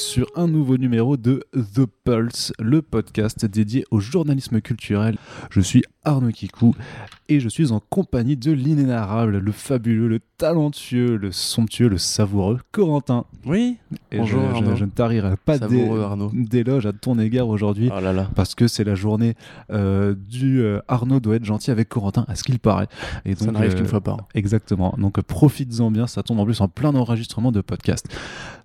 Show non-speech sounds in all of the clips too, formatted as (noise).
sur un nouveau numéro de The Pulse, le podcast dédié au journalisme culturel. Je suis Arnaud Kikou et je suis en compagnie de l'inénarrable, le fabuleux, le talentueux, le somptueux, le savoureux Corentin. Oui, Et Bonjour, je, je- Arnaud. je ne tarirai pas d'éloge à ton égard aujourd'hui. oh là là. Parce que c'est la journée euh, du euh, Arnaud doit être gentil avec Corentin, à ce qu'il paraît. Et Ça n'arrive euh, qu'une fois par an. Exactement. Donc profites-en bien, ça tombe en plus en plein enregistrement de podcast.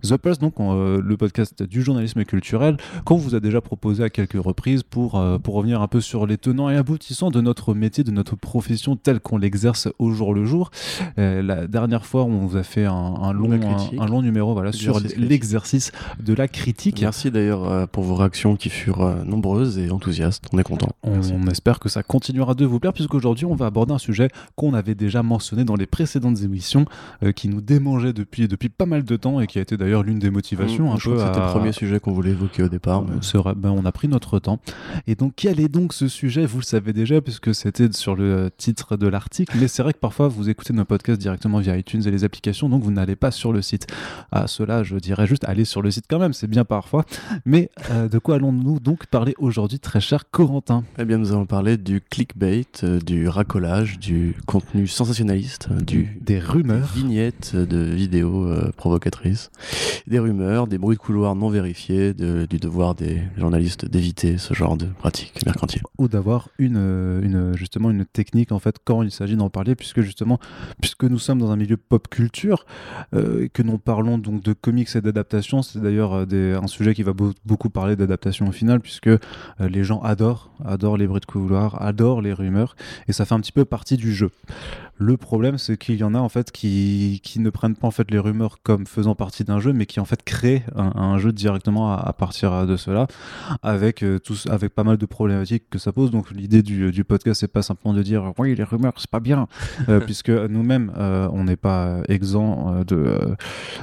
The Pulse, donc on, le podcast du journalisme culturel, qu'on vous a déjà proposé à quelques reprises pour, euh, pour revenir un peu sur les tenants et aboutissants de notre métier, de notre profession telle qu'on l'exerce au jour le jour. Euh, la dernière fois, on vous a fait un, un long, un, un long numéro voilà, sur l'exercice de la critique. Merci d'ailleurs euh, pour vos réactions qui furent euh, nombreuses et enthousiastes. On est content. On, on espère que ça continuera de vous plaire, puisqu'aujourd'hui, on va aborder un sujet qu'on avait déjà mentionné dans les précédentes émissions, euh, qui nous démangeait depuis, depuis pas mal de temps et qui a été d'ailleurs l'une des motivations. un je crois peu à- premier sujet qu'on voulait évoquer au départ. mais- ben, on a pris notre temps. Et donc, quel est donc ce sujet? Vous le savez déjà, puisque c'était sur le titre de l'article. Mais c'est vrai que parfois, vous écoutez nos podcasts directement via iTunes et les applications, donc vous n'allez pas sur le site. À cela, je dirais juste allez sur le site quand même, c'est bien parfois. Mais euh, de quoi allons-nous donc parler aujourd'hui, très cher Corentin? Eh bien, nous allons parler du clickbait, euh, du racolage, du contenu sensationnaliste, euh, du Des rumeurs. vignettes de vidéos provocatrices, des rumeurs, des bruits de couloir non vérifiés, de- du devoir des journalistes d'éviter ce genre de pratiques mercantiles. ou d'avoir une, euh, une justement une technique en fait quand il s'agit d'en parler puisque justement puisque nous sommes dans un milieu pop culture euh, que nous parlons donc de comics et d'adaptation c'est d'ailleurs euh, un sujet qui va beau- beaucoup parler d'adaptation au final puisque euh, les gens adorent adorent les bruits de couloir adorent les rumeurs et ça fait un petit peu partie du jeu le problème c'est qu'il y en a en fait qui, qui ne prennent pas en fait les rumeurs comme faisant partie d'un jeu mais qui en fait créent un, un jeu directement à, à partir de cela avec euh, tous avec pas mal de problématiques que ça pose donc l'idée du, du podcast c'est pas simplement de dire oui les rumeurs c'est pas bien euh, (laughs) puisque nous-mêmes euh, on n'est pas exempt de,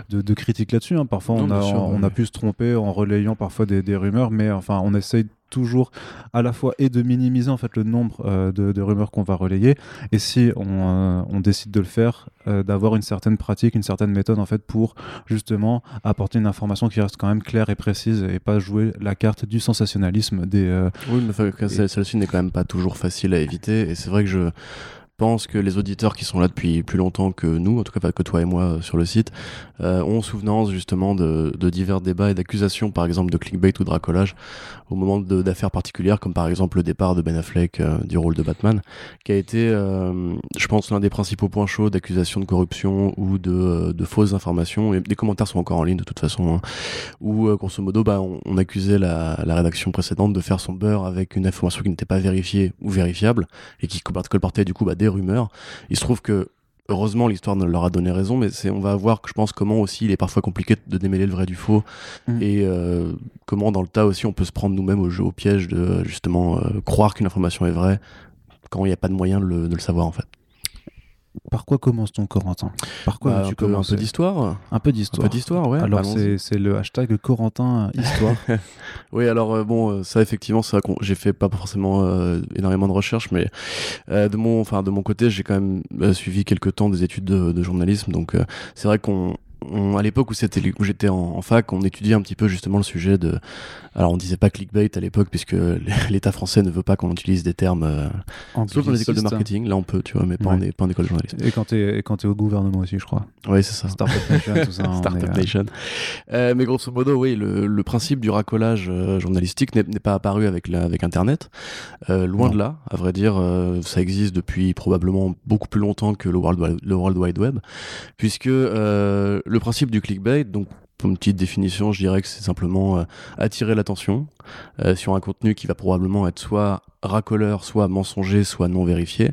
de de critiques là-dessus hein. parfois Non, on a sûr, on, a pu se tromper en relayant parfois des, des rumeurs mais enfin on essaye toujours à la fois et de minimiser en fait le nombre euh, de, de rumeurs qu'on va relayer et si on, euh, on décide de le faire euh, d'avoir une certaine pratique une certaine méthode en fait pour justement apporter une information qui reste quand même claire et précise et pas jouer la carte du sensationnalisme des Oui, mais celle-ci n'est quand même pas toujours facile à éviter. Et c'est vrai que je que les auditeurs qui sont là depuis plus longtemps que nous, en tout cas pas que toi et moi euh, sur le site, euh, ont souvenance justement de, divers débats et d'accusations, par exemple de clickbait ou de racolage, au moment d'affaires particulières, comme par exemple le départ de Ben Affleck euh, du rôle de Batman, qui a été, je pense, l'un des principaux points chauds d'accusations de corruption ou de, fausses informations. Et des commentaires sont encore en ligne de toute façon, hein, où grosso modo, bah, on, accusait la, la rédaction précédente de faire son beurre avec une information qui n'était pas vérifiée ou vérifiable et qui colportait du coup bah, des rumeurs. Il se trouve que Heureusement, l'histoire ne leur a donné raison, mais c'est, on va voir je pense comment aussi il est parfois compliqué de démêler le vrai du faux Mm. et euh, comment dans le tas aussi on peut se prendre nous-mêmes au jeu, au piège de justement euh, croire qu'une information est vraie quand il n'y a pas de moyen de le, de le savoir en fait. Par quoi commence-t-on Corentin? Par quoi Bah, un, peu, un peu d'histoire. un peu Un d'histoire peu d'histoire, ouais. alors c'est le hashtag Corentin histoire (laughs) Oui, alors euh, bon, euh, ça effectivement, c'est vrai qu'on j'ai fait pas forcément euh, énormément de recherches, mais euh, de mon, de mon côté, j'ai quand même suivi quelques temps des études de, de journalisme, donc c'est vrai qu'on on- à l'époque où c'était où j'étais en, en fac, on étudiait un petit peu justement le sujet de. Alors on disait pas clickbait à l'époque puisque (laughs) l'État français ne veut pas qu'on utilise des termes, euh, sauf dans les écoles de marketing. Là on peut, tu vois, mais pas, en, Ouais. pas en école de journalisme. et quand t'es quand t'es au gouvernement aussi je crois Oui, c'est ça. Startup Nation tout ça (laughs) Startup est, euh, Nation. Euh, mais grosso modo, oui, le, le principe du racolage euh, journalistique n'est pas apparu avec, la- avec Internet. Loin Non. de là, à vrai dire, ça existe depuis probablement beaucoup plus longtemps que le World, Wide- le World Wide Web, puisque le principe du clickbait, donc pour une petite définition, je dirais que c'est simplement euh, attirer l'attention euh, sur un contenu qui va probablement être soit racoleur, soit mensonger, soit non vérifié.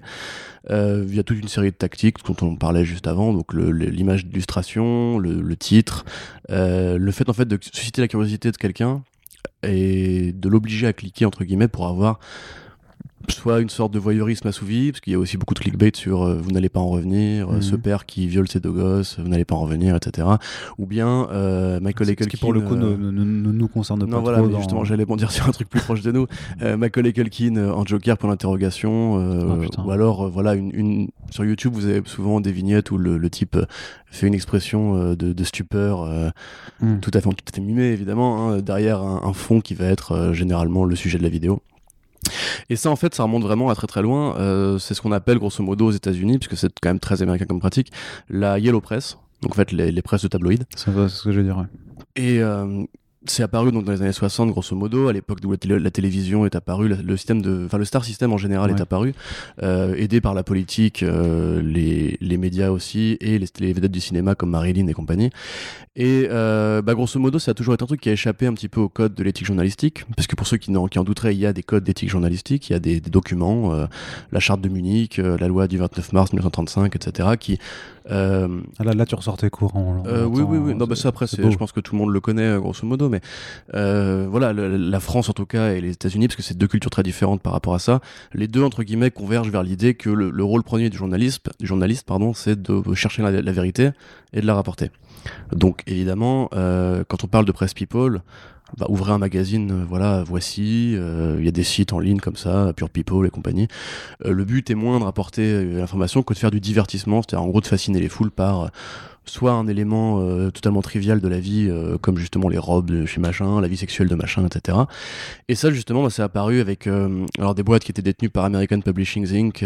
Euh, toute une série de tactiques dont on parlait juste avant, donc l'image d'illustration, le, le titre, euh, le fait en fait de susciter la curiosité de quelqu'un et de l'obliger à cliquer entre guillemets pour avoir soit une sorte de voyeurisme assouvi, parce qu'il y a aussi beaucoup de clickbait sur euh, vous n'allez pas en revenir, euh, ce Mhm. père qui viole ses deux gosses, vous n'allez pas en revenir, etc. Ou bien euh, Michael Ce Culkin. qui pour le coup ne, ne- ne nous concerne non, pas voilà, trop. mais dans- justement, j'allais bondir (laughs) sur un truc plus proche de nous. Macaulay Culkin en Joker pour l'interrogation, Oh, putain. ou alors, voilà, une, une- sur YouTube, vous avez souvent des vignettes où le, le type fait une expression de, de stupeur, euh, Mm. tout à fait, tout à fait mimé évidemment, hein, derrière un, un fond qui va être généralement le sujet de la vidéo. Et ça, en fait, ça remonte vraiment à très très loin. Euh, c'est ce qu'on appelle grosso modo aux États-Unis, puisque c'est quand même très américain comme pratique, la Yellow Press. Donc en fait, les, les presses de va, c'est ce que je veux dire. ouais. Et euh, c'est apparu donc dans les années 60 grosso modo, à l'époque où la, télé- la télévision est apparue, le, le système de, enfin le star system en général est apparu, euh, aidé par la politique, euh, les, les médias aussi et les, les vedettes du cinéma comme Marilyn et compagnie. Et euh, bah, grosso modo, ça a toujours été un truc qui a échappé un petit peu au code de l'éthique journalistique, parce que pour ceux qui, n'en- qui en douteraient, il y a des codes d'éthique journalistique, il y a des, des documents, euh, la charte de Munich, euh, la loi du 29 mars 1935, etc., qui euh, Ah, Là, là, tu cours. en- euh, oui, oui, oui. Non, bah, ça, après, beau. je pense que tout le monde le connaît, euh, grosso modo, mais euh, voilà, le- la France en tout cas et les États-Unis, parce que c'est deux cultures très différentes par rapport à ça, les deux, entre guillemets, convergent vers l'idée que le, le rôle premier du journaliste, du journaliste pardon, c'est de chercher la, la vérité et de la rapporter. Donc, évidemment, euh, quand on parle de Press People, bah, ouvrez un magazine, euh, voilà, voici, euh, il y a des sites en ligne comme ça, Pure People et compagnie. Euh, le but est moins de rapporter euh, l'information que de faire du divertissement, c'est-à-dire en gros de fasciner les foules par soit un élément totalement trivial de la vie, comme justement les robes de chez machin, la vie sexuelle de machin, etc. Et ça, justement, bah, c'est apparu avec alors des boîtes qui étaient détenues par American Publishing Inc.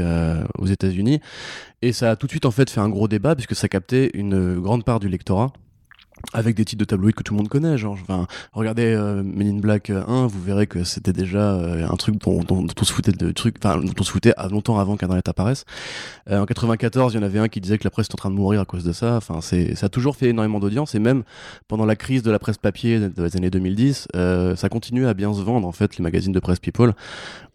aux États-Unis, et ça a tout de suite en fait fait un gros débat puisque ça captait une grande part du lectorat. Avec des titres de tabloïds que tout le monde connaît, genre, enfin, regardez euh, Men in Black 1, vous verrez que c'était déjà euh, un truc dont, dont, dont on se foutait de trucs, enfin, dont on se foutait à- longtemps avant qu'Internet apparaisse. Euh, en 94, il y en avait un qui disait que la presse est en train de mourir à cause de ça. Enfin, c'est, ça a toujours fait énormément d'audience et même pendant la crise de la presse papier des années 2010, euh, ça continuait à bien se vendre en fait les magazines de presse People,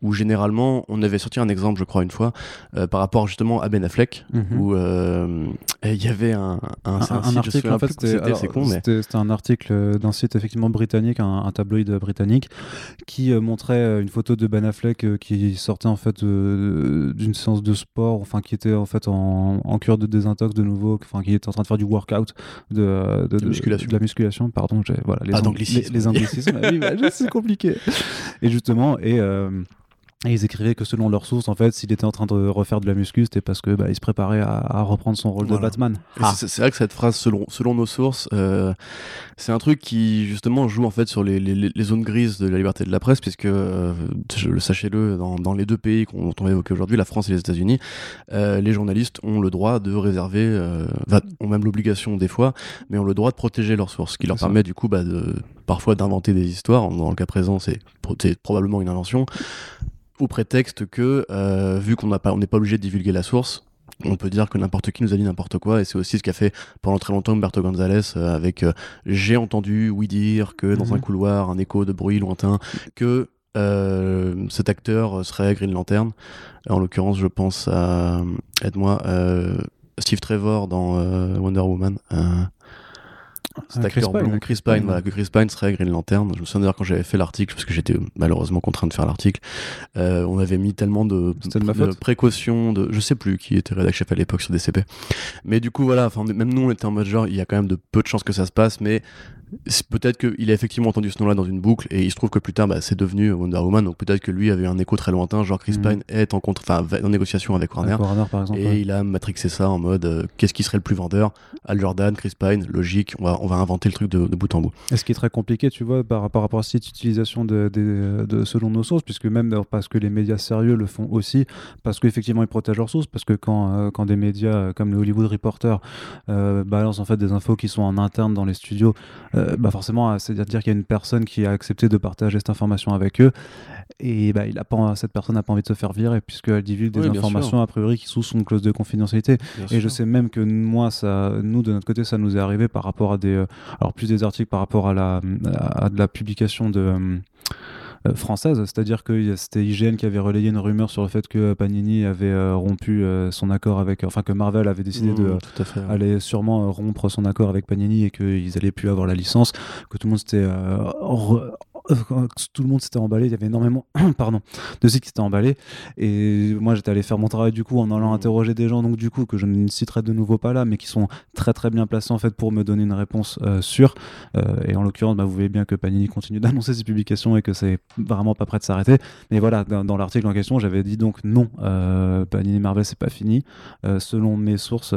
où généralement on avait sorti un exemple, je crois une fois, euh, par rapport justement à Ben Affleck, Mhm. où euh, il y avait un, un, un, un article en fait c'était con mais c'était- un article euh, d'un site effectivement britannique un, un tabloïd britannique qui euh, montrait euh, une photo de Ben Affleck qui sortait en fait d'une séance de sport enfin qui était en fait en, en cure de désintox de nouveau enfin qui était en train de faire du workout de, de, de- musculation. de la musculation pardon voilà les, ang- d'anglicisme. les, les anglicismes Ah oui, bah, c'est compliqué et justement et et ils écrivaient que selon leurs sources, en fait, s'il était en train de refaire de la muscu, c'était parce que bah, il se préparait à, à reprendre son rôle Voilà. de Batman. Et c'est- vrai que cette phrase, selon, selon nos sources, euh, c'est un truc qui justement joue en fait sur les, les, les zones grises de la liberté de la presse, puisque, euh, sachez-le, dans, dans les deux pays qu'on dont on va évoquer aujourd'hui, la France et les États-Unis, euh, les journalistes ont le droit de réserver, euh, ont même l'obligation des fois, mais ont le droit de protéger leurs sources, ce qui leur ça. permet du coup bah, de, parfois d'inventer des histoires. Dans le cas présent, c'est probablement une invention, au prétexte que, euh, vu qu'on n'a pas- on n'est pas obligé de divulguer la source, on peut dire que n'importe qui nous a dit n'importe quoi, et c'est aussi ce qu'a fait pendant très longtemps Humberto González euh, avec euh, J'ai entendu, oui dire, que dans Mhm. un couloir, un écho de bruit lointain, que euh, cet acteur serait Green Lantern. En l'occurrence, je pense à, aide-moi, Steve Trevor dans Wonder Woman. Cet Ah, Chris acteur Pine, blond, Chris Pine, Pine. voilà, que Chris Pine serait Green Lantern. Je me souviens d'ailleurs quand j'avais fait l'article, parce que j'étais malheureusement contraint de faire l'article, euh, on avait mis tellement de, C'était de ma de faute précautions, de, je sais plus qui était rédac chef à l'époque sur DCP. Mais du coup, voilà, même nous, on était en mode genre, il y a quand même de peu de chances que ça se passe, mais peut-être qu'il a effectivement entendu ce nom-là dans une boucle et il se trouve que plus tard, bah, c'est devenu Wonder Woman, donc peut-être que lui avait un écho très lointain, genre Chris Mhm. Pine est en contre, négociation avec Warner. Avec Warner, par exemple. Et ouais. il a matrixé ça en mode euh, qu'est-ce qui serait le plus vendeur? Al Jordan, Chris Pine, logique, on va, on va inventer le truc de, de bout en bout. Et ce qui est très compliqué, tu vois, par, par rapport à cette utilisation de, de- de- selon nos sources, puisque même parce que les médias sérieux le font aussi, parce qu'effectivement ils protègent leurs sources, parce que quand, euh, quand des médias euh, comme le Hollywood Reporter euh, balancent en fait des infos qui sont en interne dans les studios, euh, bah forcément, euh, c'est-à-dire qu'il y a une personne qui a accepté de partager cette information avec eux, et bah, il a pas, cette personne n'a pas envie de se faire virer, puisqu'elle divulgue des Oui, informations a priori qui sous son clause de confidentialité. Et je sais même que moi, ça, nous de notre côté, ça nous est arrivé par rapport à des, euh, alors plus des articles par rapport à la, à, à de la publication de euh, française, c'est-à-dire que c'était IGN qui avait relayé une rumeur sur le fait que Panini avait euh, rompu euh, son accord avec, enfin que Marvel avait décidé de Mmh, ouais. sûrement euh, rompre son accord avec Panini et qu'ils allaient plus avoir la licence, que tout le monde s'était euh, tout le monde s'était emballé, il y avait énormément (clears throat) pardon, de sites qui s'étaient emballés. Et moi, j'étais allé faire mon travail du coup en allant mmh. interroger des gens, donc du coup, que je ne citerai de nouveau pas là, mais qui sont très très bien placés en fait pour me donner une réponse sûre. et en l'occurrence, bah, vous voyez bien que Panini continue (laughs) d'annoncer ses publications et que c'est vraiment pas prêt de s'arrêter. Mais voilà, dans, l'article en question, j'avais dit donc non, Panini Marvel, c'est pas fini. selon mes sources,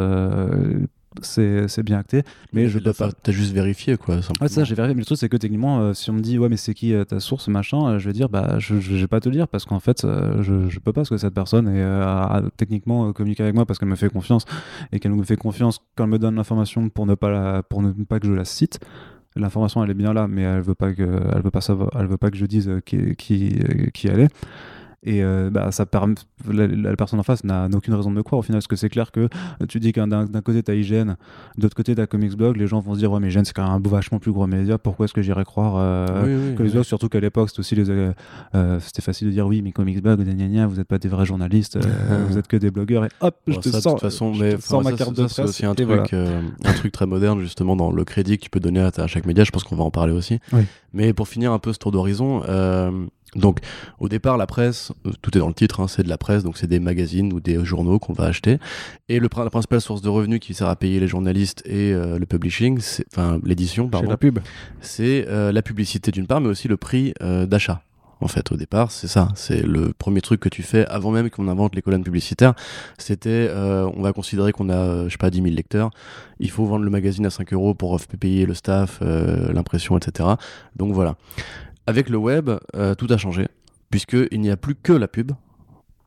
c'est bien acté mais je peux pas t'as juste vérifié quoi ouais ça j'ai vérifié mais le truc c'est que techniquement euh, si on me dit ouais mais c'est qui euh, ta source machin euh, je vais dire bah je, je, vais pas te le dire parce qu'en fait je, je peux pas parce que cette personne est techniquement communiqué avec moi parce qu'elle me fait confiance et qu'elle me fait confiance quand elle me donne l'information pour ne pas la, pour ne pas que je la cite. L'information elle est bien là mais elle veut pas que elle veut pas savoir elle veut pas que je dise qui qui, qui elle est et euh, bah, ça permet, la, personne en face n'a aucune raison de me croire au final, parce que c'est clair que tu dis qu'un d'un côté t'as IGN, de l'autre côté t'as Comics Blog, les gens vont se dire ouais mais IGN c'est quand même un vachement plus gros média, pourquoi est-ce que j'irais croire euh, Comics Blog, surtout qu'à l'époque c'était aussi les, euh, c'était facile de dire oui mais Comics Blog, gna, gna, vous n'êtes pas des vrais journalistes, (laughs) vous êtes que des blogueurs et hop je te sens, de toute façon, mais ma carte de C'est aussi un truc, un truc très moderne justement dans le crédit que tu peux donner à, à chaque média, je pense qu'on va en parler aussi. Mais pour finir un peu ce tour d'horizon. Donc, au départ, la presse, euh, tout est dans le titre, hein, c'est de la presse, donc c'est des magazines ou des journaux qu'on va acheter. Et le, la principale source de revenus qui sert à payer les journalistes et euh, le publishing, enfin l'édition, pardon. la pub. C'est euh, la publicité d'une part, mais aussi le prix d'achat. En fait, au départ, c'est ça. C'est le premier truc que tu fais avant même qu'on invente les colonnes publicitaires. C'était, on va considérer qu'on a, je sais pas, 10 000 lecteurs. Il faut vendre le magazine à 5 euros pour payer le staff, l'impression, etc. Donc voilà. Avec le web, euh, tout a changé, puisqu'il n'y a plus que la pub,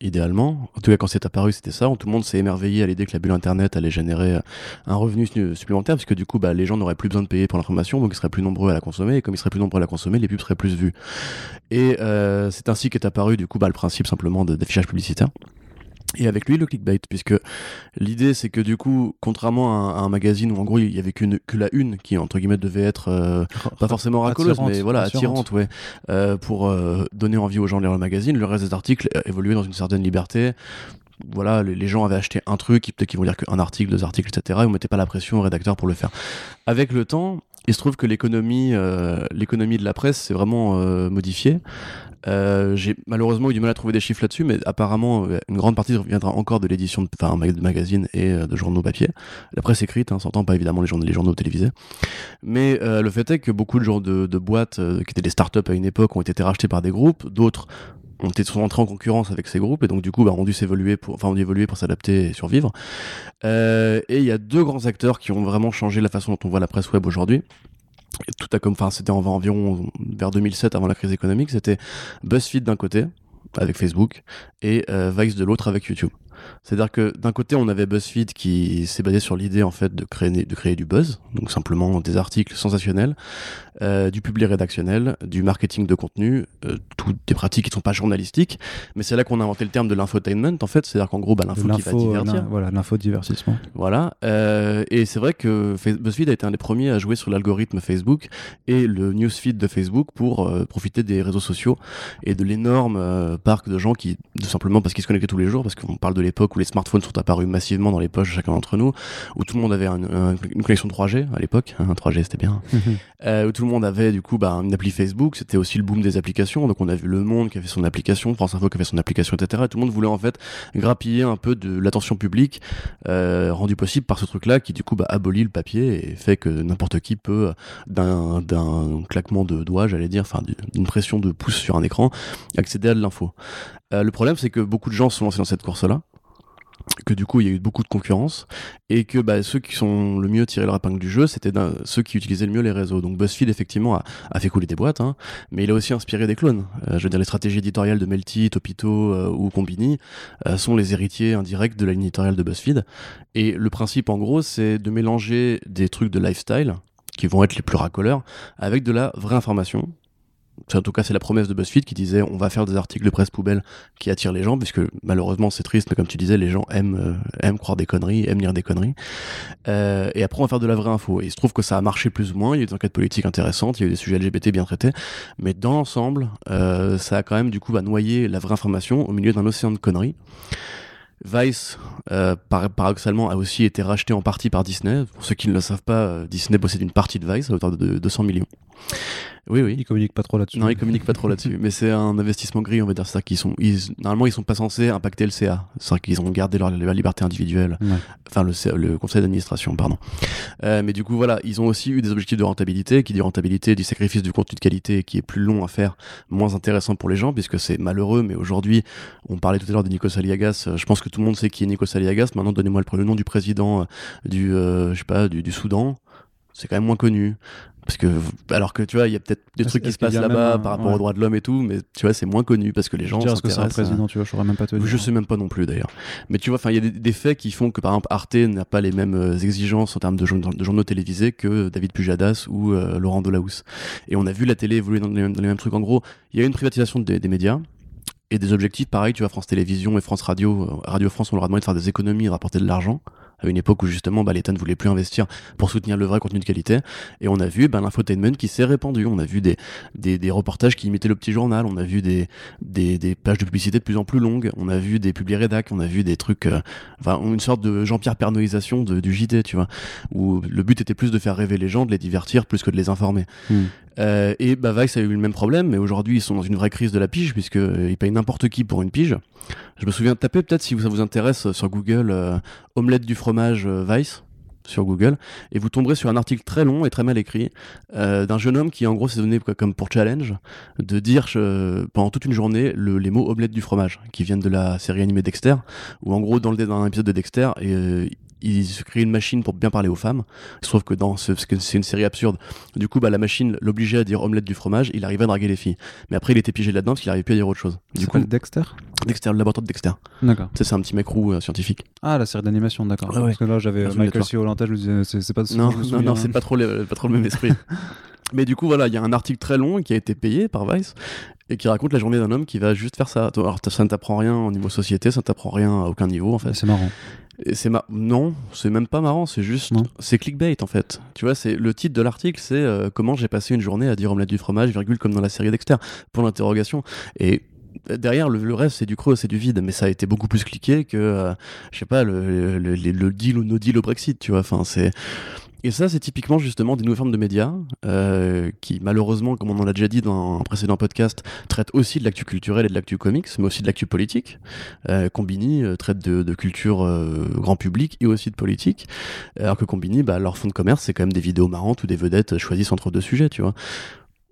idéalement. En tout cas, quand c'est apparu, c'était ça. Tout le monde s'est émerveillé à l'idée que la bulle Internet allait générer euh, un revenu supplémentaire, puisque du coup, bah, les gens n'auraient plus besoin de payer pour l'information, donc ils seraient plus nombreux à la consommer. Et comme ils seraient plus nombreux à la consommer, les pubs seraient plus vues. Et euh, c'est ainsi qu'est apparu, du coup, bah, le principe simplement d'affichage publicitaire et avec lui le clickbait puisque l'idée c'est que du coup contrairement à un, magazine où en gros il y avait qu'une que la une qui entre guillemets devait être euh, pas forcément racoleuse mais voilà attirante, ouais euh, pour euh, donner envie aux gens de lire le magazine le reste des articles évoluaient dans une certaine liberté voilà, les, gens avaient acheté un truc, peut-être qu'ils vont lire qu'un article, deux articles, etc. Ils ne mettaient pas la pression au rédacteur pour le faire. Avec le temps, il se trouve que l'économie, l'économie de la presse s'est vraiment modifiée. Euh, j'ai malheureusement eu du mal à trouver des chiffres là-dessus, mais apparemment, euh, une grande partie viendra encore de l'édition de, de magazines et euh, de journaux papier. La presse écrite, hein, s'entend pas évidemment les journaux, les journaux télévisés. Mais le fait est que beaucoup de, de, de boîtes qui étaient des startups à une époque ont été rachetées par des groupes, d'autres ont été sont entrés en concurrence avec ces groupes et donc du coup bah, ont dû s'évoluer pour enfin ont dû évoluer pour s'adapter et survivre et il y a deux grands acteurs qui ont vraiment changé la façon dont on voit la presse web aujourd'hui tout a comme, enfin, c'était environ vers 2007 avant la crise économique, c'était BuzzFeed d'un côté avec Facebook et euh, Vice de l'autre avec YouTube. C'est-à-dire que d'un côté, on avait BuzzFeed qui s'est basé sur l'idée en fait de créer, de créer du buzz, donc simplement des articles sensationnels, euh, du public rédactionnel, du marketing de contenu, euh, toutes des pratiques qui ne sont pas journalistiques. Mais c'est là qu'on a inventé le terme de l'infotainment en fait, c'est-à-dire qu'en gros, bah, l'info qui va divertir. voilà, l'infodivertissement. Voilà. Euh, et c'est vrai que BuzzFeed a été un des premiers à jouer sur l'algorithme Facebook et le newsfeed de Facebook pour profiter des réseaux sociaux et de l'énorme parc de gens qui, tout simplement parce qu'ils se connectaient tous les jours, parce qu'on parle de l'époque où les smartphones sont apparus massivement dans les poches de chacun d'entre nous, où tout le monde avait une connexion 3G à l'époque, 3G hein, c'était bien, mhm. euh, où tout le monde avait du coup bah, une appli Facebook, c'était aussi le boom des applications, donc on a vu Le Monde qui avait son application, France Info qui avait son application, etc. Et tout le monde voulait en fait grappiller un peu de l'attention publique euh, rendue possible par ce truc-là qui du coup bah, abolit le papier et fait que n'importe qui peut, d'un claquement de doigts, j'allais dire, enfin d'une pression de pouce sur un écran, accéder à de l'info. Euh, le problème, c'est que beaucoup de gens se sont lancés dans cette course-là que du coup il y a eu beaucoup de concurrence et que bah, ceux qui sont le mieux tiré leur épingle du jeu c'était ceux qui utilisaient le mieux les réseaux. Donc BuzzFeed effectivement a, fait couler des boîtes hein, mais il a aussi inspiré des clones. Euh, je veux dire les stratégies éditoriales de Melty, Topito euh, ou Combini sont les héritiers indirects de la éditoriale de BuzzFeed. Et le principe en gros c'est de mélanger des trucs de lifestyle qui vont être les plus racoleurs avec de la vraie information en tout cas c'est la promesse de BuzzFeed qui disait on va faire des articles de presse poubelle qui attirent les gens puisque malheureusement c'est triste mais comme tu disais les gens aiment euh, aiment croire des conneries aiment lire des conneries euh, et après on va faire de la vraie info et il se trouve que ça a marché plus ou moins il y a eu des enquêtes politiques intéressantes il y a eu des sujets LGBT bien traités mais dans l'ensemble euh, ça a quand même du coup va noyer la vraie information au milieu d'un océan de conneries Vice, paradoxalement, a aussi été racheté en partie par Disney. Pour ceux qui ne le savent pas, Disney possède une partie de Vice à hauteur de 200 millions. Oui, oui. Ils communiquent pas trop là-dessus. Non, ils communiquent pas trop là-dessus. (laughs) Mais c'est un investissement gris, on va dire. C'est-à-dire qu'ils sont, ils, normalement, ils sont pas censés impacter le CA. C'est-à-dire qu'ils ont gardé leur, liberté individuelle. Ouais. Enfin, le, CA, le conseil d'administration, pardon. Euh, mais du coup, voilà, ils ont aussi eu des objectifs de rentabilité, qui dit rentabilité, du sacrifice du contenu de qualité, qui est plus long à faire, moins intéressant pour les gens, puisque c'est malheureux. Mais aujourd'hui, on parlait tout à l'heure de Nikos Aliagas. Je pense que tout le monde sait qui est Nikos Aliagas. Maintenant, donnez-moi le, nom du président euh, du, euh, je sais pas, du, du Soudan. C'est quand même moins connu. Parce que, alors que tu vois, il y a peut-être des trucs qui se passent là-bas par rapport ouais. aux droits de l'homme et tout, mais tu vois, c'est moins connu parce que les gens Je est-ce que c'est un à- tu vois, je saurais même pas te dire. je sais même pas non plus d'ailleurs. Mais tu vois, enfin, il y a des, des faits qui font que par exemple Arte n'a pas les mêmes euh, exigences en termes de, journ- de journaux télévisés que David Pujadas ou euh, Laurent Delahousse. Et on a vu la télé évoluer dans les, mêmes- dans les mêmes trucs. En gros, il y a une privatisation des, des médias. Et des objectifs, pareil, tu vois, France Télévisions et France Radio, euh, Radio France, on leur a demandé de faire des économies et de rapporter de l'argent, à une époque où justement bah, l'État ne voulait plus investir pour soutenir le vrai contenu de qualité. Et on a vu ben, l'infotainment qui s'est répandu. On a vu des, reportages qui imitaient le petit journal, on a vu des, pages de publicité de plus en plus longues, on a vu des publics rédac, on a vu des trucs, euh, enfin une sorte de Jean-Pierre Pernoïsation de, du JT, tu vois, où le but était plus de faire rêver les gens, de les divertir, plus que de les informer. Hmm. Euh, et bah, Vice a eu le même problème, mais aujourd'hui ils sont dans une vraie crise de la pige, puisqu'ils payent n'importe qui pour une pige. Je me souviens, tapez peut-être si ça vous intéresse euh, sur Google, euh, omelette du fromage euh, Vice sur Google et vous tomberez sur un article très long et très mal écrit euh, d'un jeune homme qui en gros s'est donné comme pour challenge de dire euh, pendant toute une journée le- les mots omelette du fromage qui viennent de la série animée Dexter où en gros dans, le, dans un épisode de Dexter et, euh, il se crée une machine pour bien parler aux femmes il se trouve que dans ce, que c'est une série absurde du coup bah, la machine l'obligeait à dire omelette du fromage il arrivait à draguer les filles mais après il était piégé là-dedans parce qu'il arrivait plus à dire autre chose Du coup, Dexter? Dexter le laboratoire de Dexter D'accord. C'est un petit mec roux euh, scientifique Ah, la série d'animation, d'accord. Ouais, ouais. Parce que là, j'avais Cartoon Michael. C. Je me disais, c'est c'est pas Non, non, souviens. non, c'est pas trop, le, pas trop le même esprit. (laughs) Mais du coup, voilà, il y a un article très long qui a été payé par Vice et qui raconte la journée d'un homme qui va juste faire ça. Alors, ça ne t'apprend rien au niveau société, ça ne t'apprend rien à aucun niveau, en fait. C'est marrant. Et c'est ma- non, c'est même pas marrant, c'est juste, c'est clickbait en fait. Tu vois, c'est le titre de l'article, c'est euh, comment j'ai passé une journée à dire omelette du fromage, virgule comme dans la série Dexter, pour l'interrogation. Et derrière le, le reste c'est du creux, c'est du vide, mais ça a été beaucoup plus cliqué que, euh, je sais pas, le, le, le- le deal ou no deal au Brexit, tu vois. Enfin, c'est et ça, c'est typiquement justement des nouvelles formes de médias euh, qui, malheureusement, comme on en a déjà dit dans un précédent podcast, traitent aussi de l'actu culturelle et de l'actu comics, mais aussi de l'actu politique. Euh, Combini euh, traite de, de culture euh, grand public et aussi de politique, alors que Combini, bah, leur fond de commerce, c'est quand même des vidéos marrantes où des vedettes choisissent entre deux sujets, tu vois.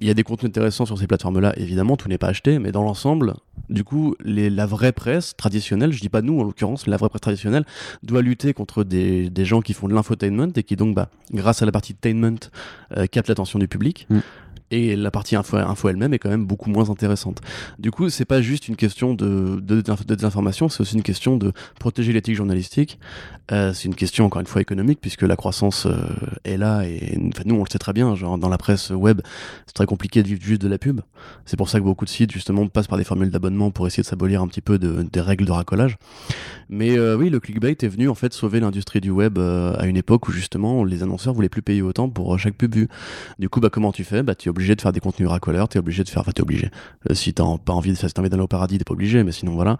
Il y a des contenus intéressants sur ces plateformes-là, évidemment, tout n'est pas acheté, mais dans l'ensemble, du coup, la vraie presse traditionnelle, je dis pas nous en l'occurrence, mais la vraie presse traditionnelle doit lutter contre des, des gens qui font de l'infotainment et qui donc, bah, grâce à la partie tainment, euh, captent l'attention du public. Mm. Et la partie info, info elle-même est quand même beaucoup moins intéressante. Du coup, c'est pas juste une question de, de, de désinformation, c'est aussi une question de protéger l'éthique journalistique. Euh, c'est une question encore une fois économique puisque la croissance euh, est là et nous on le sait très bien. Genre dans la presse web, c'est très compliqué de vivre juste de la pub. C'est pour ça que beaucoup de sites justement passent par des formules d'abonnement pour essayer de s'abolir un petit peu de- des règles de racolage. Mais euh, oui, le clickbait est venu en fait sauver l'industrie du web à une époque où justement les annonceurs voulaient plus payer autant pour chaque pub vue. Du coup, bah comment tu fais? Bah tu es de faire des contenus racoleurs, tu es obligé de faire, t'es obligé. Euh, si t'as pas envie de faire, si t'as envie d'aller au paradis, t'es pas obligé, mais sinon voilà.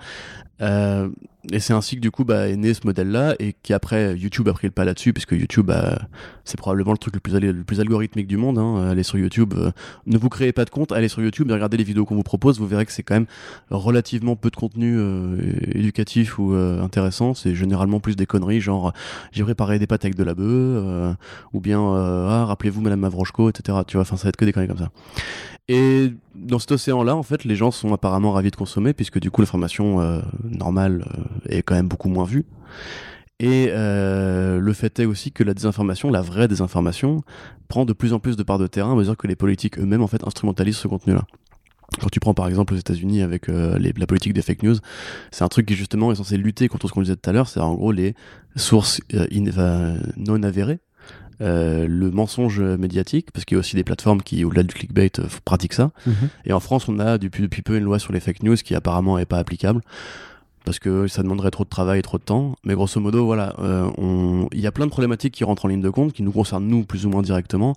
Euh, et c'est ainsi que du coup bah, est né ce modèle-là et qui après YouTube a pris le pas là-dessus puisque YouTube bah, c'est probablement le truc le plus, le plus algorithmique du monde. Hein. Allez sur YouTube, euh, ne vous créez pas de compte, allez sur YouTube et regardez les vidéos qu'on vous propose, vous verrez que c'est quand même relativement peu de contenu euh, éducatif ou euh, intéressant. C'est généralement plus des conneries genre j'ai préparé des pâtes avec de la bœuf ou bien ah, rappelez-vous Madame Mavrochko, etc. Tu vois, enfin ça va être que des conneries comme ça. Et dans cet océan-là, en fait, les gens sont apparemment ravis de consommer, puisque du coup, l'information euh, normale euh, est quand même beaucoup moins vue. Et euh, le fait est aussi que la désinformation, la vraie désinformation, prend de plus en plus de parts de terrain à mesure que les politiques eux-mêmes en fait instrumentalisent ce contenu-là. Quand tu prends par exemple aux États-Unis avec euh, la politique des fake news, c'est un truc qui justement est censé lutter contre ce qu'on disait tout à l'heure, c'est en gros les sources euh, non avérées, euh, le mensonge médiatique, parce qu'il y a aussi des plateformes qui, au-delà du clickbait, euh, pratiquent ça. Et en France, on a depuis, depuis peu une loi sur les fake news qui apparemment est pas applicable parce que ça demanderait trop de travail et trop de temps. Mais grosso modo, voilà, euh, il y a plein de problématiques qui rentrent en ligne de compte, qui nous concernent nous plus ou moins directement.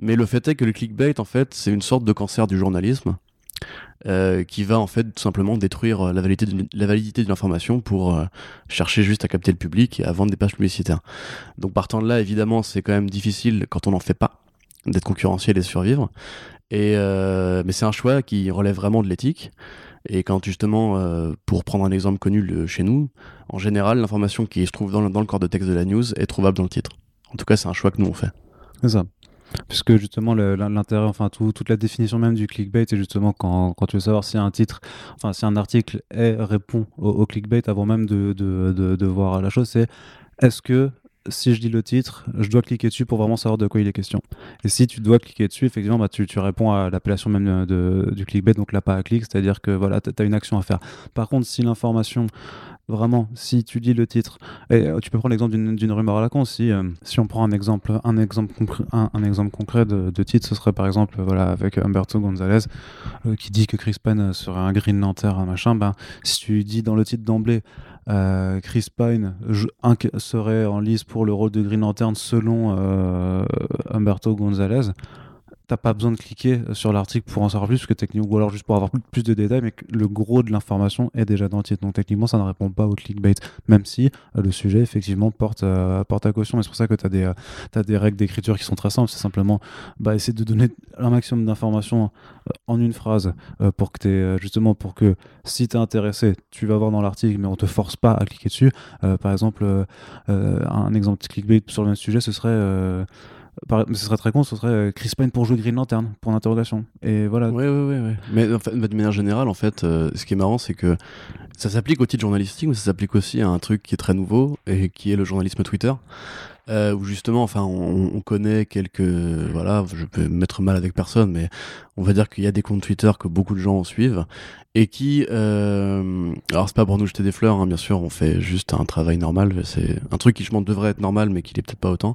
Mais le fait est que le clickbait, en fait, c'est une sorte de cancer du journalisme. Euh, qui va en fait tout simplement détruire euh, la validité d'une la validité d'une information pour euh, chercher juste à capter le public et à vendre des pages publicitaires. Donc partant de là, évidemment, c'est quand même difficile quand on n'en fait pas d'être concurrentiel et survivre. Et, mais c'est un choix qui relève vraiment de l'éthique. Et quand justement, pour prendre un exemple connu chez nous, en général, l'information qui se trouve dans le, dans le corps de texte de la news est trouvable dans le titre. En tout cas, c'est un choix que nous on fait. C'est ça. Puisque justement, l'intérêt, enfin, toute la définition même du clickbait, c'est justement quand, quand, tu veux savoir si un titre, enfin, si un article est, répond au, clickbait avant même de, de, de, voir la chose, c'est est-ce que si je dis le titre, je dois cliquer dessus pour vraiment savoir de quoi il est question? Et si tu dois cliquer dessus, effectivement, bah, tu, tu réponds à l'appellation même de, du clickbait, donc pas à clic, c'est-à-dire que voilà, tu as une action à faire. Par contre, si l'information Vraiment, si tu dis le titre, et euh, tu peux prendre l'exemple d'une rumeur à la con. Si, euh, si on prend un exemple, un exemple, concret, un, exemple concret de, titre, ce serait par exemple voilà, avec Humberto Gonzalez euh, qui dit que Chris Pine serait un Green Lantern, machin. Ben, si tu dis dans le titre d'emblée Chris Pine serait en lice pour le rôle de Green Lantern selon Humberto Gonzalez, t'as pas besoin de cliquer euh, sur l'article pour en savoir plus, que techniquement, ou alors juste pour avoir plus de détails, mais le gros de l'information est déjà dans le titre. Donc techniquement, ça ne répond pas au clickbait, même si euh, le sujet effectivement porte, euh, porte à caution. Et c'est pour ça que tu as des, as des règles d'écriture qui sont très simples. C'est simplement bah, essayer de donner un maximum d'informations en une phrase pour que es, justement pour que si tu es intéressé, tu vas voir dans l'article, mais on te force pas à cliquer dessus. par exemple, un exemple de clickbait sur le même sujet, ce serait ce serait très con, ce serait euh, Chris Pine pour jouer Green Lantern, pour l'interrogation. Et voilà. Ouais, ouais, ouais. Mais de manière générale, en fait, euh, ce qui est marrant, c'est que ça s'applique au titre journalistique, mais ça s'applique aussi à un truc qui est très nouveau et qui est le journalisme Twitter. Euh, où justement, enfin, on, connaît quelques, voilà, je peux mettre mal avec personne, mais on va dire qu'il y a des comptes Twitter que beaucoup de gens suivent et qui, euh, alors c'est pas pour nous jeter des fleurs, hein, bien sûr, on fait juste un travail normal, c'est un truc qui je pense devrait être normal, mais qui est peut-être pas autant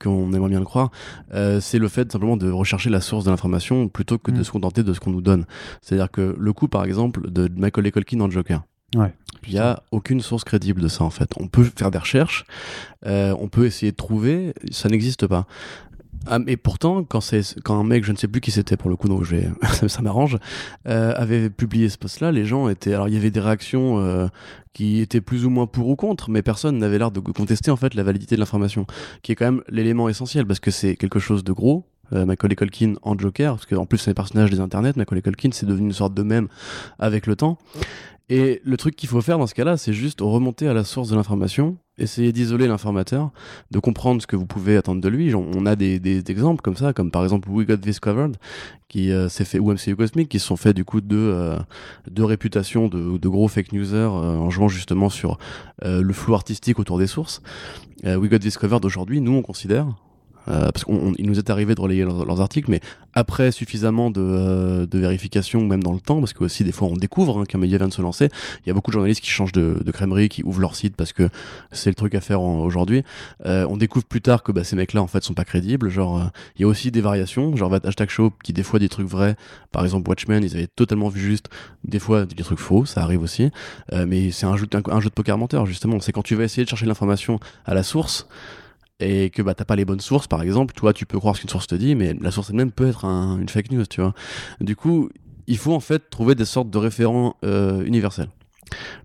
qu'on aimerait bien le croire. Euh, c'est le fait simplement de rechercher la source de l'information plutôt que de mm. se contenter de ce qu'on nous donne. C'est-à-dire que le coup, par exemple, de Michael Culkin dans Joker. Ouais. Il n'y a aucune source crédible de ça en fait. On peut faire des recherches, euh, on peut essayer de trouver, ça n'existe pas. Ah, et pourtant, quand, quand un mec, je ne sais plus qui c'était pour le coup, donc ça, (laughs) ça m'arrange, euh, avait publié ce post-là, les gens étaient. Alors il y avait des réactions euh, qui étaient plus ou moins pour ou contre, mais personne n'avait l'air de contester en fait la validité de l'information, qui est quand même l'élément essentiel parce que c'est quelque chose de gros, euh, Macaulay Culkin en Joker, parce qu'en plus c'est un personnage des internets, Macaulay Culkin c'est devenu une sorte de même avec le temps. Et le truc qu'il faut faire dans ce cas-là, c'est juste remonter à la source de l'information, essayer d'isoler l'informateur, de comprendre ce que vous pouvez attendre de lui. On a des, exemples comme ça, comme par exemple We Got This Covered, qui euh, s'est fait, ou MCU Cosmic, qui se sont fait du coup euh, deux réputations de, de, gros fake newsers euh, en jouant justement sur le flou artistique autour des sources. We Got This Covered aujourd'hui, nous on considère, euh, parce qu'il nous est arrivé de relayer leurs, articles, mais après suffisamment de, euh, de, vérification, même dans le temps, parce que aussi des fois on découvre hein, qu'un média vient de se lancer. Il y a beaucoup de journalistes qui changent de, de crèmerie, qui ouvrent leur site parce que c'est le truc à faire aujourd'hui. Euh, on découvre plus tard que bah, ces mecs-là en fait sont pas crédibles. Genre, euh, il y a aussi des variations, genre hashtag show qui des fois des trucs vrais. Par exemple, Watchmen, ils avaient totalement vu juste. Des fois des trucs faux, ça arrive aussi. mais c'est un jeu, un jeu de poker menteur justement. C'est quand tu vas essayer de chercher l'information à la source et que bah t'as pas les bonnes sources par exemple toi tu peux croire ce qu'une source te dit mais la source elle-même peut être une fake news tu vois du coup il faut en fait trouver des sortes de référents euh, universels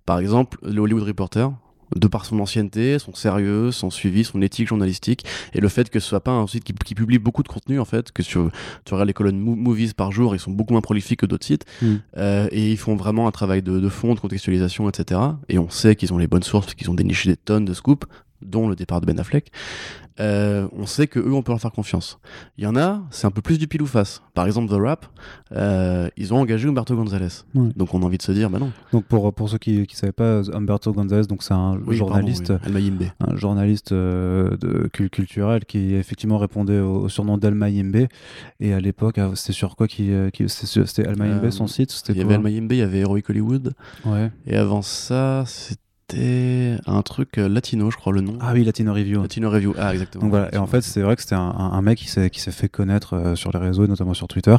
par exemple le Hollywood Reporter de par son ancienneté, son sérieux, son suivi, son éthique journalistique, et le fait que ce soit pas un site qui, publie beaucoup de contenu en fait, que tu regardes les colonnes movies par jour, ils sont beaucoup moins prolifiques que d'autres sites, mm. euh, et ils font vraiment un travail de, de fond, de contextualisation, etc. Et on sait qu'ils ont les bonnes sources qu'ils ont déniché des tonnes de scoops, dont le départ de Ben Affleck, euh, on sait que eux on peut leur faire confiance. Il y en a, c'est un peu plus du pile ou face. Par exemple, The Rap, euh, ils ont engagé Humberto Gonzalez. Donc on a envie de se dire, bah non. Donc pour, pour ceux qui ne savaient pas, Humberto Gonzalez, donc c'est un journaliste, un journaliste euh, de, culturel qui effectivement répondait au, surnom d'Almayimbe. Et à l'époque, ah, c'était sur quoi qui, qui c'était Almayimbe son site Il y avait Almayimbe, il y avait Heroic Hollywood. Ouais. Et avant ça, c'était c'était un truc euh, latino, je crois, le nom. Ah oui, Latino Review. Latino Review, ah exactement. Donc voilà, et en fait, c'est vrai que c'était un, mec qui s'est, qui s'est fait connaître euh, sur les réseaux, notamment sur Twitter,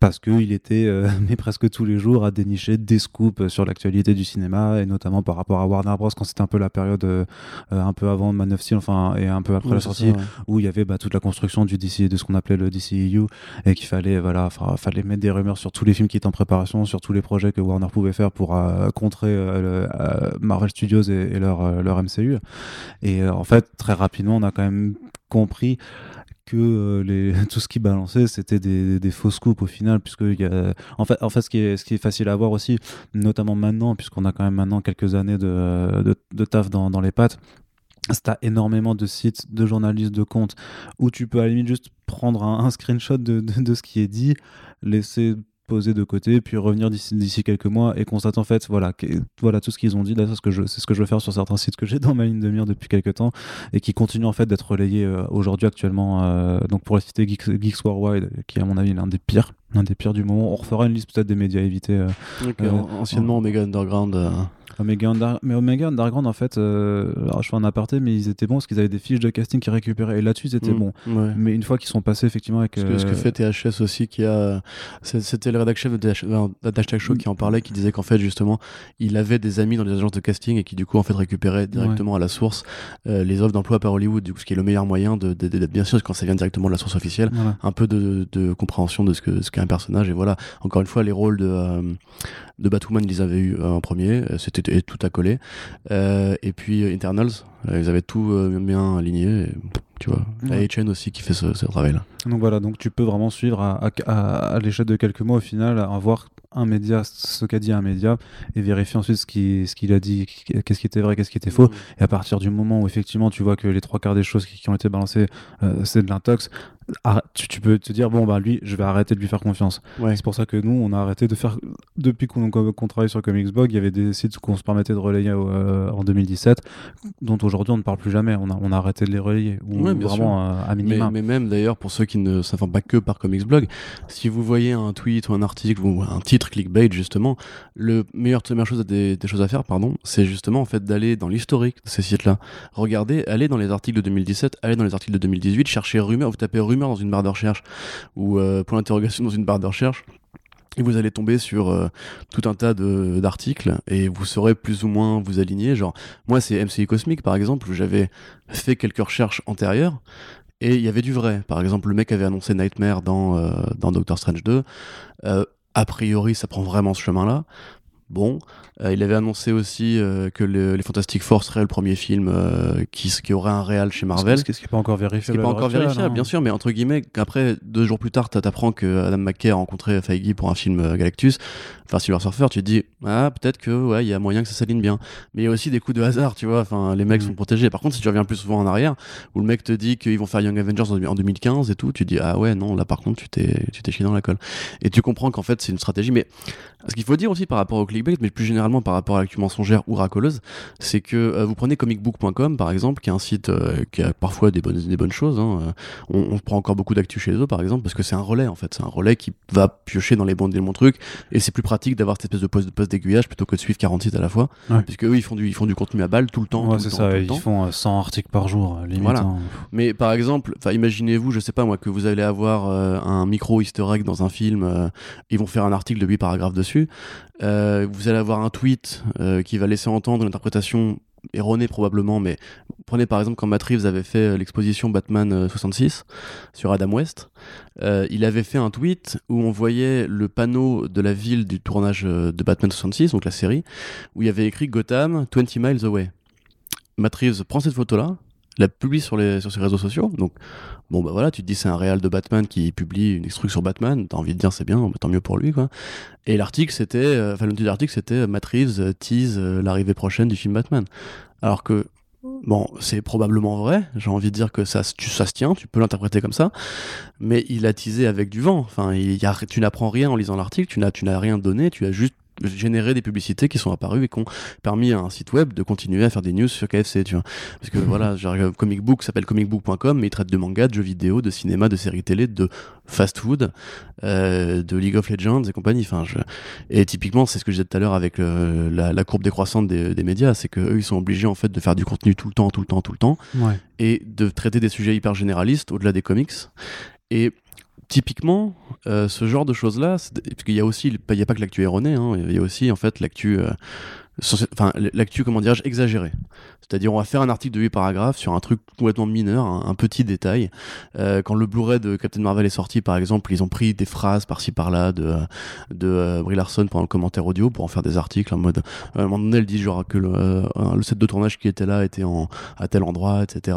parce qu'il était, euh, (laughs) mais presque tous les jours, à dénicher des scoops sur l'actualité du cinéma, et notamment par rapport à Warner Bros. quand c'était un peu la période un peu avant Man of Steel, enfin, et un peu après la sortie, où il y avait bah, toute la construction du DC, de ce qu'on appelait le DCEU, et qu'il fallait, voilà, fallait mettre des rumeurs sur tous les films qui étaient en préparation, sur tous les projets que Warner pouvait faire pour contrer Marvel Studios et, leur euh, leur MCU. Et euh, en fait, très rapidement, on a quand même compris que les, (laughs) tout ce qui balançait c'était des, fausses coupes au final puisque en fait en fait ce qui est ce qui est facile à voir aussi notamment maintenant puisqu'on a quand même maintenant quelques années de, de, taf dans, dans les pattes tu as énormément de sites, de journalistes, de comptes, où tu peux à la limite juste prendre un, screenshot de, de, ce qui est dit, laisser poser de côté, puis revenir d'ici quelques mois et constater en fait, voilà, voilà tout ce qu'ils ont dit. Là, c'est ce que je, c'est ce que je veux faire sur certains sites que j'ai dans ma ligne de mire depuis quelques temps et qui continuent en fait d'être relayés euh, aujourd'hui actuellement. Euh, donc pour la citer Geeks, Geeks Worldwide, qui à mon avis est l'un des pires, l'un des pires du moment. On refera une liste peut-être des médias à éviter. Euh, anciennement Omega Underground. Omega mais Omega Underground, en fait, euh, alors je fais un aparté, mais ils étaient bons parce qu'ils avaient des fiches de casting qu'ils récupéraient. Et là-dessus, ils étaient mm, bons. Mais une fois qu'ils sont passés, effectivement, avec. Ce que, ce que fait THS aussi, qui a. C'était le rédacteur chef de Hashtag Show qui en parlait, qui disait qu'en fait, justement, il avait des amis dans les agences de casting et qui, du coup, en fait, récupéraient directement à la source euh, les offres d'emploi par Hollywood, du coup, ce qui est le meilleur moyen de, bien sûr, quand ça vient directement de la source officielle, un peu de, de, compréhension de ce qu'est ce qu'est un personnage. Et voilà, encore une fois, les rôles de. Euh, de Batwoman, ils les avaient eu en premier, c'était tout à coller. Euh, et puis euh, Internals, euh, ils avaient tout bien aligné. tu vois, ouais. HN aussi qui fait ce, travail-là. Donc voilà, donc tu peux vraiment suivre à, à, l'échelle de quelques mois au final, à voir un média, ce qu'a dit un média, et vérifier ensuite ce qu'il ce qu'il a dit, qu'est-ce qui était vrai, qu'est-ce qui était faux. Et à partir du moment où effectivement tu vois que les trois quarts des choses qui, ont été balancées, c'est de l'intox, tu, peux te dire bon bah lui je vais arrêter de lui faire confiance. C'est pour ça que nous on a arrêté de faire depuis qu'on travaille sur Comicsblog il y avait des sites qu'on se permettait de relayer euh, en 2017 dont aujourd'hui on ne parle plus jamais. On a, on a arrêté de les relayer ou vraiment euh, à minima. Mais, même d'ailleurs pour ceux qui ne s'informent pas que par Comicsblog si vous voyez un tweet ou un article ou un titre clickbait justement le meilleur meilleure chose des, des choses à faire pardon c'est justement en fait d'aller dans l'historique de ces sites là regardez allez dans les articles de 2017 allez dans les articles de 2018 cherchez rumeur vous tapez rumeur dans une barre de recherche ou euh, point d'interrogation dans une barre de recherche. Et vous allez tomber sur euh, tout un tas d'articles et vous saurez plus ou moins vous aligner. Genre, moi, c'est MCI Cosmic, par exemple, où j'avais fait quelques recherches antérieures et il y avait du vrai. Par exemple, le mec avait annoncé Nightmare dans, euh, dans Doctor Strange 2. a priori, ça prend vraiment ce chemin-là. Bon, euh, il avait annoncé aussi euh, que les Fantastic Four serait le premier film euh, qui, qui, aurait un réel chez Marvel. Ce qui n'est pas encore vérifié. Ce qui pas encore vérifié, bien sûr, mais entre guillemets, après, deux jours plus tard, tu apprends que Adam McKay a rencontré Feige pour un film Galactus, enfin Silver Surfer, tu te dis, ah, peut-être que, ouais, il y a moyen que ça s'aligne bien. Mais il y a aussi des coups de hasard, tu vois, enfin, les mecs mm. sont protégés. Par contre, si tu reviens plus souvent en arrière, où le mec te dit qu'ils vont faire Young Avengers en 2015 et tout, tu te dis, ah ouais, non, là par contre, tu t'es chié dans la colle. Et tu comprends qu'en fait, c'est une stratégie. Mais ce qu'il faut dire aussi par rapport au clickbait, mais plus généralement par rapport à l'actu mensongère ou racoleuse, c'est que euh, vous prenez comicbook.com par exemple, qui est un site euh, qui a parfois des bonnes, des bonnes choses. Hein, euh, on, prend encore beaucoup d'actu chez eux par exemple, parce que c'est un relais en fait. C'est un relais qui va piocher dans les bons, des bons trucs, et c'est plus pratique d'avoir cette espèce de poste, de poste d'aiguillage plutôt que de suivre 40 sites à la fois. Puisque eux, ils font, du, ils font du contenu à balle tout le temps. c'est ça, ils font 100 articles par jour, limite. Voilà. Hein. Mais par exemple, imaginez-vous, je sais pas moi, que vous allez avoir un micro easter egg dans un film, ils vont faire un article de 8 paragraphes dessus. Euh, vous allez avoir un tweet euh, qui va laisser entendre une interprétation erronée probablement, mais prenez par exemple quand Matt Reeves avait fait euh, l'exposition Batman 66 sur Adam West, il avait fait un tweet où on voyait le panneau de la ville du tournage de Batman 66, donc la série, où il y avait écrit Gotham 20 miles away. Matt Reeves prend cette photo-là, la publie sur, les, sur ses réseaux sociaux, donc Bon, bah voilà, tu te dis c'est un réal de Batman qui publie une truc sur Batman, t'as envie de dire c'est bien, tant mieux pour lui, quoi. Et l'article, c'était, euh, enfin, le titre de l'article, c'était euh, Matt euh, tease l'arrivée prochaine du film Batman. Alors que, bon, c'est probablement vrai, j'ai envie de dire que ça, tu, ça se tient, tu peux l'interpréter comme ça, mais il a teasé avec du vent. Enfin, il y a, tu n'apprends rien en lisant l'article, tu n'as rien donné, tu as juste générer des publicités qui sont apparues et qui ont permis à un site web de continuer à faire des news sur KFC, tu vois. Parce que voilà, genre, comic book s'appelle comicbook.com, mais il traite de manga, de jeux vidéo, de cinéma, de séries télé, de fast food, euh, de League of Legends et compagnie. Enfin, je... Et typiquement, c'est ce que je disais tout à l'heure avec la, courbe décroissante des, des médias, c'est qu'eux, ils sont obligés en fait de faire du contenu tout le temps, tout le temps, tout le temps, et de traiter des sujets hyper généralistes au-delà des comics. Et typiquement, euh, ce genre de choses-là, parce qu'il y a aussi, il n'y a pas que l'actu erronée, hein, il y a aussi en fait l'actu, euh, enfin l'actu comment dirais-je exagéré c'est-à-dire on va faire un article de 8 paragraphes sur un truc complètement mineur un, petit détail. Euh, quand le Blu-ray de Captain Marvel est sorti par exemple ils ont pris des phrases par-ci par-là de de euh, Brie Larson pendant le commentaire audio pour en faire des articles en mode euh, à un moment donné elle dit genre que le, le, set de tournage qui était là était en à tel endroit etc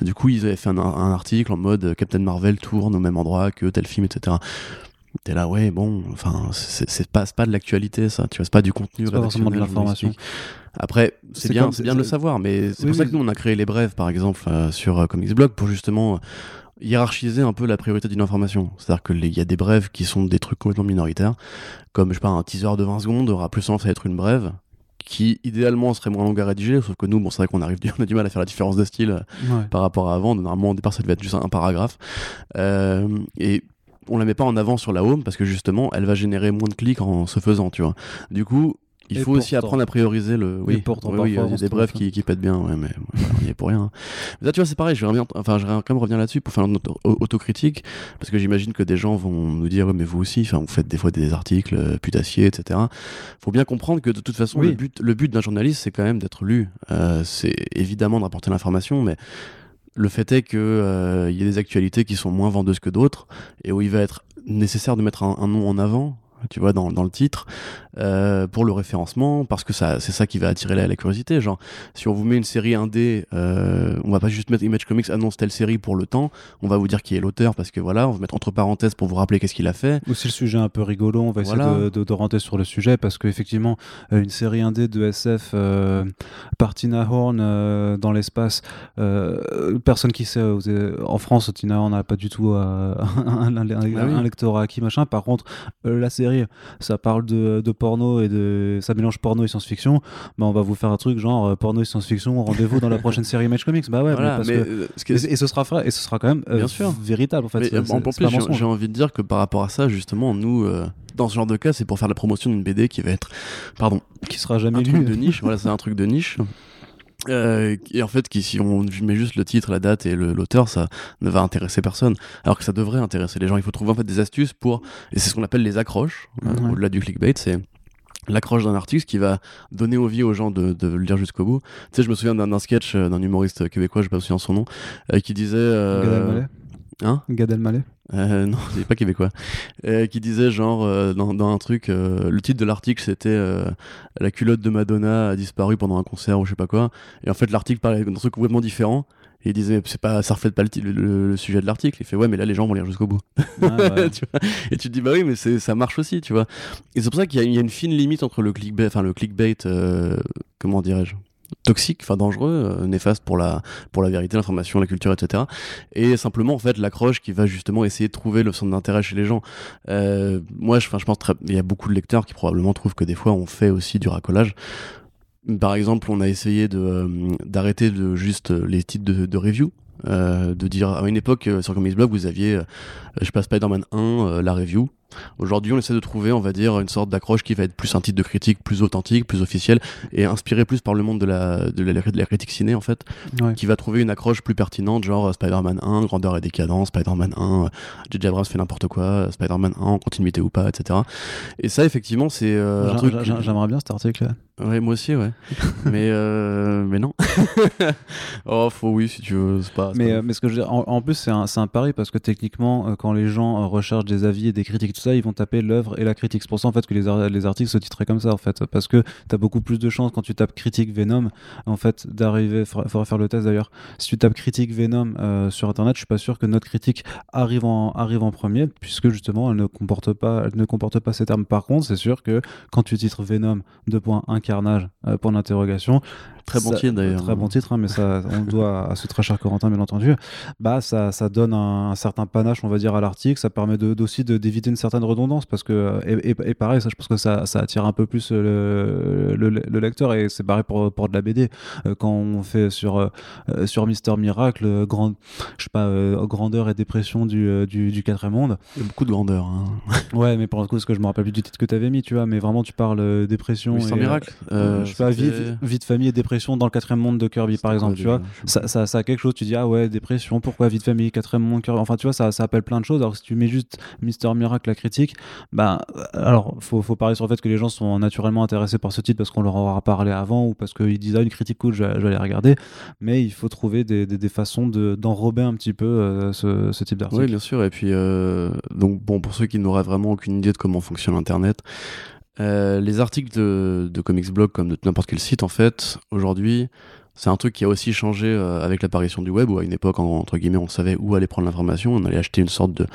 du coup ils avaient fait un article en mode Captain Marvel tourne au même endroit que tel film etc T'es là, ouais, bon, enfin, c'est pas, pas de l'actualité, ça, tu vois, c'est pas du contenu pas forcément de l'information. Après, c'est bien, c'est bien de le savoir, mais c'est pour ça que nous, on a créé les brèves, par exemple, euh, sur euh, Comics Blog, pour justement euh, hiérarchiser un peu la priorité d'une information. C'est-à-dire qu'il y a des brèves qui sont des trucs complètement minoritaires, comme, je sais pas, un teaser de 20 secondes aura plus sens à être une brève, qui idéalement serait moins longue à rédiger, sauf que nous, bon, c'est vrai qu'on arrive, (laughs) on a du mal à faire la différence de style par rapport à avant. Normalement, au départ, ça devait être juste un, paragraphe. et on la met pas en avant sur la home parce que justement, elle va générer moins de clics en se faisant, tu vois. Du coup, il faut aussi apprendre à prioriser le. Oui, pourtant, oui, il y a des brefs qui, qui pètent bien, ouais, mais il y est pour rien. Mais là, tu vois, c'est pareil, je vais enfin, je quand même revenir là-dessus pour faire notre autocritique, parce que j'imagine que des gens vont nous dire, mais vous aussi, enfin, vous faites des fois des articles euh, putassiers, etc. Faut bien comprendre que de toute façon, le but, le but d'un journaliste, c'est quand même d'être lu. Euh, c'est évidemment de rapporter l'information, mais le fait est qu'il euh, y a des actualités qui sont moins vendeuses que d'autres et où il va être nécessaire de mettre un nom en avant tu vois, dans, dans le titre, euh, pour le référencement, parce que ça, c'est ça qui va attirer la, curiosité. Genre, si on vous met une série indé, euh, on va pas juste mettre Image Comics annonce telle série pour le temps, on va vous dire qui est l'auteur, parce que voilà, on va mettre entre parenthèses pour vous rappeler qu'est-ce qu'il a fait. Ou si le sujet est un peu rigolo, on va essayer de, de, rentrer sur le sujet, parce qu'effectivement, euh, une série indé de SF euh, par Tina Horn euh, dans l'espace, personne qui sait, en France, Tina Horn n'a pas du tout (laughs) un, un, un, ah lectorat qui machin. Par contre, la série ça parle de, porno et de ça mélange porno et science-fiction, bah on va vous faire un truc genre euh, porno et science-fiction, rendez-vous dans la prochaine série Image Comics. Bah ouais, parce que, euh, et, ce sera et ce sera quand même euh, bien sûr véritable en fait. en plus, j'ai envie de dire que par rapport à ça, justement, nous dans ce genre de cas, c'est pour faire la promotion d'une BD qui va être, pardon, qui sera jamais un truc de niche. voilà, c'est un truc de niche. Euh, et en fait, qui, si on met juste le titre, la date et l'auteur, ça ne va intéresser personne. Alors que ça devrait intéresser les gens. Il faut trouver en fait des astuces pour, et c'est ce qu'on appelle les accroches, euh, au-delà du clickbait, c'est l'accroche d'un artiste qui va donner envie aux gens de, de le lire jusqu'au bout. Tu sais, je me souviens d'un sketch euh, d'un humoriste québécois, je ne sais pas son nom, qui disait. Euh, Hein Gad Elmaleh euh, Non, c'est pas québécois. Euh, qui disait genre euh, dans, un truc, euh, le titre de l'article c'était La culotte de Madonna a disparu pendant un concert ou je sais pas quoi. Et en fait l'article parlait d'un truc complètement différent. Et il disait c'est pas ça reflète pas le, sujet de l'article. Il fait ouais mais là les gens vont lire jusqu'au bout. Ah, (laughs) et tu te dis bah oui mais ça marche aussi tu vois. Et c'est pour ça qu'il y, a une fine limite entre le clickbait, enfin le clickbait, comment dirais-je toxique, enfin dangereux, euh, néfaste pour la, pour la vérité, l'information, la culture, etc. Et simplement, en fait, l'accroche qui va justement essayer de trouver le centre d'intérêt chez les gens. Euh, moi, je, je pense il y a beaucoup de lecteurs qui probablement trouvent que des fois, on fait aussi du racolage. Par exemple, on a essayé euh, d'arrêter de juste les titres de, de review. de dire à une époque sur Comics Blog vous aviez je passe Spider-Man 1 la review Aujourd'hui, on essaie de trouver, on va dire, une sorte d'accroche qui va être plus un titre de critique, plus authentique, plus officiel, et inspiré plus par le monde de la, de la, critique ciné, en fait, qui va trouver une accroche plus pertinente, genre euh, Spider-Man 1, grandeur et décadence, Spider-Man 1, J.J. Abrams fait n'importe quoi, Spider-Man 1, continuité ou pas, etc. Et ça, effectivement, c'est euh, un truc. J'aimerais bien cet article. Ouais, moi aussi, ouais. (laughs) mais, euh, mais non. (laughs) oh, faut oui, si tu veux. Pas, mais, mais ce que je en, plus, c'est un, un pari parce que techniquement, quand les gens recherchent des avis et des critiques, ça, ils vont taper l'œuvre et la critique. C'est pour ça en fait que les, les articles se titraient comme ça en fait, parce que tu as beaucoup plus de chances quand tu tapes critique Venom en fait d'arriver. Faudra faire le test d'ailleurs. Si tu tapes critique Venom euh, sur internet, je suis pas sûr que notre critique arrive en arrive en premier, puisque justement elle ne comporte pas elle ne comporte pas ces termes. Par contre, c'est sûr que quand tu titres Venom 2.1 carnage euh, point d'interrogation Très bon titre d'ailleurs. Très bon titre, hein, mais ça, on doit à ce très cher Corentin, bien entendu. Bah, ça, ça donne un, certain panache, on va dire, à l'article. Ça permet de, aussi d'éviter une certaine redondance parce que, et, et, pareil, ça, je pense que ça, ça attire un peu plus le, le, lecteur et c'est pareil pour, pour de la BD. Euh, quand on fait sur, euh, sur Mister Miracle, grand, je sais pas, euh, grandeur et dépression du, du, du quatrième monde. Il y a beaucoup de grandeur. Hein. (laughs) ouais, mais pour le coup, ce que je me rappelle plus du titre que tu avais mis, tu vois, mais vraiment, tu parles dépression. Mister Miracle Je sais pas, vie, vie, de famille et dépression dans le quatrième monde de Kirby, par exemple, tu vois. Ça, ça, ça, a quelque chose, tu dis, ah ouais, dépression, pourquoi vie de famille, quatrième monde, Kirby. Enfin, tu vois, ça, ça appelle plein de choses. Alors, si tu mets juste Mister Miracle, critique, bah, alors, faut, faut parler sur le fait que les gens sont naturellement intéressés par ce titre parce qu'on leur aura parlé avant ou parce qu'ils disent, ah, une critique cool, je, vais aller regarder. Mais il faut trouver des, des, façons d'enrober un petit peu euh, ce, ce, type d'article. Oui, bien sûr. Et puis, euh, donc, bon, pour ceux qui n'auraient vraiment aucune idée de comment fonctionne Internet, euh, les articles de, de Comics Blog, comme de n'importe quel site, en fait, aujourd'hui, c'est un truc qui a aussi changé euh, avec l'apparition du web, où à une époque, entre guillemets, on savait où aller prendre l'information, on allait acheter une sorte de.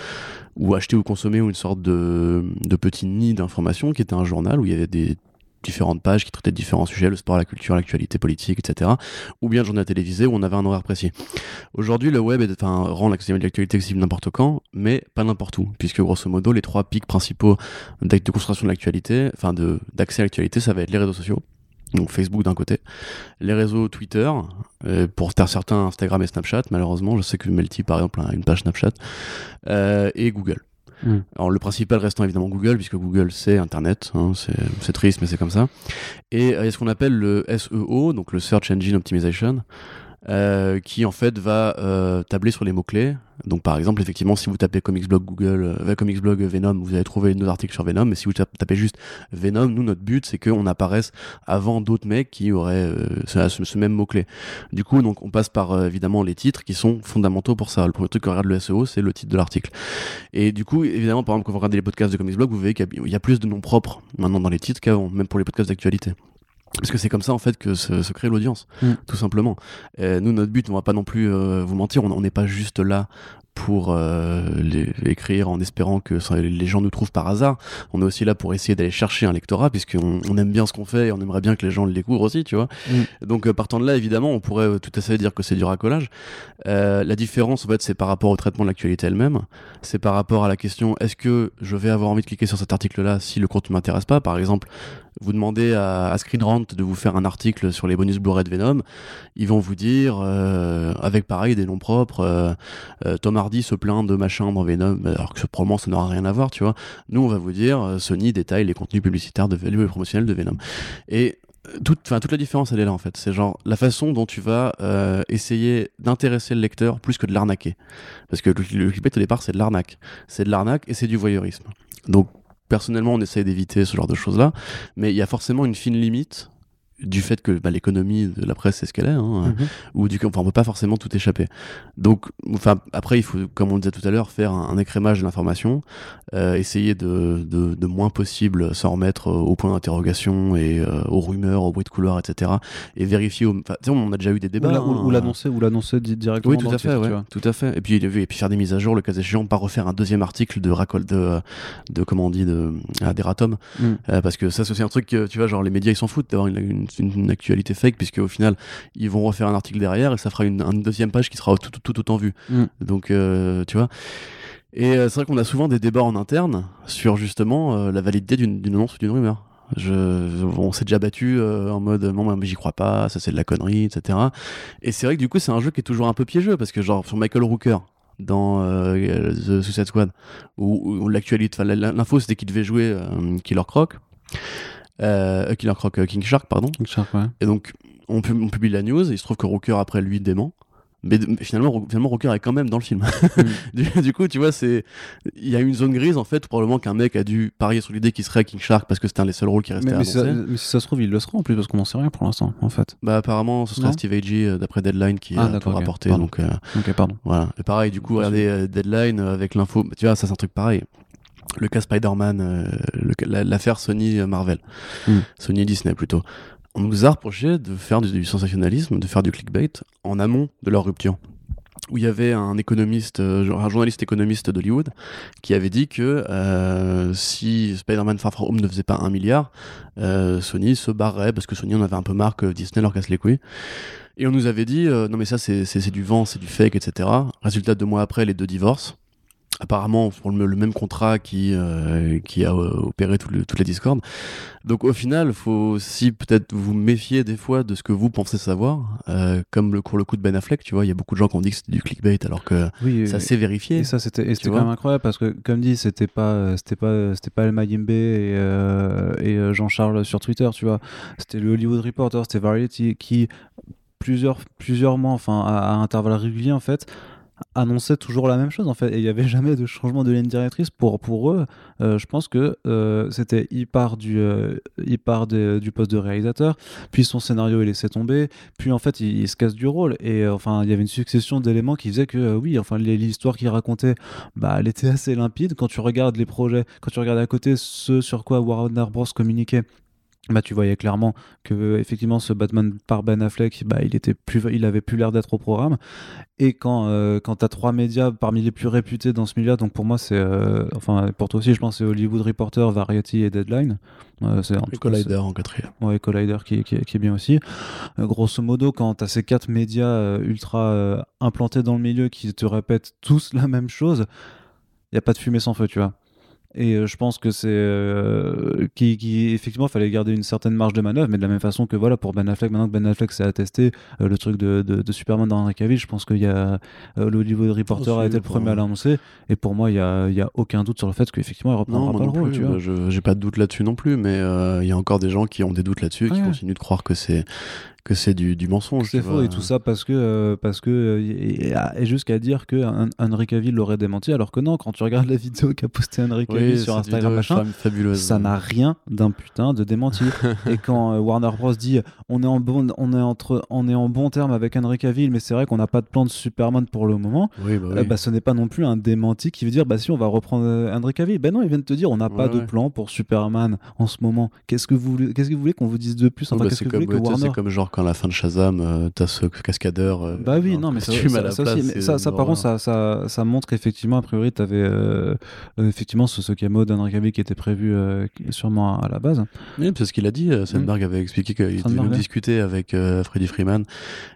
ou acheter ou consommer une sorte de, petit nid d'information qui était un journal où il y avait des différentes pages qui traitaient de différents sujets, le sport, la culture, l'actualité politique, etc. Ou bien le journal télévisé où on avait un horaire précis. Aujourd'hui, le web est, enfin, rend l'actualité accessible n'importe quand, mais pas n'importe où, puisque grosso modo, les trois pics principaux de concentration de l'actualité, enfin d'accès à l'actualité, ça va être les réseaux sociaux, donc Facebook d'un côté, les réseaux Twitter, euh, pour certains Instagram et Snapchat, malheureusement, je sais que Melty par exemple a une page Snapchat, euh, et Google. Hmm. Alors le principal restant évidemment Google, puisque Google c'est Internet, hein, c'est triste mais c'est comme ça. Et euh, il y a ce qu'on appelle le SEO, donc le Search Engine Optimization, euh, qui en fait va euh, tabler sur les mots-clés. Donc par exemple, effectivement, si vous tapez Comics Blog Google, euh, Comics Blog Venom, vous allez trouver nos articles sur Venom. Mais si vous tapez juste Venom, nous notre but c'est qu'on apparaisse avant d'autres mecs qui auraient euh, ce, ce, même mot-clé. Du coup, donc on passe par euh, évidemment les titres qui sont fondamentaux pour ça. Le premier truc qu'on regarde le SEO, c'est le titre de l'article. Et du coup, évidemment, par exemple, quand vous regardez les podcasts de Comics Blog, vous voyez qu'il y, a plus de noms propres maintenant dans les titres qu'avant, même pour les podcasts d'actualité. Parce que c'est comme ça en fait que se, se crée l'audience, mm. tout simplement. Et nous, notre but, on va pas non plus euh, vous mentir, on n'est pas juste là pour euh, les, écrire en espérant que les gens nous trouvent par hasard. On est aussi là pour essayer d'aller chercher un lectorat, puisqu'on on aime bien ce qu'on fait et on aimerait bien que les gens le découvrent aussi, tu vois. Mm. Donc euh, partant de là, évidemment, on pourrait euh, tout à fait dire que c'est du racolage. Euh, la différence, en fait, c'est par rapport au traitement de l'actualité elle-même. C'est par rapport à la question est-ce que je vais avoir envie de cliquer sur cet article-là si le contenu m'intéresse pas? Par exemple, vous demandez à, à Screen de vous faire un article sur les bonus Blu-ray de Venom, ils vont vous dire, euh, avec pareil des noms propres, euh, euh, Tom Hardy se plaint de machin dans Venom, alors que probablement ça n'aura rien à voir, tu vois. Nous, on va vous dire, euh, Sony détaille les contenus publicitaires de les promotionnels de Venom. Et toute, toute la différence, elle est là en fait. C'est genre la façon dont tu vas euh, essayer d'intéresser le lecteur plus que de l'arnaquer. Parce que le, clickbait au départ, c'est de l'arnaque. C'est de l'arnaque et c'est du voyeurisme. Donc personnellement, on essaie d'éviter ce genre de choses-là, mais il y a forcément une fine limite du fait que bah, l'économie de la presse c'est ce qu'elle est, hein, mm-hmm. ou du enfin on peut pas forcément tout échapper. Donc, enfin après il faut, comme on le disait tout à l'heure, faire un, écrémage de l'information, euh, essayer de, de, de, moins possible s'en remettre au point d'interrogation et euh, aux rumeurs, aux bruits de couloir, etc. Et vérifier. Au... on a déjà eu des débats. Ou hein, l'annoncer, ou l'annoncer directement. Oui, tout à fait, ouais, tout à fait. Et puis, et puis faire des mises à jour, le cas échéant, pas refaire un deuxième article de racole de, de comment on dit, de à d'Eratom, mm. euh, parce que ça c'est aussi un truc tu vois, genre les médias ils s'en foutent d'avoir une, une une, actualité fake, puisque au final, ils vont refaire un article derrière et ça fera une, deuxième page qui sera tout, tout, autant vue. Mm. Donc, euh, tu vois. Et euh, c'est vrai qu'on a souvent des débats en interne sur justement euh, la validité d'une annonce ou d'une rumeur. Je, on s'est déjà battu en mode non mais j'y crois pas, ça c'est de la connerie, etc. Et c'est vrai que du coup c'est un jeu qui est toujours un peu piégeux parce que genre sur Michael Rooker dans The Suicide Squad où, l'actualité, l'info c'était qu'il devait jouer Killer Croc euh, Killer Croc, euh, King Shark, pardon. King Shark, ouais. Et donc, on, on, publie la news, et il se trouve que Rooker, après lui, dément. Mais, finalement, finalement, Rooker est quand même dans le film. (laughs) (laughs) Mm. du, coup, tu vois, c'est il y a une zone grise en fait. Probablement qu'un mec a dû parier sur l'idée qu'il serait King Shark parce que c'était un des seuls rôles qui restait. Mais, mais, si ça, se trouve, il le sera en plus parce qu'on n'en sait rien pour l'instant, en fait. Bah apparemment, ce sera Steve Agee euh, d'après Deadline qui ah, a tout rapporté. Donc, euh, ok, pardon. Voilà. Et pareil, du coup, regardez Deadline avec l'info. Tu vois, ça c'est un truc pareil le cas Spider-Man, euh, l'affaire Sony euh, Marvel, mm. Sony Disney plutôt. On nous a reproché de faire du, sensationnalisme, de faire du clickbait en amont de leur rupture. Où il y avait un économiste, euh, un journaliste économiste d'Hollywood, qui avait dit que si Spider-Man Far From Home ne faisait pas un milliard, Sony se barrait parce que Sony en avait un peu marre que Disney leur casse les couilles. Et on nous avait dit non mais ça c'est du vent, c'est du fake, etc. Résultat deux mois après, les deux divorces. Apparemment pour le, même contrat qui, euh, qui a euh, opéré tout toutes les Discord. Donc au final, faut aussi peut-être vous méfier des fois de ce que vous pensez savoir, euh, comme le, pour le coup de Ben Affleck, tu vois, il y a beaucoup de gens qui ont dit que c'était du clickbait alors que ça s'est vérifié. Et ça c'était quand même incroyable parce que comme dit, c'était pas c'était pas c'était pas El Mayimbe et, et Jean-Charles sur Twitter, tu vois, c'était le Hollywood Reporter, c'était Variety qui plusieurs plusieurs mois, enfin à, à intervalles réguliers en fait annonçait toujours la même chose en fait. Et il n'y avait jamais de changement de ligne directrice pour, pour eux. Euh, je pense que euh, c'était il part du euh, il part du poste de réalisateur puis son scénario est laissé tomber puis en fait il, se casse du rôle. Et enfin il y avait une succession d'éléments qui faisaient que oui enfin l'histoire qu'il racontait bah elle était assez limpide. Quand tu regardes les projets quand tu regardes à côté ce sur quoi Warner Bros. communiquait bah, tu voyais clairement que effectivement ce Batman par Ben Affleck, bah, il était plus, il avait plus l'air d'être au programme. Et quand euh, quand t'as trois médias parmi les plus réputés dans ce milieu, donc pour moi c'est, euh, enfin pour toi aussi je pense c'est Hollywood Reporter, Variety et Deadline. Euh, c'est et Collider en quatrième. Ouais, Collider qui, qui, qui, est bien aussi. grosso modo, quand t'as ces quatre médias ultra implantés dans le milieu qui te répètent tous la même chose, il y a pas de fumée sans feu, tu vois. Et euh, je pense que c'est euh, qui, qui, effectivement fallait garder une certaine marge de manœuvre, mais de la même façon que voilà pour Ben Affleck, maintenant que Ben Affleck s'est attesté euh, le truc de, de, Superman dans Henry Cavill, je pense qu'il y a le Hollywood Reporter a été le premier à l'annoncer, et pour moi il y a, y a, aucun doute sur le fait qu'effectivement il reprendra pas le rôle. Tu vois. Je j'ai pas de doute là-dessus non plus, mais il y a encore des gens qui ont des doutes là-dessus, qui continuent de croire que c'est que c'est du, du, mensonge. C'est faux et tout ça parce que euh, parce que euh, et, jusqu'à dire que Henry Cavill l'aurait démenti alors que non quand tu regardes la vidéo qu'a posté Henry Cavill sur Instagram machin, ça n'a rien d'un putain de démenti. (laughs) et quand euh, Warner Bros dit on est en bon on est entre on est en bon terme avec Henry Cavill mais c'est vrai qu'on n'a pas de plan de Superman pour le moment. Bah, bah, ce n'est pas non plus un démenti qui veut dire bah si on va reprendre Henry Cavill. Ben non ils viennent te dire on n'a pas de plan pour Superman en ce moment. Qu'est-ce que vous qu'est-ce que vous voulez qu'on vous dise de plus? Enfin, bah, qu'est-ce que vous voulez que Warner comme genre quand la fin de Shazam, euh, t'as ce cascadeur. Euh, bah oui, non, mais ça, ça, ça, par contre, ça, ça, ça montre qu'effectivement, a priori, t'avais euh, effectivement ce, ce camo d'Henry Cavill qui était prévu sûrement à, la base. Oui, c'est ce qu'il a dit. Sandberg mm. avait expliqué qu'il avait discuté avec Freddie Freeman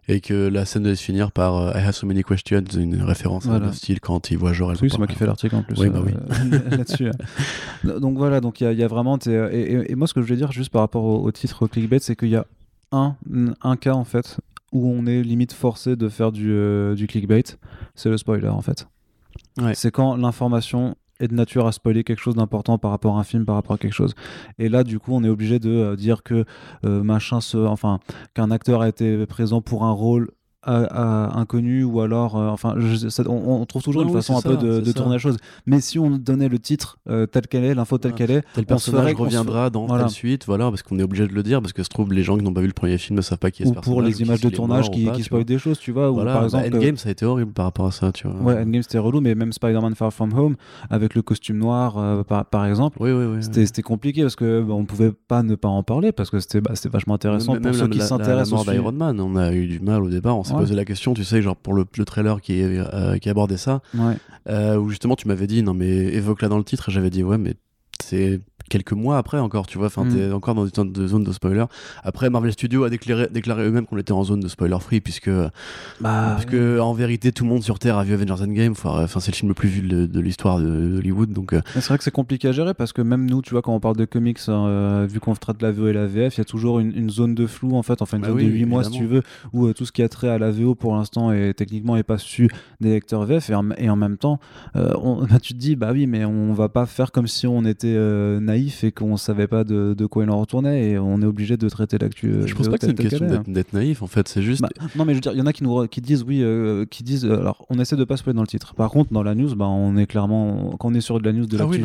et que la scène devait se finir par I have so many questions, une référence à le style quand il voit Jorel. Oui, c'est moi qui fais l'article en plus. Oui, bah oui. (laughs) là-dessus. (laughs) donc voilà, donc il y, y, a vraiment. Et, et, moi, ce que je veux dire, juste par rapport au, au titre clickbait, c'est qu'il y a un, un cas en fait où on est limite forcé de faire du, euh, du clickbait, c'est le spoiler en fait. C'est quand l'information est de nature à spoiler quelque chose d'important par rapport à un film, par rapport à quelque chose. Et là, du coup, on est obligé de euh, dire que euh, machin, se, enfin, qu'un acteur a été présent pour un rôle inconnu ou alors euh, enfin on, trouve toujours une façon un peu de, tourner la chose. Mais si on donnait le titre euh, tel qu'elle est l'info telle qu'elle est tel personnage reviendra dans la suite voilà parce qu'on est obligé de le dire parce que se trouve les gens qui n'ont pas vu le premier film ne savent pas qui est ce personnage pour les images de tournage qui, qui spoilent des choses tu vois ou par bah, exemple Endgame ça a été horrible par rapport à ça tu vois. Ouais Endgame c'était relou mais même Spider-Man Far From Home avec le costume noir euh, par, exemple oui, oui, oui, c'était compliqué parce que bah, on pouvait pas ne pas en parler parce que c'était bah, vachement intéressant pour ceux qui s'intéressent au Iron Man on a eu du mal au départ s'est posé la question tu sais genre pour le, le trailer qui, euh, qui abordait ça, euh, où justement tu m'avais dit non mais évoque-la dans le titre, et j'avais dit ouais mais c'est quelques mois après encore, tu vois. Enfin, mm. t'es encore dans une de zone de spoiler. Après, Marvel Studios a déclaré, déclaré eux-mêmes qu'on était en zone de spoiler free, puisque, bah, en vérité, tout le monde sur Terre a vu Avengers Endgame. Enfin, c'est le film le plus vu de, l'histoire de, Hollywood. Donc, euh. c'est vrai que c'est compliqué à gérer parce que même nous, tu vois, quand on parle de comics, hein, euh, vu qu'on traite la VO et la VF, il y a toujours une, zone de flou, en fait, enfin, une bah zone de 8 mois, si tu veux, où euh, tout ce qui a trait à la VO pour l'instant est techniquement est pas su des lecteurs VF. Et en, et en même temps, on, (laughs) bah, tu te dis, bah oui, mais on va pas faire comme si on était naïf et qu'on savait pas de, quoi il en retournait et on est obligé de traiter l'actu. Euh, je pense pas que c'est une question d'être naïf en fait, c'est juste. Bah, non mais je veux dire, il y en a qui nous qui disent oui, euh, qui disent euh, alors on essaie de pas spoiler dans le titre. Par contre dans la news, bah, on est clairement quand on est sur de la news de ah l'actu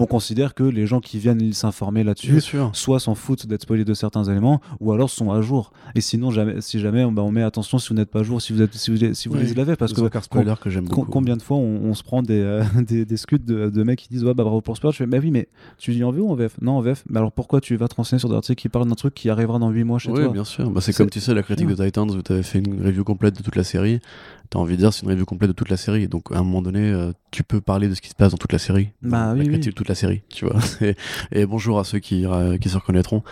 on considère que les gens qui viennent s'informer là-dessus, soit s'en foutent d'être spoilés de certains éléments, ou alors sont à jour. Et sinon jamais, si jamais bah, on met attention si vous n'êtes pas à jour, si vous êtes si vous, si vous les avez parce que, que j'aime Combien de fois on, se prend des (laughs) des, des scuds de, mecs qui disent ouais bah bravo pour spoiler, je fais bah oui mais tu lis en VO ou en VF Non, en VF. Mais alors pourquoi tu vas te renseigner sur des articles qui parlent d'un truc qui arrivera dans 8 mois chez Oui, toi? bien sûr. Bah, c'est comme tu sais, la critique de Titans où tu avais fait une review complète de toute la série. T'as envie de dire, c'est une review complète de toute la série. Donc, à un moment donné, euh, tu peux parler de ce qui se passe dans toute la série. Bah oui, la oui. critique de toute la série, tu vois. (laughs) et, et bonjour à ceux qui, euh, qui se reconnaîtront.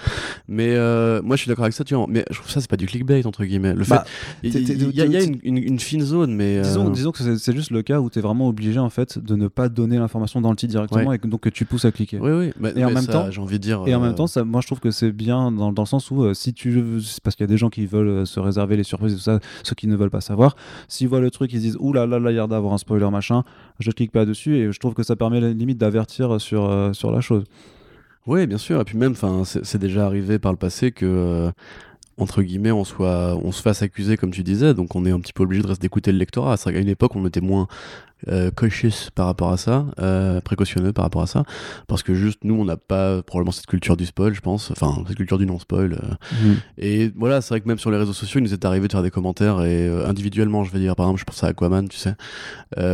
Mais euh, moi, je suis d'accord avec ça, tu vois. Mais je trouve ça, c'est pas du clickbait, entre guillemets. Le Bah, fait. Il y, a- y une, une- une fine zone, mais. euh, Disons, disons que c'est- juste le cas où tu es vraiment obligé en fait de ne pas donner l'information dans le titre directement et que, donc que tu pousses à cliquer. Oui, oui. Mais, Et en même ça, temps- j'ai envie de dire. Et en euh, même temps, ça, moi je trouve que c'est bien dans, dans le sens où euh, si tu parce qu'il y a des gens qui veulent euh, se réserver les surprises et tout ça, ceux qui ne veulent pas savoir, s'ils voient le truc, ils se disent ouh là là là, il y a d'avoir un spoiler machin, je clique pas dessus et je trouve que ça permet la limite d'avertir sur, euh, sur la chose. Oui, bien sûr. Et puis même, enfin, c'est c'est déjà arrivé par le passé que, euh, entre guillemets, on, soit, on se fasse accuser, comme tu disais. Donc on est un petit peu obligé de rester d'écouter le lectorat. C'est vrai qu'à une époque, on était moins euh, cautious par rapport à ça, euh, précautionneux par rapport à ça. Parce que juste, nous, on n'a pas probablement cette culture du spoil, je pense. Enfin, cette culture du non-spoil. euh. Et voilà, c'est vrai que même sur les réseaux sociaux, il nous est arrivé de faire des commentaires et euh, individuellement, je vais dire, par exemple, je pense à Aquaman, tu sais,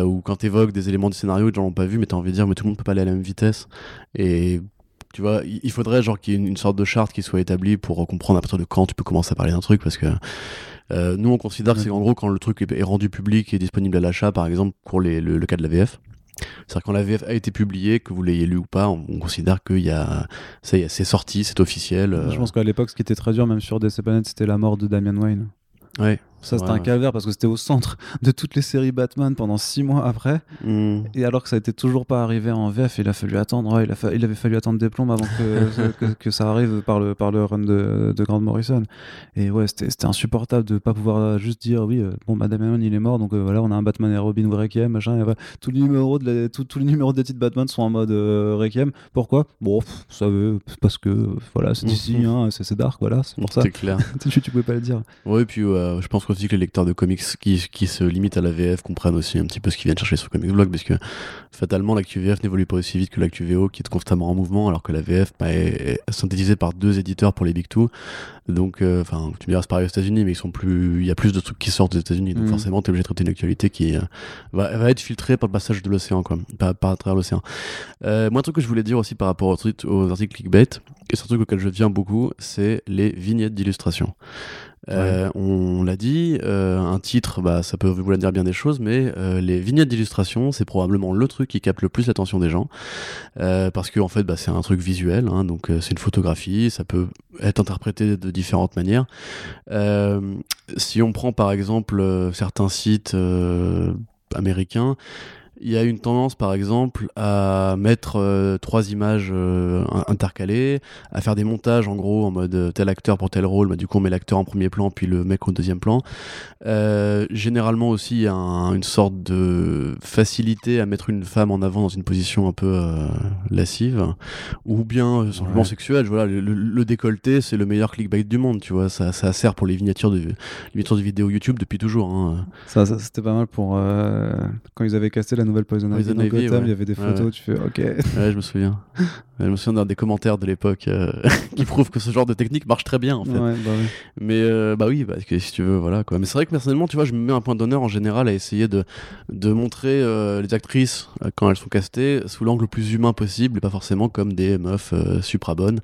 où quand t'évoques des éléments du scénario, les gens l'ont pas vu, mais t'as envie de dire, mais tout le monde peut pas aller à la même vitesse. Et tu vois, il faudrait genre qu'il y ait une sorte de charte qui soit établie pour comprendre à partir de quand tu peux commencer à parler d'un truc, parce que euh, nous, on considère que c'est en gros quand le truc est, rendu public et disponible à l'achat, par exemple, pour les, le, le cas de la VF. C'est-à-dire quand la VF a été publiée, que vous l'ayez lu ou pas, on, on considère qu'il y a, ça y est, c'est sorti, c'est officiel. euh, Je pense qu'à l'époque, ce qui était très dur, même sur DC Planet, c'était la mort de Damian Wayne. ouais. Ça, c'était Ouais, un calvaire parce que c'était au centre de toutes les séries Batman pendant six mois après. Hmm. Et alors que ça n'était toujours pas arrivé en VF, il a fallu attendre. ouais, il, a fa- il avait fallu attendre des plombes avant que, (laughs) que, que ça arrive par le, par le run de, de Grant Morrison. Et ouais, c'était insupportable de pas pouvoir euh, juste dire oui, euh, bon, Madame Ewan, il est mort, donc euh, voilà, on a un Batman et Robin ou Requiem, machin. Et voilà. Tous les numéros de la- tous- tous les numéros des titres Batman sont en mode euh, Requiem. Pourquoi? Bon, pff, vous savez, parce que euh, voilà, c'est ici, hein, c'est dark, voilà, c'est pour ça. C'est clair. (laughs) tu, tu pouvais pas le dire. Ouais, et puis euh, je pense aussi que les lecteurs de comics qui, qui se limitent à la VF comprennent aussi un petit peu ce qu'ils viennent chercher sur Comics Blog, parce que fatalement, l'actu VF n'évolue pas aussi vite que l'actu VO qui est constamment en mouvement, alors que la VF bah, est, est synthétisée par deux éditeurs pour les Big Two. Donc, euh, enfin, tu me diras, c'est pareil aux États-Unis, mais ils sont plus, il y a plus de trucs qui sortent des États-Unis, donc Mhm. forcément, t'es obligé de traiter une actualité qui euh, va, va être filtrée par le passage de l'océan, quoi, par, par à travers l'océan. Euh, moi, un truc que je voulais dire aussi par rapport aux, aux articles clickbait, et c'est un truc auquel je viens beaucoup, c'est les vignettes d'illustration. Euh, On l'a dit, euh, un titre, bah, ça peut vouloir dire bien des choses, mais euh, les vignettes d'illustration, c'est probablement le truc qui capte le plus l'attention des gens, parce que en fait, bah, c'est un truc visuel, hein, donc c'est une photographie, ça peut être interprété de différentes manières. Si on prend par exemple certains sites américains, il y a une tendance, par exemple, à mettre euh, trois images euh, in- intercalées, à faire des montages en gros en mode euh, tel acteur pour tel rôle. Bah, du coup, on met l'acteur en premier plan, puis le mec au deuxième plan. Généralement aussi, il y a un- une sorte de facilité à mettre une femme en avant dans une position un peu lascive, ou bien simplement Ouais. sexuelle. Voilà, le, le- le décolleté, c'est le meilleur clickbait du monde. Tu vois, ça, ça sert pour les miniatures de, les de vidéos YouTube depuis toujours. hein. Ça, ça, c'était pas mal pour quand ils avaient casté la nouvelle Poison Ivy dans ouais. il y avait des photos, ouais. tu fais ok. Ouais, je me souviens. Je me souviens d'un des commentaires de l'époque euh, (laughs) qui prouvent que ce genre de technique marche très bien en fait. Bah oui. Mais euh, bah oui, que si tu veux, voilà quoi. Mais c'est vrai que personnellement, tu vois, je me mets un point d'honneur en général à essayer de, de montrer euh, les actrices quand elles sont castées sous l'angle le plus humain possible et pas forcément comme des meufs supra bonnes.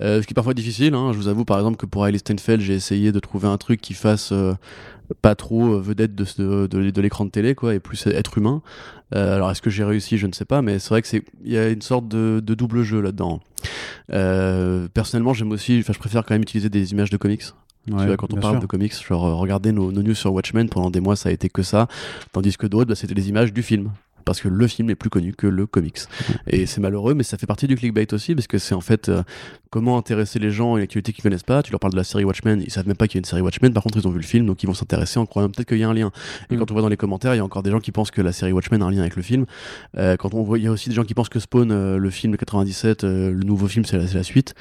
Ce qui est parfois difficile. Hein. Je vous avoue par exemple que pour Hailey Steinfeld, j'ai essayé de trouver un truc qui fasse pas trop euh, vedette de, de, de, de l'écran de télé quoi et plus être humain. Euh, alors est-ce que j'ai réussi? Je ne sais pas, mais c'est vrai que c'est il y a une sorte de, de double jeu là-dedans. Euh, personnellement, j'aime aussi, enfin, je préfère quand même utiliser des images de comics. tu vois, quand on parle sûr. de comics, genre euh, regardez nos, nos news sur Watchmen pendant des mois, ça a été que ça, tandis que d'autres, bah, c'était les images du film. Parce que le film est plus connu que le comics. Et c'est malheureux, mais ça fait partie du clickbait aussi, parce que c'est en fait euh, comment intéresser les gens à une activité qu'ils connaissent pas. Tu leur parles de la série Watchmen, ils savent même pas qu'il y a une série Watchmen, par contre ils ont vu le film, donc ils vont s'intéresser en croyant peut-être qu'il y a un lien. Et Mm. quand on voit dans les commentaires, il y a encore des gens qui pensent que la série Watchmen a un lien avec le film. Euh, quand on voit, il y a aussi des gens qui pensent que Spawn, euh, le film de 97, euh, le nouveau film, c'est la, suite.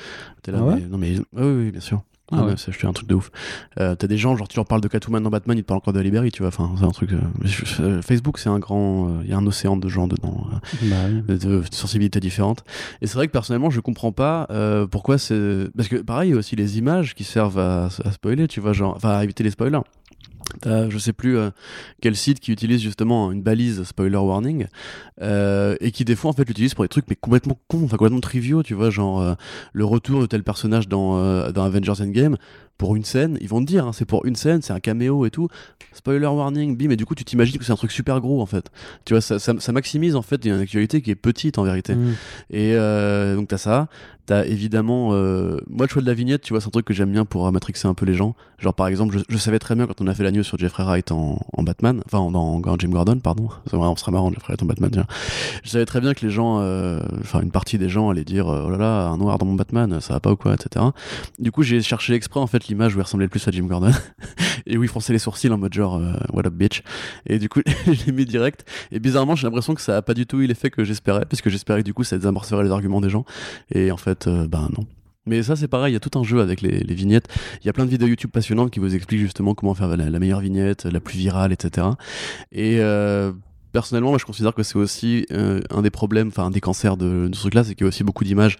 Là, Ah ouais mais- non mais oui, oui, bien sûr. Ah ouais. c'est je fais un truc de ouf. Euh, T'as des gens, genre tu leur parles de Catwoman dans Batman, ils te parlent encore de Libéry, tu vois. Enfin, c'est un truc. euh, je- euh, Facebook, c'est un grand. euh, Il y a un océan de gens dedans, Bah oui. de, de sensibilités différentes. Et c'est vrai que personnellement, je comprends pas pourquoi c'est. Parce que pareil, il y a aussi les images qui servent à, à spoiler, tu vois, genre. Enfin, à éviter les spoilers. Je sais plus euh, quel site qui utilise justement une balise spoiler warning euh, et qui des fois en fait l'utilise pour des trucs mais complètement cons, enfin complètement triviaux, tu vois, genre euh, le retour de tel personnage dans Avengers Endgame pour une scène, ils vont te dire, hein, c'est pour une scène, c'est un caméo et tout. Spoiler warning, bim, et du coup, tu t'imagines que c'est un truc super gros en fait. Tu vois, ça, ça, maximise en fait une actualité qui est petite en vérité. Mm. Et euh, donc, t'as ça. T'as évidemment, euh, moi le choix de la vignette, tu vois, c'est un truc que j'aime bien pour matrixer un peu les gens. Genre par exemple, je, savais très bien quand on a fait la news sur Jeffrey Wright en, en Batman, enfin dans, Jim Gordon, pardon, c'est vraiment sera marrant Jeffrey Wright en Batman. Tiens. Je savais très bien que les gens, euh, enfin une partie des gens allaient dire, euh, oh là là, un noir dans mon Batman, ça va pas ou quoi, etc. Du coup, j'ai cherché exprès en fait l'image où il ressemblait le plus à Jim Gordon (laughs) et où il fronçait les sourcils en mode genre what up bitch. Et du coup, (laughs) je l'ai mis direct. Et bizarrement, j'ai l'impression que ça a pas du tout eu l'effet que j'espérais, parce que j'espérais que du coup ça désamorcerait les arguments des gens. Et en fait, ben non. Mais ça, c'est pareil, il y a tout un jeu avec les, vignettes. Il y a plein de vidéos YouTube passionnantes qui vous expliquent justement comment faire la, meilleure vignette, la plus virale, etc. Et euh, personnellement, moi, je considère que c'est aussi euh, un des problèmes, enfin, un des cancers de, ce truc-là, c'est qu'il y a aussi beaucoup d'images.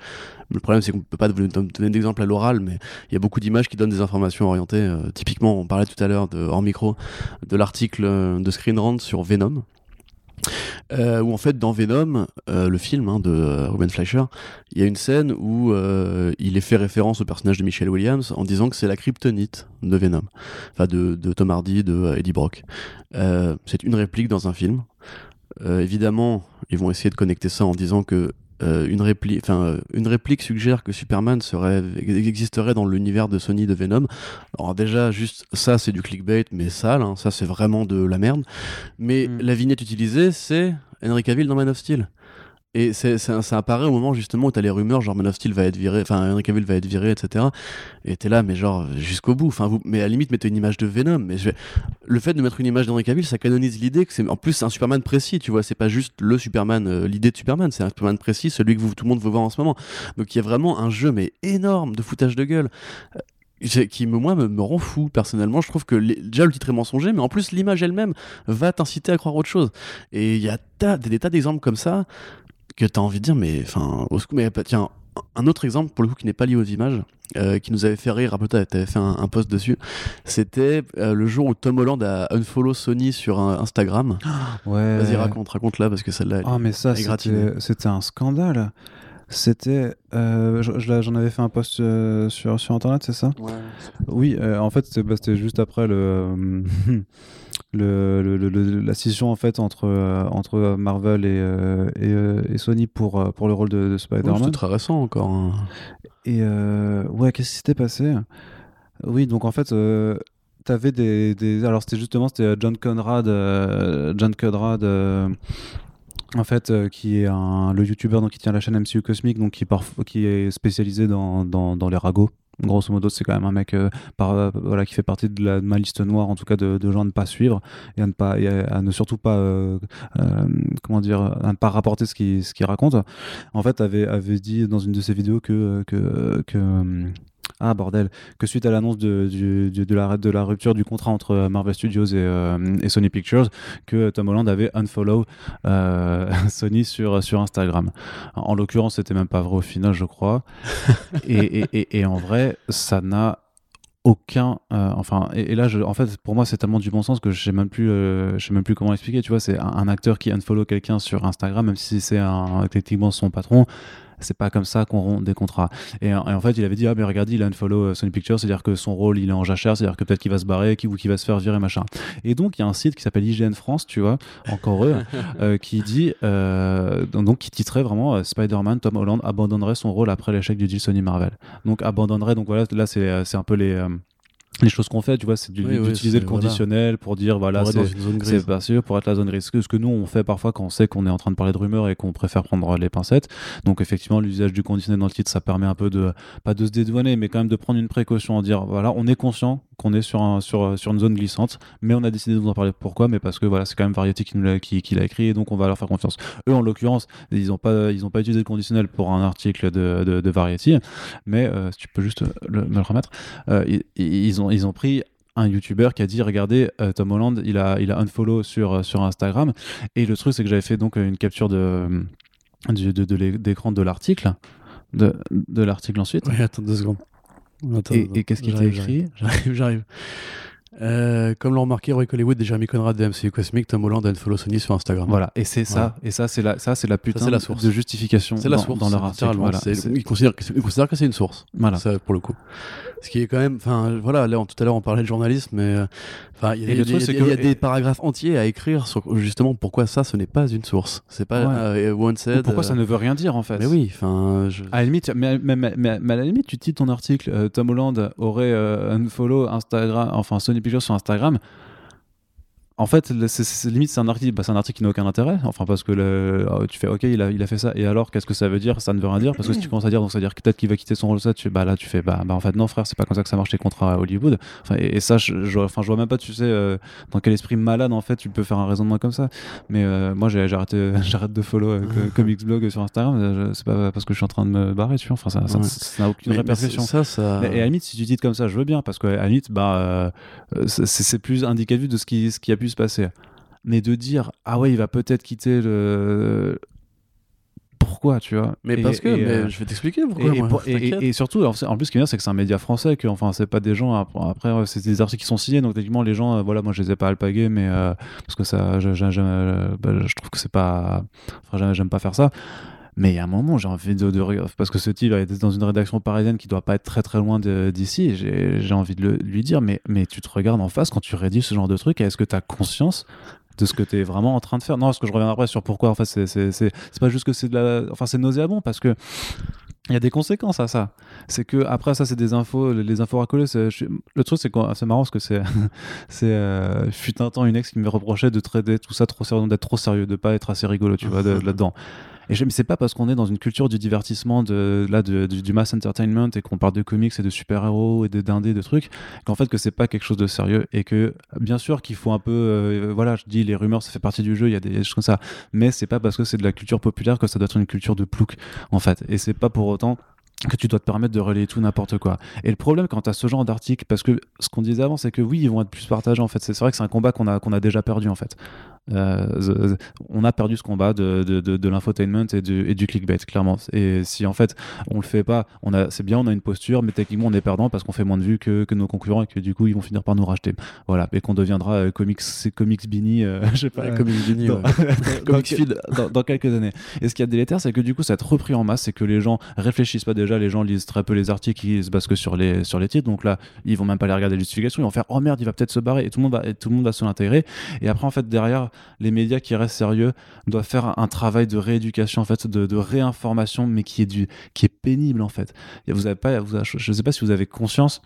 Le problème, c'est qu'on peut pas donner d'exemple à l'oral, mais il y a beaucoup d'images qui donnent des informations orientées. Euh, typiquement, on parlait tout à l'heure, hors micro, de l'article de Screen Rant sur Venom, euh, où en fait dans Venom, euh, le film hein, de euh, Ruben Fleischer, il y a une scène où il est fait référence au personnage de Michelle Williams en disant que c'est la kryptonite de Venom, enfin de, de, Tom Hardy, de Eddie Brock. c'est une réplique dans un film. évidemment, ils vont essayer de connecter ça en disant que euh, une, réplique, enfin, une réplique suggère que Superman serait, existerait dans l'univers de Sony de Venom. Alors déjà, juste ça, c'est du clickbait, mais sale, hein, ça c'est vraiment de la merde. Mais mm. la vignette utilisée, c'est Henry Cavill dans Man of Steel. Et c'est, ça, apparaît au moment justement où t'as les rumeurs, genre Man of Steel va être viré, enfin Henry Cavill va être viré, etc. Et t'es là, mais genre jusqu'au bout. Enfin, vous, mais à la limite, mettez une image de Venom. Mais le fait de mettre une image d'Henry Cavill, ça canonise l'idée que c'est en plus un Superman précis, tu vois. C'est pas juste le Superman, euh, l'idée de Superman, c'est un Superman précis, celui que vous, tout le monde veut voir en ce moment. Donc il y a vraiment un jeu mais énorme de foutage de gueule euh, qui me, moi me, rend fou personnellement je trouve que déjà le titre est mensonger mais en plus l'image elle-même va t'inciter à croire autre chose et il y a des tas d'exemples comme ça que tu as envie de dire, mais enfin, au mais tiens, un autre exemple pour le coup qui n'est pas lié aux images, euh, qui nous avait fait rire, après tu avais fait un, post dessus, c'était euh, le jour où Tom Holland a unfollow Sony sur Instagram. (gasps) Ouais. Vas-y, raconte, raconte là parce que celle-là. Ah, mais ça, c'était un scandale. C'était. Euh, J'en avais fait un post sur, sur internet, c'est ça? Ouais. Oui, en fait, bah, c'était juste après le. (laughs) le, le, la scission en fait entre, euh, entre Marvel et, euh, euh, et, Sony pour, pour le rôle de, Spider-Man. c'est très récent encore. Hein. Et ouais, qu'est-ce qui s'était passé? Oui, donc en fait, t'avais des, des, Alors c'était justement c'était John Conrad, John Conrad en fait, qui est un, le youtubeur donc, qui tient la chaîne MCU Cosmic, donc qui, qui est spécialisé dans, dans, dans les ragots. Grosso modo, c'est quand même un mec euh, euh, qui fait partie de, ma liste noire, en tout cas de, gens à ne pas suivre et à ne, pas, à, ne surtout pas, euh, comment dire, à ne pas rapporter ce qu'il raconte. En fait, avait, avait dit dans une de ses vidéos que ah bordel, que suite à l'annonce de, de, la, de la rupture du contrat entre euh, Marvel Studios et, euh, et Sony Pictures, que Tom Holland avait unfollow euh, (laughs) Sony sur, sur Instagram. En l'occurrence, c'était même pas vrai au final, je crois. (laughs) et, et, et, en vrai, ça n'a aucun enfin et, là je, en fait pour moi c'est tellement du bon sens que je sais même plus je sais même plus comment expliquer tu vois c'est un, acteur qui unfollow quelqu'un sur Instagram même si c'est un techniquement son patron c'est pas comme ça qu'on rompt des contrats. Et, en fait, il avait dit, ah, mais regardez, il a unfollow euh, Sony Pictures, c'est-à-dire que son rôle, il est en jachère, c'est-à-dire que peut-être qu'il va se barrer, ou qu'il va se faire virer, machin. Et donc, il y a un site qui s'appelle IGN France, tu vois, encore eux, (laughs) euh, qui dit, euh, donc, qui titrait vraiment Spider-Man, Tom Holland abandonnerait son rôle après l'échec du deal Sony Marvel. Donc, abandonnerait, donc voilà, là, c'est un peu les les choses qu'on fait, tu vois, c'est d'utiliser le conditionnel pour dire voilà, c'est pas sûr pour être la zone risque. Ce que nous on fait parfois quand on sait qu'on est en train de parler de rumeurs et qu'on préfère prendre les pincettes. Donc effectivement, l'usage du conditionnel dans le titre, ça permet un peu de pas de se dédouaner, mais quand même de prendre une précaution, en dire voilà, on est conscient qu'on est sur, un, sur, sur une zone glissante, mais on a décidé de vous en parler. Pourquoi? Mais parce que voilà, c'est quand même Variety qui l'a qui, écrit, et donc on va leur faire confiance. Eux, en l'occurrence, ils n'ont pas, pas utilisé le conditionnel pour un article de, Variety, mais euh, si tu peux juste me le remettre, euh, ils, ont, ils ont pris un YouTuber qui a dit regardez euh, Tom Holland il a il a unfollow sur sur Instagram et le truc c'est que j'avais fait donc une capture de de, l'article de, de l'article ensuite oui attends deux secondes et, qu'est-ce qu'il t'a écrit (laughs) J'arrive, j'arrive. Euh, comme l'ont remarqué Roy Hollywood et Jeremy Conrad de MCU Cosmic, Tom Holland a follow Sony sur Instagram. Voilà, et c'est ça, et ça c'est la, ça c'est la putain c'est la source. de justification C'est la dans, source. dans leur article. Voilà, C'est- C'est- ils, considèrent que c'est, ils considèrent que c'est une source. voilà. Ça, pour le coup. Ce qui est quand même, enfin, voilà, là, tout à l'heure, on parlait de journalisme, mais euh, enfin, il y y y a- des paragraphes entiers à écrire sur justement pourquoi ça, ce n'est pas une source. C'est pas Ouais. euh, one Ou said. Pourquoi euh, ça ne veut rien dire en fait Mais oui, enfin, je- À la limite, mais, mais- mais- mais- à la limite, tu titres ton article, euh, Tom Holland aurait euh, un follow Instagram, enfin Sony Pictures sur Instagram. En fait, c'est- limite, c'est un article, bah, c'est un article qui n'a aucun intérêt. Enfin, parce que le, euh, tu fais, ok, il a, il a fait ça. Et alors, qu'est-ce que ça veut dire? Ça ne veut rien dire. Parce que si tu commences à dire, donc ça veut dire que peut-être qu'il va quitter son rôle, ça, tu, bah là, tu fais, bah, bah en fait, non, frère, c'est pas comme ça que ça marche les contrats à Hollywood. Enfin, et, et ça, je, je, enfin, je vois même pas, tu sais, euh, dans quel esprit malade, en fait, tu peux faire un raisonnement comme ça. Mais euh, moi, arrêté, (laughs) j'arrête de follow euh, co- (laughs) Comics Blog sur Instagram. C'est pas parce que je suis en train de me barrer, tu vois. Enfin, ça Ouais. n'a aucune mais- mais répercussion. ça, ça. Mais- Et à la limite, si tu dis comme ça, je veux bien, parce qu'à la limite, bah, c'est c'est plus indicatif de ce qui, ce qui a pu se passer. Mais de dire, ah ouais, il va peut-être quitter le. Pourquoi, tu vois? Mais Et- parce que, et, mais euh, je vais t'expliquer pourquoi. et moi, et- surtout, en plus, ce qui est bien, c'est que c'est un média français, que enfin, c'est pas des gens. ap- Après, c'est des articles qui sont signés, donc techniquement, les gens, euh, voilà, moi, je les ai pas alpagués, mais euh, parce que ça, je, je- je- bah, je trouve que c'est pas. Enfin, j'aime pas faire ça. Mais il a un moment, j'ai envie de, parce que ce type est dans une rédaction parisienne qui doit pas être très très loin d'ici. J'ai envie de lui dire, mais, mais tu te regardes en face quand tu rédiges ce genre de truc. Est-ce que tu as conscience de ce que tu es vraiment en train de faire? Non, parce que je reviens après sur pourquoi. En fait, c'est pas juste que c'est de la, enfin, c'est nauséabond parce que il y a des conséquences à ça. C'est que après ça, c'est des infos, les- les infos racolées. Le truc, c'est c'est marrant parce que c'est, (laughs) c'est, euh, fut un temps une ex qui me reprochait de traiter tout ça trop sérieux, d'être trop sérieux, de pas être assez rigolo, tu vois, de- là-dedans. Et je, pas parce qu'on est dans une culture du divertissement, là, du, mass entertainment et qu'on parle de comics et de super-héros et de dindés, de trucs, qu'en fait que c'est pas quelque chose de sérieux et que bien sûr qu'il faut un peu, euh, voilà, je dis les rumeurs, ça fait partie du jeu, il y a des choses comme ça, mais c'est pas parce que c'est de la culture populaire que ça doit être une culture de plouc, en fait. Et c'est pas pour autant que tu dois te permettre de relayer tout n'importe quoi. Et le problème quand tu as ce genre d'article, parce que ce qu'on disait avant, c'est que oui, ils vont être plus partagés en fait. C'est c'est vrai que c'est un combat qu'on a, qu'on a déjà perdu en fait. Euh, on a perdu ce combat de, de, de, de l'infotainment et du, et du clickbait, clairement. Et si en fait on le fait pas, on a, c'est bien, on a une posture, mais techniquement on est perdant parce qu'on fait moins de vues que, que nos concurrents et que du coup ils vont finir par nous racheter. Voilà, et qu'on deviendra euh, comics, comics Bini, euh, (laughs) je sais pas. Ouais, il dit, dans, ouais. (laughs) Comics Feed. dans- dans quelques années. Et ce qui est délétère, c'est que du coup, ça a été repris en masse, c'est que les gens réfléchissent pas déjà, les gens lisent très peu les articles, ils se basent que sur les, sur les titres, donc là, ils vont même pas aller regarder les justifications, ils vont faire oh merde, il va peut-être se barrer, et tout le monde va, et tout le monde va se l'intégrer. Et après, en fait, derrière, les médias qui restent sérieux doivent faire un travail de rééducation, de, réinformation, mais qui est, du, qui est pénible, en fait. Vous pas, vous je sais pas si vous avez conscience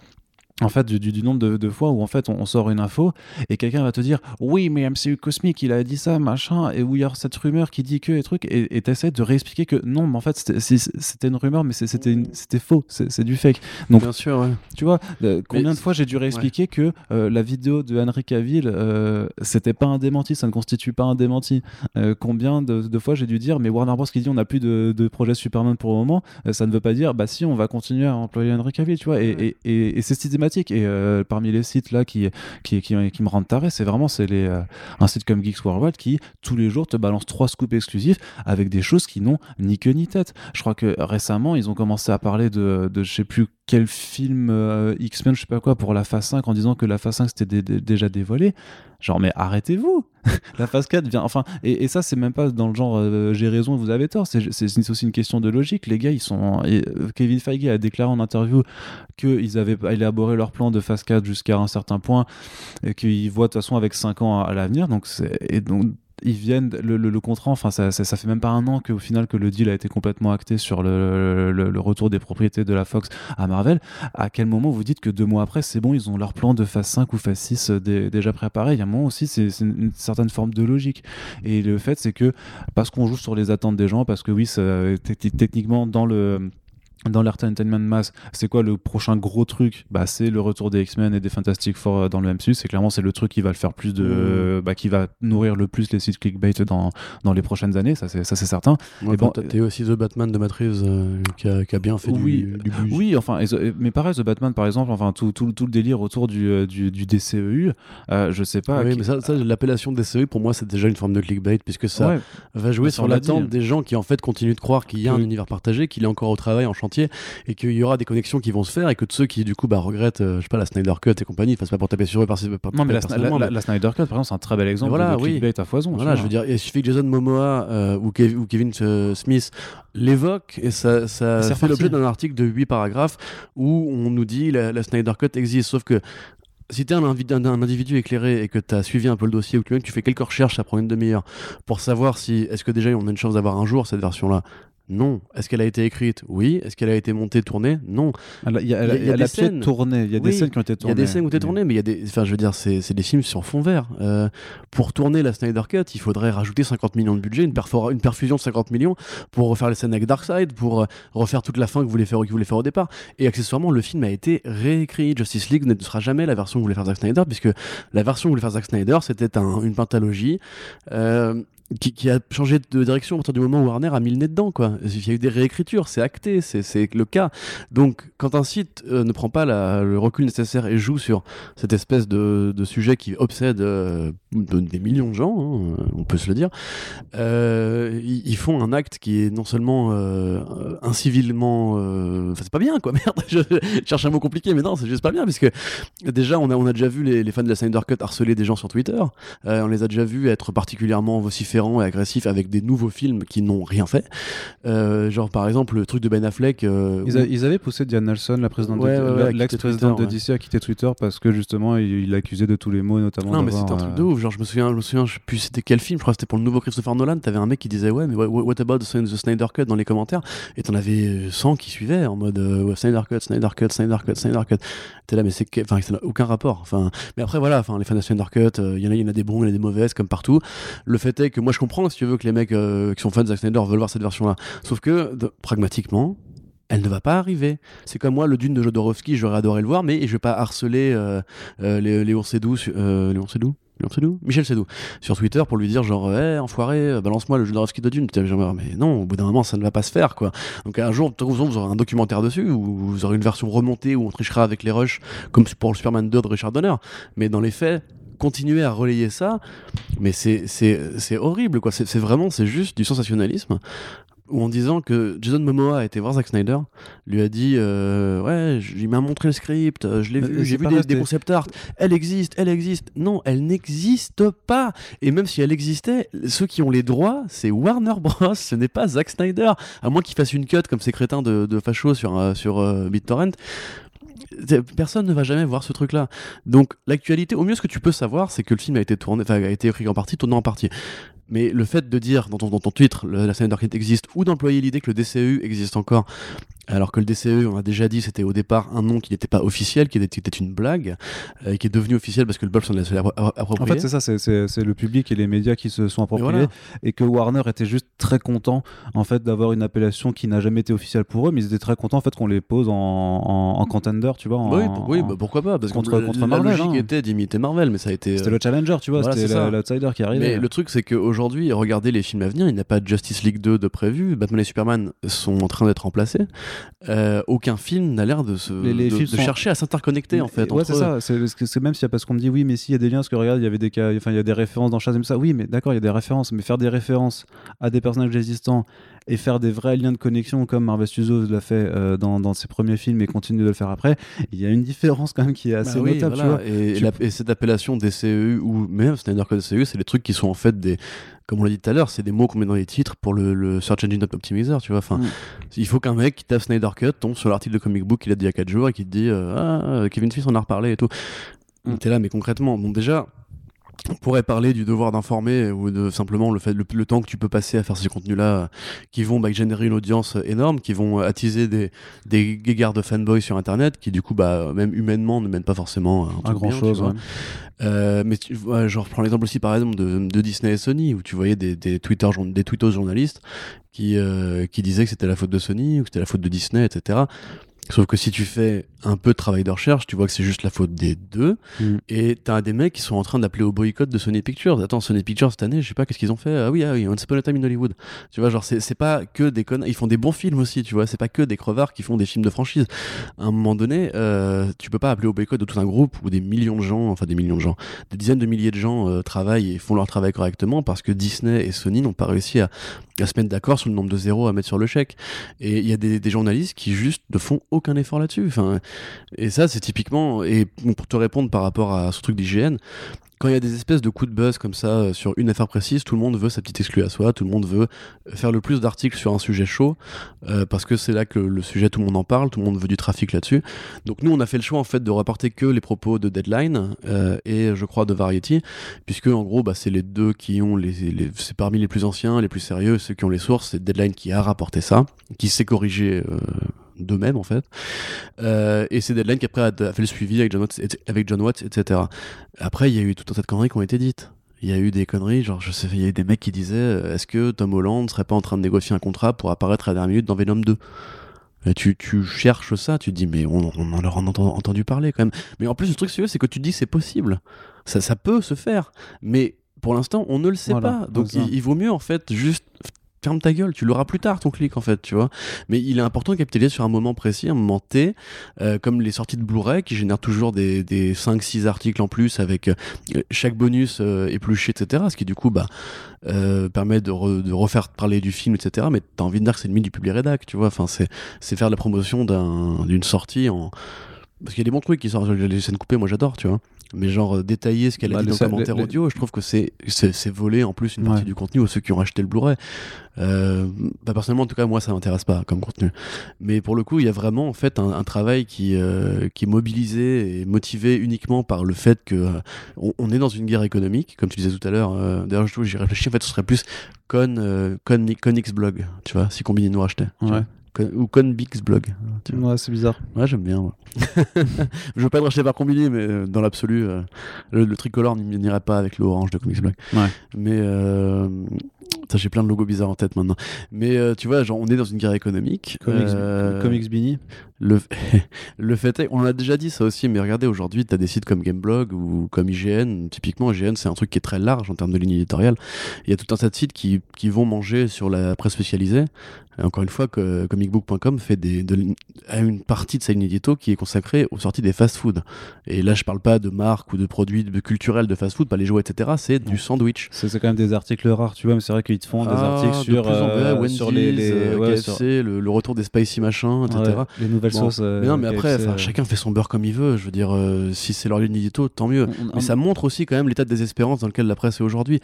en fait du, du- du nombre de, de fois où en fait on, on sort une info et quelqu'un va te dire oui mais MCU Cosmic il a dit ça machin et où il y a cette rumeur qui dit que et trucs et t'essaies de réexpliquer que non mais en fait c'était une rumeur mais c'était faux c'est du fake. Donc Bien sûr, ouais. tu vois euh, combien Mais de fois j'ai dû réexpliquer que euh, la vidéo de Henry Cavill euh, c'était pas un démenti ça ne constitue pas un démenti. Euh, combien de, de fois j'ai dû dire mais Warner Bros. qui dit on n'a plus de, de projet Superman pour le moment ça ne veut pas dire bah si on va continuer à employer Henry Cavill tu vois et, et, et- et c'est systématique et euh, parmi les sites là qui qui, qui, me rendent taré c'est vraiment les euh, un site comme Geeks Worldwide qui tous les jours te balance trois scoops exclusifs avec des choses qui n'ont ni queue ni tête. Je crois que récemment ils ont commencé à parler de, de je sais plus quel film euh, X-Men je sais pas quoi pour la phase 5 en disant que la phase 5 c'était dé- dé- déjà dévoilé genre mais arrêtez-vous. (laughs) La phase 4 vient enfin et, ça c'est même pas dans le genre euh, j'ai raison vous avez tort. C'est aussi une question de logique. Les gars ils sont euh, Kevin Feige a déclaré en interview qu'ils avaient élaboré leur plan de phase 4 jusqu'à un certain point et qu'ils voient de toute façon avec 5 ans à, l'avenir. Donc c'est et donc ils viennent le, le, contrat enfin ça, ça, fait même pas un an qu'au final que le deal a été complètement acté sur le, le, retour des propriétés de la Fox à Marvel. À quel moment vous dites que deux mois après c'est bon ils ont leur plan de phase 5 ou phase 6 dé- déjà préparé? Il y a un moment aussi c'est une, certaine forme de logique. Et le fait c'est que parce qu'on joue sur les attentes des gens parce que oui ça, te- techniquement dans le dans l'entertainment mass, c'est quoi le prochain gros truc? Bah c'est le retour des X-Men et des Fantastic Four euh, dans le MCU. C'est clairement c'est le truc qui va le faire plus de, bah, qui va nourrir le plus les sites clickbait dans dans les prochaines années. Ça c'est ça c'est certain. Ouais, Et bon, t'as aussi The Batman de Matt Reeves euh, qui, a, qui a bien fait Oui, du, du. Oui, enfin, et mais pareil, The Batman par exemple, enfin tout, tout, tout le délire autour du, euh, du, du DCEU, euh, je sais pas. oui, qui- mais ça, ça, l'appellation DCE, pour moi, c'est déjà une forme de clickbait, puisque ça Ouais, va jouer sur l'attente des gens qui, en fait, continuent de croire qu'il y a un univers partagé, qu'il est encore au travail en chantant entier et qu'il y aura des connexions qui vont se faire et que de ceux qui du coup bah, regrettent euh, je sais pas la Snyder Cut et compagnie enfin c'est pas pour taper sur eux par, par, Non, mais la, la- mais- la Snyder Cut, par exemple, c'est un très bel exemple voilà, de oui. à foison. Voilà, je veux dire, il suffit que Jason Momoa euh, ou, Kev- ou Kevin euh, Smith l'évoque et ça, ça Et c'est fait l'objet d'un article de 8 paragraphes où on nous dit la, la Snyder Cut existe. Sauf que si tu es un, un- un individu éclairé et que tu as suivi un peu le dossier ou que tu fais quelques recherches, ça prend une demi-heure pour savoir si est-ce que déjà on a une chance d'avoir un jour cette version-là? Non. Est-ce qu'elle a été écrite? Oui. Est-ce qu'elle a été montée, tournée? Non. Elle a, il y a- y y des scènes. tournée. Il y a des scènes qui ont été Il y tournées. a des scènes où t'es Mais- tourné, mais il y a des, enfin, je veux dire, c'est des films sur fond vert. Euh, pour tourner la Snyder Cut, il faudrait rajouter 50 millions de budget, une, perfusion de 50 millions pour refaire les scènes avec Darkseid, pour euh, refaire toute la fin que vous voulez faire, voulait faire au départ. Et accessoirement, le film a été réécrit. Justice League ne sera jamais la version que voulait faire Zack Snyder, puisque la version que voulait faire Zack Snyder, c'était un- une pentalogie. euh, qui, a changé de direction à partir du moment où Warner a mis le nez dedans. Quoi. Il y a eu des réécritures, c'est acté, c'est- le cas. Donc, quand un site euh, ne prend pas le recul nécessaire et joue sur cette espèce de, sujet qui obsède euh, de- des millions de gens, hein, euh, on peut se le dire, ils, font un acte qui est non seulement incivilement. Enfin, c'est pas bien, quoi, (laughs) merde, je cherche un mot compliqué, mais non, c'est juste pas bien, parce que déjà, on a, on a déjà vu les, fans de la Snyder Cut harceler des gens sur Twitter, on les a déjà vus être particulièrement et agressifs avec des nouveaux films qui n'ont rien fait. Euh, genre, par exemple, le truc de Ben Affleck. euh, Ils, où- a- ils avaient poussé Diane Nelson, la présidente Ouais, de, ouais, ouais, la- à quitter l'ex-présidente de Twitter, DC, a quitté Twitter parce que justement il l'accusait de tous les mots, notamment. Non, mais c'était un truc de euh, ouf. Genre, je me souviens, je me souviens, je sais plus c'était quel film, je crois que c'était pour le nouveau Christopher Nolan. T'avais un mec qui disait, ouais, mais what, about the Snyder Cut dans les commentaires? Et t'en avais 100 qui suivaient en mode Snyder Cut, Snyder Cut, Snyder Cut, Snyder Cut. T'es là, mais c'est. Enfin, ça n'a aucun rapport. Enfin, mais après, voilà, enfin, les fans de Snyder Cut, il y, en a- il y en a des bons, il y en a des mauvaises, comme partout. Le fait est que moi, je comprends, si tu veux, que les mecs euh, qui sont fans de Zack Snyder veulent voir cette version-là. Sauf que, pragmatiquement, elle ne va pas arriver. C'est comme moi, le Dune de Jodorowsky, j'aurais adoré le voir, mais je vais pas harceler euh, euh, Lé- Léon su- euh, Léon Seydoux Léon Seydoux Michel Seydoux sur Twitter pour lui dire genre hé enfoiré euh, balance-moi le Jodorowsky de Dune mais non au bout d'un moment ça ne va pas se faire quoi donc un jour vous aurez un documentaire dessus ou vous aurez une version remontée où on trichera avec les rushs comme pour le Superman 2 de Richard Donner. Mais dans les faits continuer à relayer ça mais c'est horrible quoi c'est vraiment c'est juste du sensationnalisme ou en disant que Jason Momoa a été voir Zack Snyder, lui a dit euh, ouais, il m'a montré le script, euh, je l'ai vu, j'ai vu des, concept art, elle existe, elle existe. Non, elle n'existe pas. Et même si elle existait, ceux qui ont les droits, c'est Warner Bros. (laughs) Ce n'est pas Zack Snyder, à moins qu'il fasse une cut comme ces crétins de, de facho sur euh, sur euh, BitTorrent. Personne ne va jamais voir ce truc-là. Donc l'actualité, au mieux ce que tu peux savoir, c'est que le film a été tourné, enfin a été écrit en partie, tourné en partie. Mais le fait de dire dans ton, dans ton titre le- la Snyder Cut existe ou d'employer l'idée que le DCEU existe encore, alors que le DCEU, on a déjà dit, c'était au départ un nom qui n'était pas officiel, qui était, une blague, euh, qui est devenu officiel parce que le Bob s'en est appro- En approprié. fait, c'est ça, c'est- le public et les médias qui se sont appropriés voilà. et que Warner était juste très content en fait d'avoir une appellation qui n'a jamais été officielle pour eux, mais ils étaient très contents en fait qu'on les pose en, en, en contender, tu vois. en- oui, oui bah, pourquoi pas Parce contre- que la- contre la Marvel, logique hein. était d'imiter Marvel, mais ça a été. C'était euh, le challenger, tu vois, voilà, c'était la- l'outsider qui arrivait. Mais le truc, c'est qu'aujourd'hui, regardez les films à venir, il n'y a pas de Justice League 2 de prévu. Batman et Superman sont en train d'être remplacés. Euh, aucun film n'a l'air de, se, Les- les de, films de sont- chercher à s'interconnecter, en fait. Ouais, c'est ça. C'est même si parce qu'on me dit oui, mais s'il y a des liens, parce que regarde, il y avait des cas, enfin il y a des références dans Shazam, ça. Oui, mais d'accord, il y a des références, mais faire des références à des personnages existants et faire des vrais liens de connexion comme Marvel Studios l'a fait euh, dans, dans ses premiers films et continue de le faire après, il y a une différence quand même qui est assez Bah oui, notable, voilà. tu vois. Et, Tu- la- et cette appellation DCEU ou même Snyder Code DCEU, c'est des trucs qui sont en fait des, comme on l'a dit tout à l'heure, c'est des mots qu'on met dans les titres pour le, le Search Engine Optimizer, tu vois. Enfin, Mm. il faut qu'un mec qui tape Snyder Cut tombe sur l'article de comic book qu'il a dit il y a 4 jours et qui te dit euh, ah Kevin Smith en a reparlé et tout. Mm. T'es là, mais concrètement, bon déjà. On pourrait parler du devoir d'informer ou de simplement le fait le, le temps que tu peux passer à faire ces contenus-là euh, qui vont bah, générer une audience énorme, qui vont attiser des, des guégards de fanboys sur Internet, qui du coup, bah, même humainement, ne mènent pas forcément à un truc grand bien, chose. Euh, mais tu, ouais, je prends l'exemple aussi par exemple de, de Disney et Sony, où tu voyais des, des, Twitter, des tweetos journalistes qui, euh, qui disaient que c'était la faute de Sony ou que c'était la faute de Disney, etc. Sauf que si tu fais un peu de travail de recherche, tu vois que c'est juste la faute des deux. Mm. Et t'as des mecs qui sont en train d'appeler au boycott de Sony Pictures. Attends, Sony Pictures cette année, je sais pas qu'est-ce qu'ils ont fait? Ah oui, ah oui, Once Upon a Time in Hollywood. Tu vois, genre, c'est c'est pas que des connards. Ils font des bons films aussi, tu vois. C'est pas que des crevards qui font des films de franchise. À un moment donné, euh, tu peux pas appeler au boycott de tout un groupe où des millions de gens, enfin des millions de gens, des dizaines de milliers de gens euh, travaillent et font leur travail correctement parce que Disney et Sony n'ont pas réussi à, à se mettre d'accord sur le nombre de zéros à mettre sur le chèque. Et il y a des, des, journalistes qui juste ne font aucun effort là-dessus. Enfin, et ça, c'est typiquement, et pour te répondre par rapport à ce truc d'hygiène, quand il y a des espèces de coups de buzz comme ça euh, sur une affaire précise, tout le monde veut sa petite exclue à soi, tout le monde veut faire le plus d'articles sur un sujet chaud, euh, parce que c'est là que le sujet, tout le monde en parle, tout le monde veut du trafic là-dessus. Donc nous, on a fait le choix en fait de rapporter que les propos de Deadline euh, et je crois de Variety, puisque en gros, bah, c'est les deux qui ont les, c'est parmi les plus anciens, les plus sérieux, ceux qui ont les sources. C'est Deadline qui a rapporté ça, qui s'est corrigé. Euh, d'eux-mêmes en fait. Euh, et c'est Deadline qui après a, fait le suivi avec John, Watts, avec John Watts, etc. Après, il y a eu tout un tas de conneries qui ont été dites. Il y a eu des conneries, genre je sais, il y a eu des mecs qui disaient euh, est-ce que Tom Holland serait pas en train de négocier un contrat pour apparaître à la dernière minute dans Venom 2 et tu, tu, cherches ça, tu te dis, mais on, on en a entendu parler quand même. Mais en plus, le truc sérieux, c'est que tu te dis, c'est possible. Ça, ça peut se faire. Mais pour l'instant, on ne le sait Voilà, pas. Donc, il vaut mieux, en fait, juste ferme ta gueule, tu l'auras plus tard ton clic en fait, tu vois. Mais il est important de capitaliser sur un moment précis, un moment T, euh, comme les sorties de Blu-ray qui génèrent toujours des, des 5-6 articles en plus avec euh, chaque bonus euh, épluché, etc. Ce qui du coup bah, euh, permet de, re- de refaire parler du film, etc. Mais t'as envie de dire que c'est limite du public rédac, tu vois. Enfin, c'est faire la promotion d'un- d'une sortie en. Parce qu'il y a des bons trucs qui sortent, les scènes coupées, moi j'adore, tu vois. Mais genre euh, détailler ce qu'elle a Bah, dit dans le commentaire les- audio, je trouve que c'est voler en plus une partie Ouais. du contenu aux ceux qui ont acheté le Blu-ray. Euh, bah, personnellement, en tout cas, moi, ça m'intéresse pas comme contenu. Mais pour le coup, il y a vraiment en fait un, un travail qui, euh, qui est mobilisé et motivé uniquement par le fait que euh, on, on est dans une guerre économique, comme tu disais tout à l'heure. D'ailleurs, je- j'y réfléchis. En fait, ce serait plus Con, Con, Blog, tu vois, si Combini nous rachetait. Ouais. Ou Conbix Blog. tu vois. Ouais, c'est bizarre. Ouais, j'aime bien. moi. (laughs) je veux pas être racheté par Combini, mais euh, dans l'absolu, euh, le, le tricolore n'y- n'irait pas avec le orange de Comics Blog. Ouais. Mais euh, j'ai plein de logos bizarres en tête maintenant. Mais euh, tu vois, genre, on est dans une guerre économique. Comics, Comics Bini. Le, (laughs) le fait est, on en a déjà dit ça aussi, mais regardez, aujourd'hui, tu as des sites comme Gameblog ou comme IGN. Typiquement, IGN, c'est un truc qui est très large en termes de ligne éditoriale. Il y a tout un tas de sites qui, qui vont manger sur la presse spécialisée. Et encore une fois, que comicbook.com fait des, de, a une partie de sa ligne édito qui est consacrée aux sorties des fast-food. Et là, je parle pas de marques ou de produits de- culturels de fast-food, pas les jouets, etc. C'est du sandwich. C'est quand même des articles rares, tu vois, mais c'est vrai qu'ils te font des Ah, articles de sur, plus en plus, euh, Wendy's, sur les, les, euh, ouais, KFC, sur- le, le retour des spicy machins, etc. ouais, les nouvelles Euh, mais non, mais après, KFC, enfin, euh, chacun fait son beurre comme il veut. Je veux dire, euh, si c'est leur ligne édito, tant mieux. on- on- Mais ça montre aussi quand même l'état de désespérance dans lequel la presse est aujourd'hui.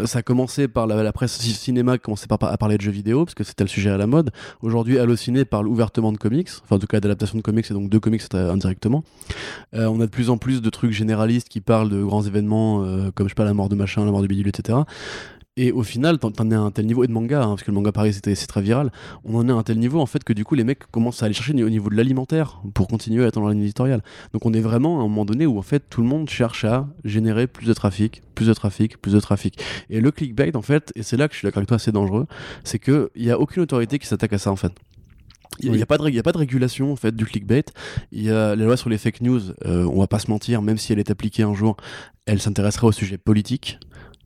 Euh, Ça a commencé par la, la presse ci- cinéma qui commençait par, à parler de jeux vidéo, parce que c'était le sujet à la mode. Aujourd'hui, Allociné parle ouvertement de comics, enfin en tout cas d'adaptation de comics, et donc de comics indirectement. Euh, on a de plus en plus de trucs généralistes qui parlent de grands événements, euh, comme je sais pas, la mort de machin, la mort de bidule, etc. Et au final, t'en es à un tel niveau, et de manga, hein, parce que le manga pareil c'était- c'est très viral, on en est à un tel niveau en fait que du coup les mecs commencent à aller chercher au niveau de l'alimentaire pour continuer à être dans la ligne éditoriale. Donc on est vraiment à un moment donné où en fait tout le monde cherche à générer plus de trafic, plus de trafic, plus de trafic. Et le clickbait en fait, et c'est là que je suis d'accord avec toi, c'est dangereux, c'est qu'il n'y a aucune autorité qui s'attaque à ça en fait. Il n'y a, Oui. pas de y a pas de régulation en fait du clickbait. Il y a la loi sur les fake news. euh, on va pas se mentir, même si elle est appliquée un jour, elle s'intéressera au sujet politique.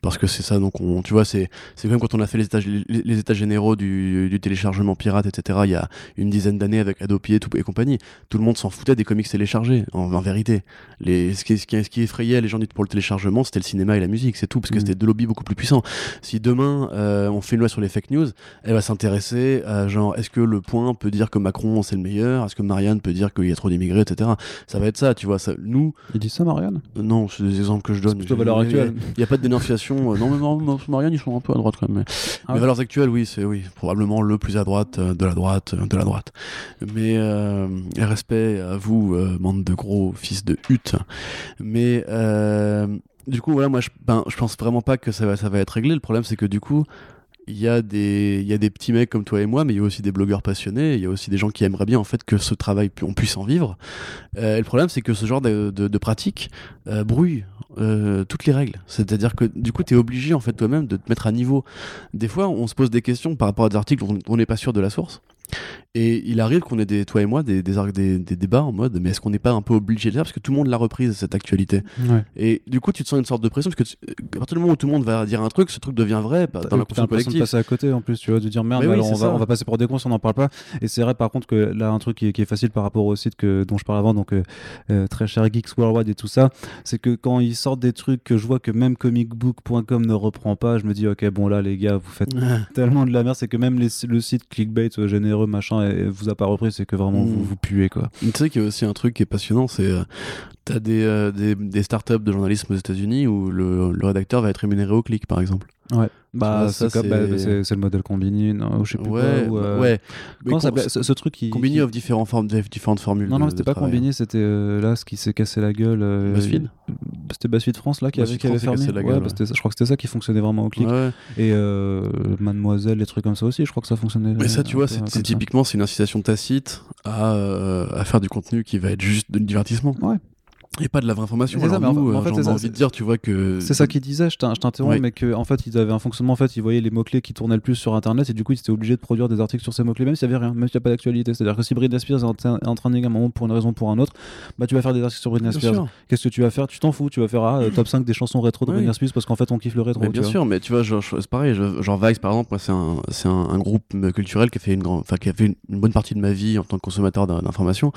Parce que c'est ça, donc on, tu vois, c'est c'est comme quand on a fait les états, les, les états généraux du, du téléchargement pirate, etc. Il y a une dizaine d'années avec Adobe et, compagnie. Tout le monde s'en foutait des comics téléchargés, en, en vérité. Les, ce, qui, ce, qui, ce qui effrayait les gens pour le téléchargement, c'était le cinéma et la musique, c'est tout, parce que Mhm. c'était deux lobbies beaucoup plus puissants. Si demain euh, on fait une loi sur les fake news, elle va s'intéresser à genre, est-ce que le point peut dire que Macron c'est le meilleur? Est-ce que Marianne peut dire qu'il y a trop d'immigrés, etc. Ça va être ça, tu vois. Ça, nous, Il dit ça, Marianne? Non, c'est des exemples que je donne. Plutôt valeur actuelle. Il n'y a pas de dénonciation. Euh, non, mais non, non, Marianne, ils sont un peu à droite quand même. Mais, Ah mais valeurs actuelles, oui, c'est oui, probablement le plus à droite euh, de la droite euh, de la droite. Mais respect à vous, bande de gros fils de hutte. Mais du coup, voilà, moi, je, ben, je pense vraiment pas que ça va, ça va être réglé. Le problème, c'est que du coup, il y, a des, y a des petits mecs comme toi et moi, mais il y a aussi des blogueurs passionnés, il y a aussi des gens qui aimeraient bien en fait que ce travail, on puisse en vivre. Euh, le problème, c'est que ce genre de pratique euh, brouille euh, toutes les règles. C'est-à-dire que du coup, tu es obligé en fait toi-même de te mettre à niveau. Des fois, on se pose des questions par rapport à des articles dont on n'est pas sûr de la source. Et il arrive qu'on ait des, toi et moi des, des, des, des débats en mode mais est-ce qu'on n'est pas un peu obligé de faire? Parce que tout le monde l'a reprise cette actualité. Ouais. et du coup tu te sens une sorte de pression parce que tu- à partir du moment où tout le monde va dire un truc ce truc devient vrai bah, dans la conscience l'impression de collective. passer à côté en plus, tu vois, de dire merde, Mais alors on, va, on va passer pour des cons si on n'en parle pas. Et c'est vrai par contre que là, un truc qui est, qui est facile par rapport au site que, dont je parle avant, donc euh, euh, très cher Geeks Worldwide et tout ça, c'est que quand ils sortent des trucs que je vois que même comicbook.com ne reprend pas, je me dis, ok, bon là les gars, vous faites tellement de la merde, c'est que même les- le site clickbait euh, généreux machin et, vous a pas repris, c'est que vraiment Mm. vous, vous puez quoi. Tu sais qu'il y a aussi un truc qui est passionnant, c'est euh, t'as des, euh, des, des startups de journalisme aux États-Unis où le, le rédacteur va être rémunéré au clic, par exemple. Ouais. Bah, c'est bah, c'est- c'est c'est le modèle Combini, non, je sais plus Ouais, quoi, ou, euh, ouais. Mais Comment ça ce, ce truc qui. Combini qui- offre différents formes, différentes formules. Non, non, c'était pas travail. Combini, c'était euh, là ce qui s'est cassé la gueule. euh, BuzzFeed C'était BuzzFeed France là qui avait, qui avait fermé. la gueule, bah, ouais. c'était ça. je crois que c'était ça qui fonctionnait vraiment au clic. Ouais. Et euh, Mademoiselle, les trucs comme ça aussi, je crois que ça fonctionnait. Mais ça, euh, tu vois, c'est typiquement c'est une incitation tacite à, euh, à faire du contenu qui va être juste de divertissement. Ouais. Et pas de la vraie information. Ça, Alors en nous, fait- en fait, j'en c'est ai ça, envie de dire, tu vois que C'est ça qu'il disait, je t'in- je t'interromps, Oui. mais qu'en en fait, ils avaient un fonctionnement, en fait, ils voyaient les mots-clés qui tournaient le plus sur Internet, et du coup, ils étaient obligés de produire des articles sur ces mots-clés, même s'il n'y avait rien, même s'il n'y a pas d'actualité. C'est-à-dire que si Britney Spears est en, train- de un moment pour une raison ou pour un autre, bah tu vas faire des articles sur Britney Bien Spears. Qu'est-ce que tu vas faire? Tu t'en fous, tu vas faire ah, euh, top 5 des chansons rétro de Oui. Britney Spears parce qu'en fait, on kiffe le rétro. Mais bien vois. sûr, mais tu vois, c'est pareil. Genre Vice, par exemple, moi, c'est un, c'est un, un groupe culturel qui a fait une grande, qui a fait une, une bonne partie de ma vie en tant que consommateur d'in- d'informations.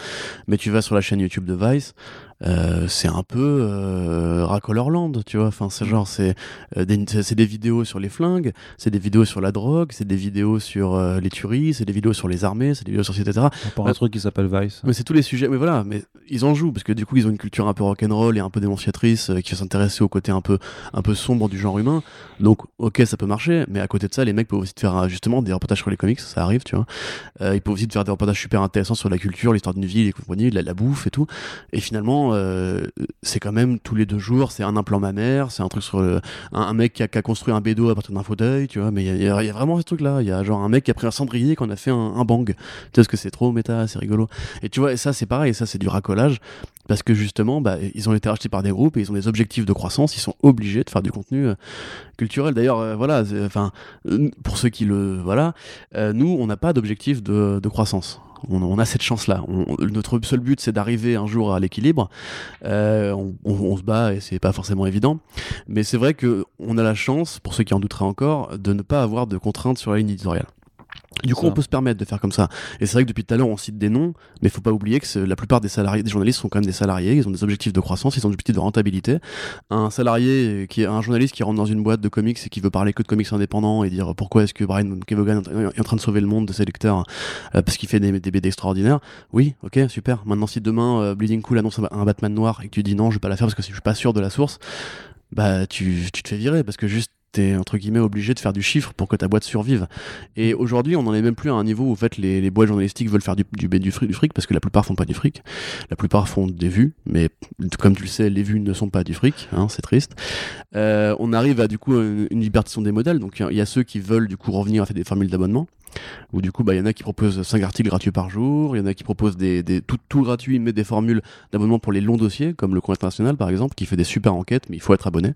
Mais tu vas sur la chaîne YouTube de Vice, euh, c'est un peu euh, Racolorland, tu vois. Enfin, c'est genre, c'est euh, des, c'est- c'est des vidéos sur les flingues, c'est des vidéos sur la drogue, c'est des vidéos sur euh, les tueries, c'est des vidéos sur les armées, c'est des vidéos sur etc. Ouais. un truc qui s'appelle Vice. Mais c'est tous les sujets, mais voilà, mais ils en jouent parce que du coup ils ont une culture un peu rock'n'roll et un peu dénonciatrice euh, qui va s'intéresser au côté un peu, un peu sombre du genre humain. Donc ok, ça peut marcher, mais à côté de ça, les mecs peuvent aussi te faire euh, justement des reportages sur les comics, ça arrive, tu vois. Euh, ils peuvent aussi te faire des reportages super intéressants sur la culture, l'histoire d'une ville, les compagnies, la, la bouffe et tout. Et finalement, euh, c'est quand même tous les deux jours, c'est un implant mammaire, c'est un truc sur le, un, mec qui a, construit un bédo à partir d'un fauteuil, tu vois. Mais il y a- vraiment ce truc-là. Il y a genre un mec qui a pris un cendrier, qu'on a fait un, bang. Tu sais, parce que c'est trop méta, c'est rigolo. Et tu vois, et ça c'est pareil, ça c'est du racolage, parce que justement, bah, ils ont été rachetés par des groupes et ils ont des objectifs de croissance, ils sont obligés de faire du contenu euh, culturel. D'ailleurs, euh, voilà, enfin, pour ceux qui le, voilà, nous, on n'a pas d'objectif de croissance. On, on a cette chance-là. Notre seul but, c'est d'arriver un jour à l'équilibre. Euh, on, on- on se bat et c'est pas forcément évident. Mais c'est vrai que on a la chance, pour ceux qui en douteraient encore, de ne pas avoir de contraintes sur la ligne éditoriale. Du coup, Ça. on peut se permettre de faire comme ça. Et c'est vrai que depuis tout à l'heure, on cite des noms, mais il faut pas oublier que la plupart des salariés, des journalistes sont quand même des salariés. Ils ont des objectifs de croissance, ils ont des objectifs de rentabilité. Un salarié qui est un journaliste qui rentre dans une boîte de comics et qui veut parler que de comics indépendants et dire pourquoi est-ce que Brian Kevogan est en train de sauver le monde de ses lecteurs euh, parce qu'il fait des, des BD extraordinaires. Oui, ok, super. Maintenant, si demain euh, Bleeding Cool annonce un, un Batman noir et que tu dis non, je vais pas la faire parce que je suis pas sûr de la source, bah tu, tu te fais virer parce que juste t'es entre guillemets obligé de faire du chiffre pour que ta boîte survive. Et aujourd'hui, on n'en est même plus à un niveau où en fait les, les boîtes journalistiques veulent faire du, du, du, fric, du fric parce que la plupart font pas du fric. La plupart font des vues, mais comme tu le sais, les vues ne sont pas du fric, hein, c'est triste. Euh, on arrive à du coup une, une des modèles. Donc il y, a ceux qui veulent du coup revenir à faire des formules d'abonnement. Où du coup, bah, il y en a qui proposent 5 articles gratuits par jour, il y en a qui proposent des, tout, gratuit, mais des formules d'abonnement pour les longs dossiers, comme le Courrier International par exemple, qui fait des super enquêtes, mais il faut être abonné.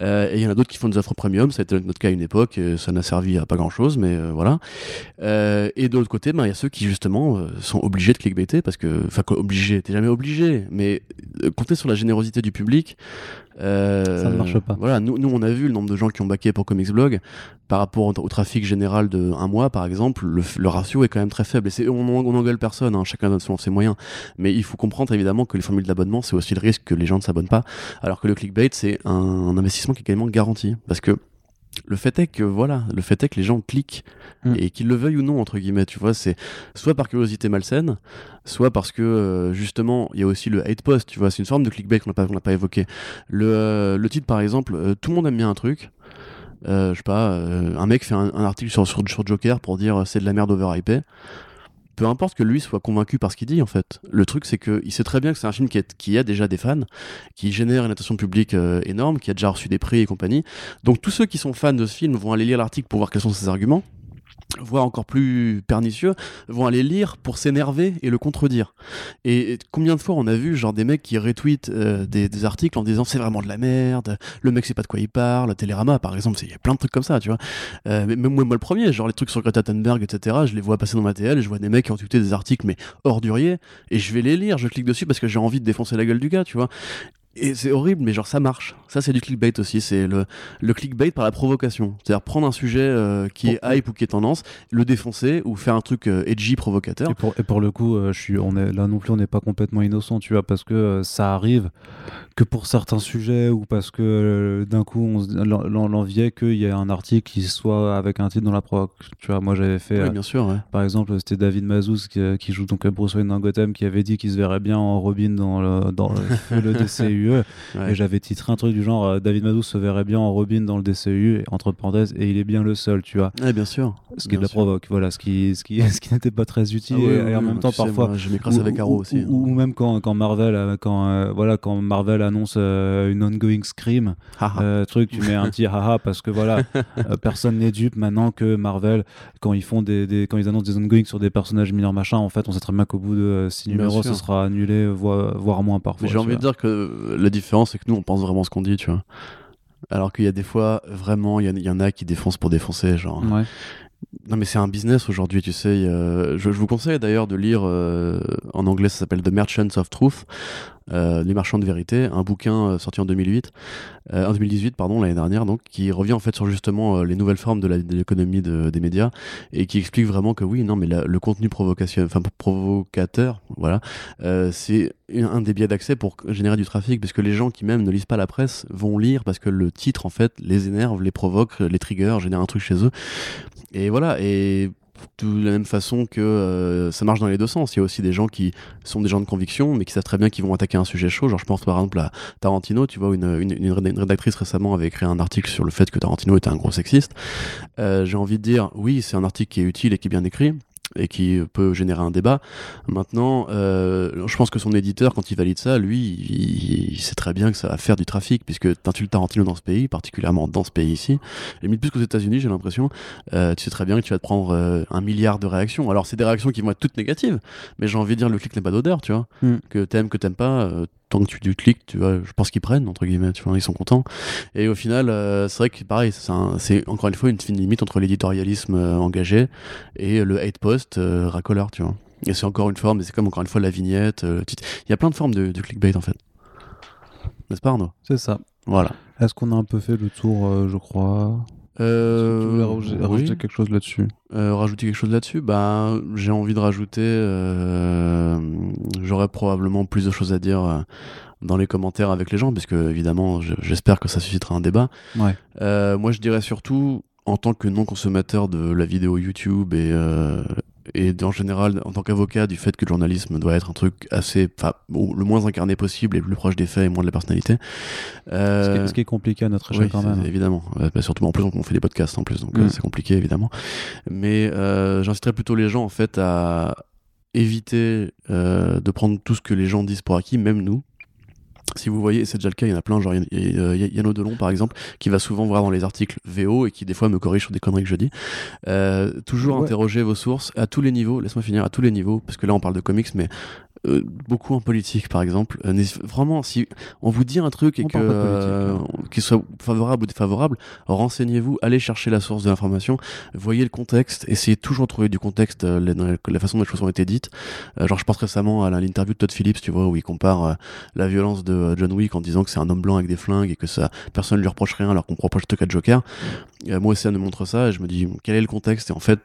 Euh, et il y en a d'autres qui font des offres premium, ça a été notre cas à une époque, ça n'a servi à pas grand chose, mais euh, voilà. Euh, et de l'autre côté, bah, il y a ceux qui justement euh, sont obligés de clickbaiter, parce que, enfin, obligé, t'es jamais obligé, mais euh, compter sur la générosité du public, euh, ça ne marche pas. Voilà, nous, nous, on a vu le nombre de gens qui ont baqué pour Comics Blog par rapport au, au trafic général de un mois, par exemple, le, le, ratio est quand même très faible. Et c'est, on, on engueule personne, hein, chacun donne selon ses moyens. Mais il faut comprendre évidemment que les formules d'abonnement, c'est aussi le risque que les gens ne s'abonnent pas, alors que le clickbait, c'est un, un investissement qui est également garanti, parce que le fait est que voilà, le fait est que les gens cliquent mm. et qu'ils le veuillent ou non entre guillemets, tu vois, c'est soit par curiosité malsaine, soit parce que euh, justement il y a aussi le hate post, tu vois, c'est une forme de clickbait qu'on n'a pas, qu'on n'a pas évoqué. Le, euh, le titre par exemple, euh, tout le monde aime bien un truc. Euh, je sais pas, un mec fait un, un article sur, sur, sur, Joker pour dire c'est de la merde overhypé. Peu importe que lui soit convaincu par ce qu'il dit en fait. Le truc c'est qu'il sait très bien que c'est un film qui, a déjà des fans, qui génère une attention publique euh, énorme, qui a déjà reçu des prix et compagnie. Donc tous ceux qui sont fans de ce film vont aller lire l'article pour voir quels sont ses arguments. Voire encore plus pernicieux, vont aller lire pour s'énerver et le contredire. Et combien de fois on a vu genre des mecs qui retweetent euh, des, articles en disant c'est vraiment de la merde, le mec sait pas de quoi il parle, Télérama par exemple, il y a plein de trucs comme ça, tu vois. Euh, mais même moi, le premier, genre les trucs sur Greta Thunberg, etc., je les vois passer dans ma TL et je vois des mecs qui ont tweeté des articles mais orduriers et je vais les lire, je clique dessus parce que j'ai envie de défoncer la gueule du gars, tu vois. Et c'est horrible, mais genre ça marche. Ça, c'est du clickbait aussi. C'est le, le clickbait par la provocation. C'est-à-dire prendre un sujet euh, qui est hype ou qui est tendance, le défoncer ou faire un truc euh, edgy provocateur. Et pour, et pour le coup, euh, je suis, on est, là non plus, on n'est pas complètement innocent, tu vois, parce que ça arrive que pour certains sujets ou parce que d'un coup, on l'enviait qu'il y ait un article qui soit avec un titre dans la provoque. Tu vois, moi j'avais fait. Oui, bien sûr. Par exemple, c'était David Mazouz qui, qui, joue donc Bruce Wayne dans Gotham qui avait dit qu'il se verrait bien en Robin dans le, dans le, (laughs) le DCU. Et j'avais titré un truc du genre euh, David Madou se verrait bien en Robin dans le DCU, entre parenthèses, et il est bien le seul, tu vois. Ouais, bien sûr. Ce qui bien la provoque, voilà, ce qui, ce qui, (laughs) ce qui n'était pas très utile. Ah et, en même temps, parfois. je m'écrase avec Arrow aussi. Hein. Ou, même quand, quand Marvel, euh, quand, euh, voilà, quand Marvel annonce une ongoing Scream, truc, tu mets un petit haha parce que voilà, (laughs) personne n'est dupe maintenant que Marvel, quand ils font des, des, quand ils annoncent des ongoing sur des personnages mineurs machin, en fait, on sait très bien qu'au bout de 6 numéros, ce sera annulé, voire, voire moins parfois. J'ai envie de dire que la différence, c'est que nous, on pense vraiment ce qu'on dit, tu vois. Alors qu'il y a des fois, vraiment, il y, en a qui défoncent pour défoncer, genre. Non, mais c'est un business aujourd'hui, tu sais. je, vous conseille d'ailleurs de lire, euh, en anglais, ça s'appelle The Merchants of Truth. Euh, Les marchands de vérité, un bouquin euh, sorti en 2008, euh, en 2018 pardon l'année dernière donc qui revient en fait sur justement les nouvelles formes de l'économie des médias et qui explique vraiment que oui non mais le contenu provocateur voilà c'est un des biais d'accès pour générer du trafic parce que les gens qui même ne lisent pas la presse vont lire parce que le titre en fait les énerve les provoque les trigger génère un truc chez eux et voilà et de la même façon que euh, ça marche dans les deux sens. Il y a aussi des gens qui sont des gens de conviction, mais qui savent très bien qu'ils vont attaquer un sujet chaud. Genre, je pense par exemple à Tarantino. Tu vois, une, rédactrice récemment avait écrit un article sur le fait que Tarantino était un gros sexiste. Euh, j'ai envie de dire, oui, c'est un article qui est utile et qui est bien écrit et qui peut générer un débat. Maintenant, euh, je pense que son éditeur, quand il valide ça, lui, il, sait très bien que ça va faire du trafic, puisque tu Tarantino dans ce pays, particulièrement dans ce pays ici, et plus qu'aux États-Unis, j'ai l'impression, euh, tu sais très bien que tu vas te prendre euh, un milliard de réactions. Alors, c'est des réactions qui vont être toutes négatives, mais j'ai envie de dire, le clic n'est pas d'odeur, tu vois. Hmm. Que t'aimes, que t'aimes pas, tant que tu, du cliques, tu vois, je pense qu'ils prennent, entre guillemets, tu vois, ils sont contents. Et au final, euh, c'est vrai que pareil, c'est encore une fois une fine limite entre l'éditorialisme euh, engagé et le hate post euh, racoleur, tu vois. Et c'est encore une forme, mais c'est comme encore une fois la vignette. Il y a plein de formes de, clickbait en fait. N'est-ce pas Arnaud? C'est ça. Voilà. Est-ce qu'on a un peu fait le tour, je crois? Euh, tu voulais rajouter, quelque chose là-dessus euh, Rajouter quelque chose là-dessus Bah, j'ai envie de rajouter. Euh, j'aurais probablement plus de choses à dire euh, dans les commentaires avec les gens, parce que évidemment, j'espère que ça suscitera un débat. Ouais. moi, je dirais surtout, en tant que non-consommateur de la vidéo YouTube et, et en général, en tant qu'avocat, du fait que le journalisme doit être un truc assez, enfin, le moins incarné possible et plus proche des faits et moins de la personnalité. Euh... Ce, qui est, compliqué à notre échelle quand même. Évidemment. Bah, surtout, en plus, on fait des podcasts en plus, donc euh, mm. c'est compliqué évidemment. Mais euh, j'inciterais plutôt les gens en fait à éviter euh, de prendre tout ce que les gens disent pour acquis, même nous, si vous voyez, c'est déjà le cas, il y en a plein, genre Yann Delon par exemple, qui va souvent voir dans les articles VO et qui des fois me corrige sur des conneries que je dis. Euh, toujours interroger vos sources à tous les niveaux, laisse-moi finir, à tous les niveaux, parce que là on parle de comics, mais euh, beaucoup en politique par exemple euh, vraiment si on vous dit un truc et que euh, qu'il soit favorable ou défavorable renseignez-vous allez chercher la source de l'information voyez le contexte essayez toujours de trouver du contexte la, la, façon dont les choses ont été dites. Genre je pense récemment à l'interview de Todd Phillips tu vois où il compare la violence de John Wick en disant que c'est un homme blanc avec des flingues et que ça personne ne lui reproche rien alors qu'on reproche tout cas de Joker. Moi aussi ça me montre ça et je me dis quel est le contexte? Et en fait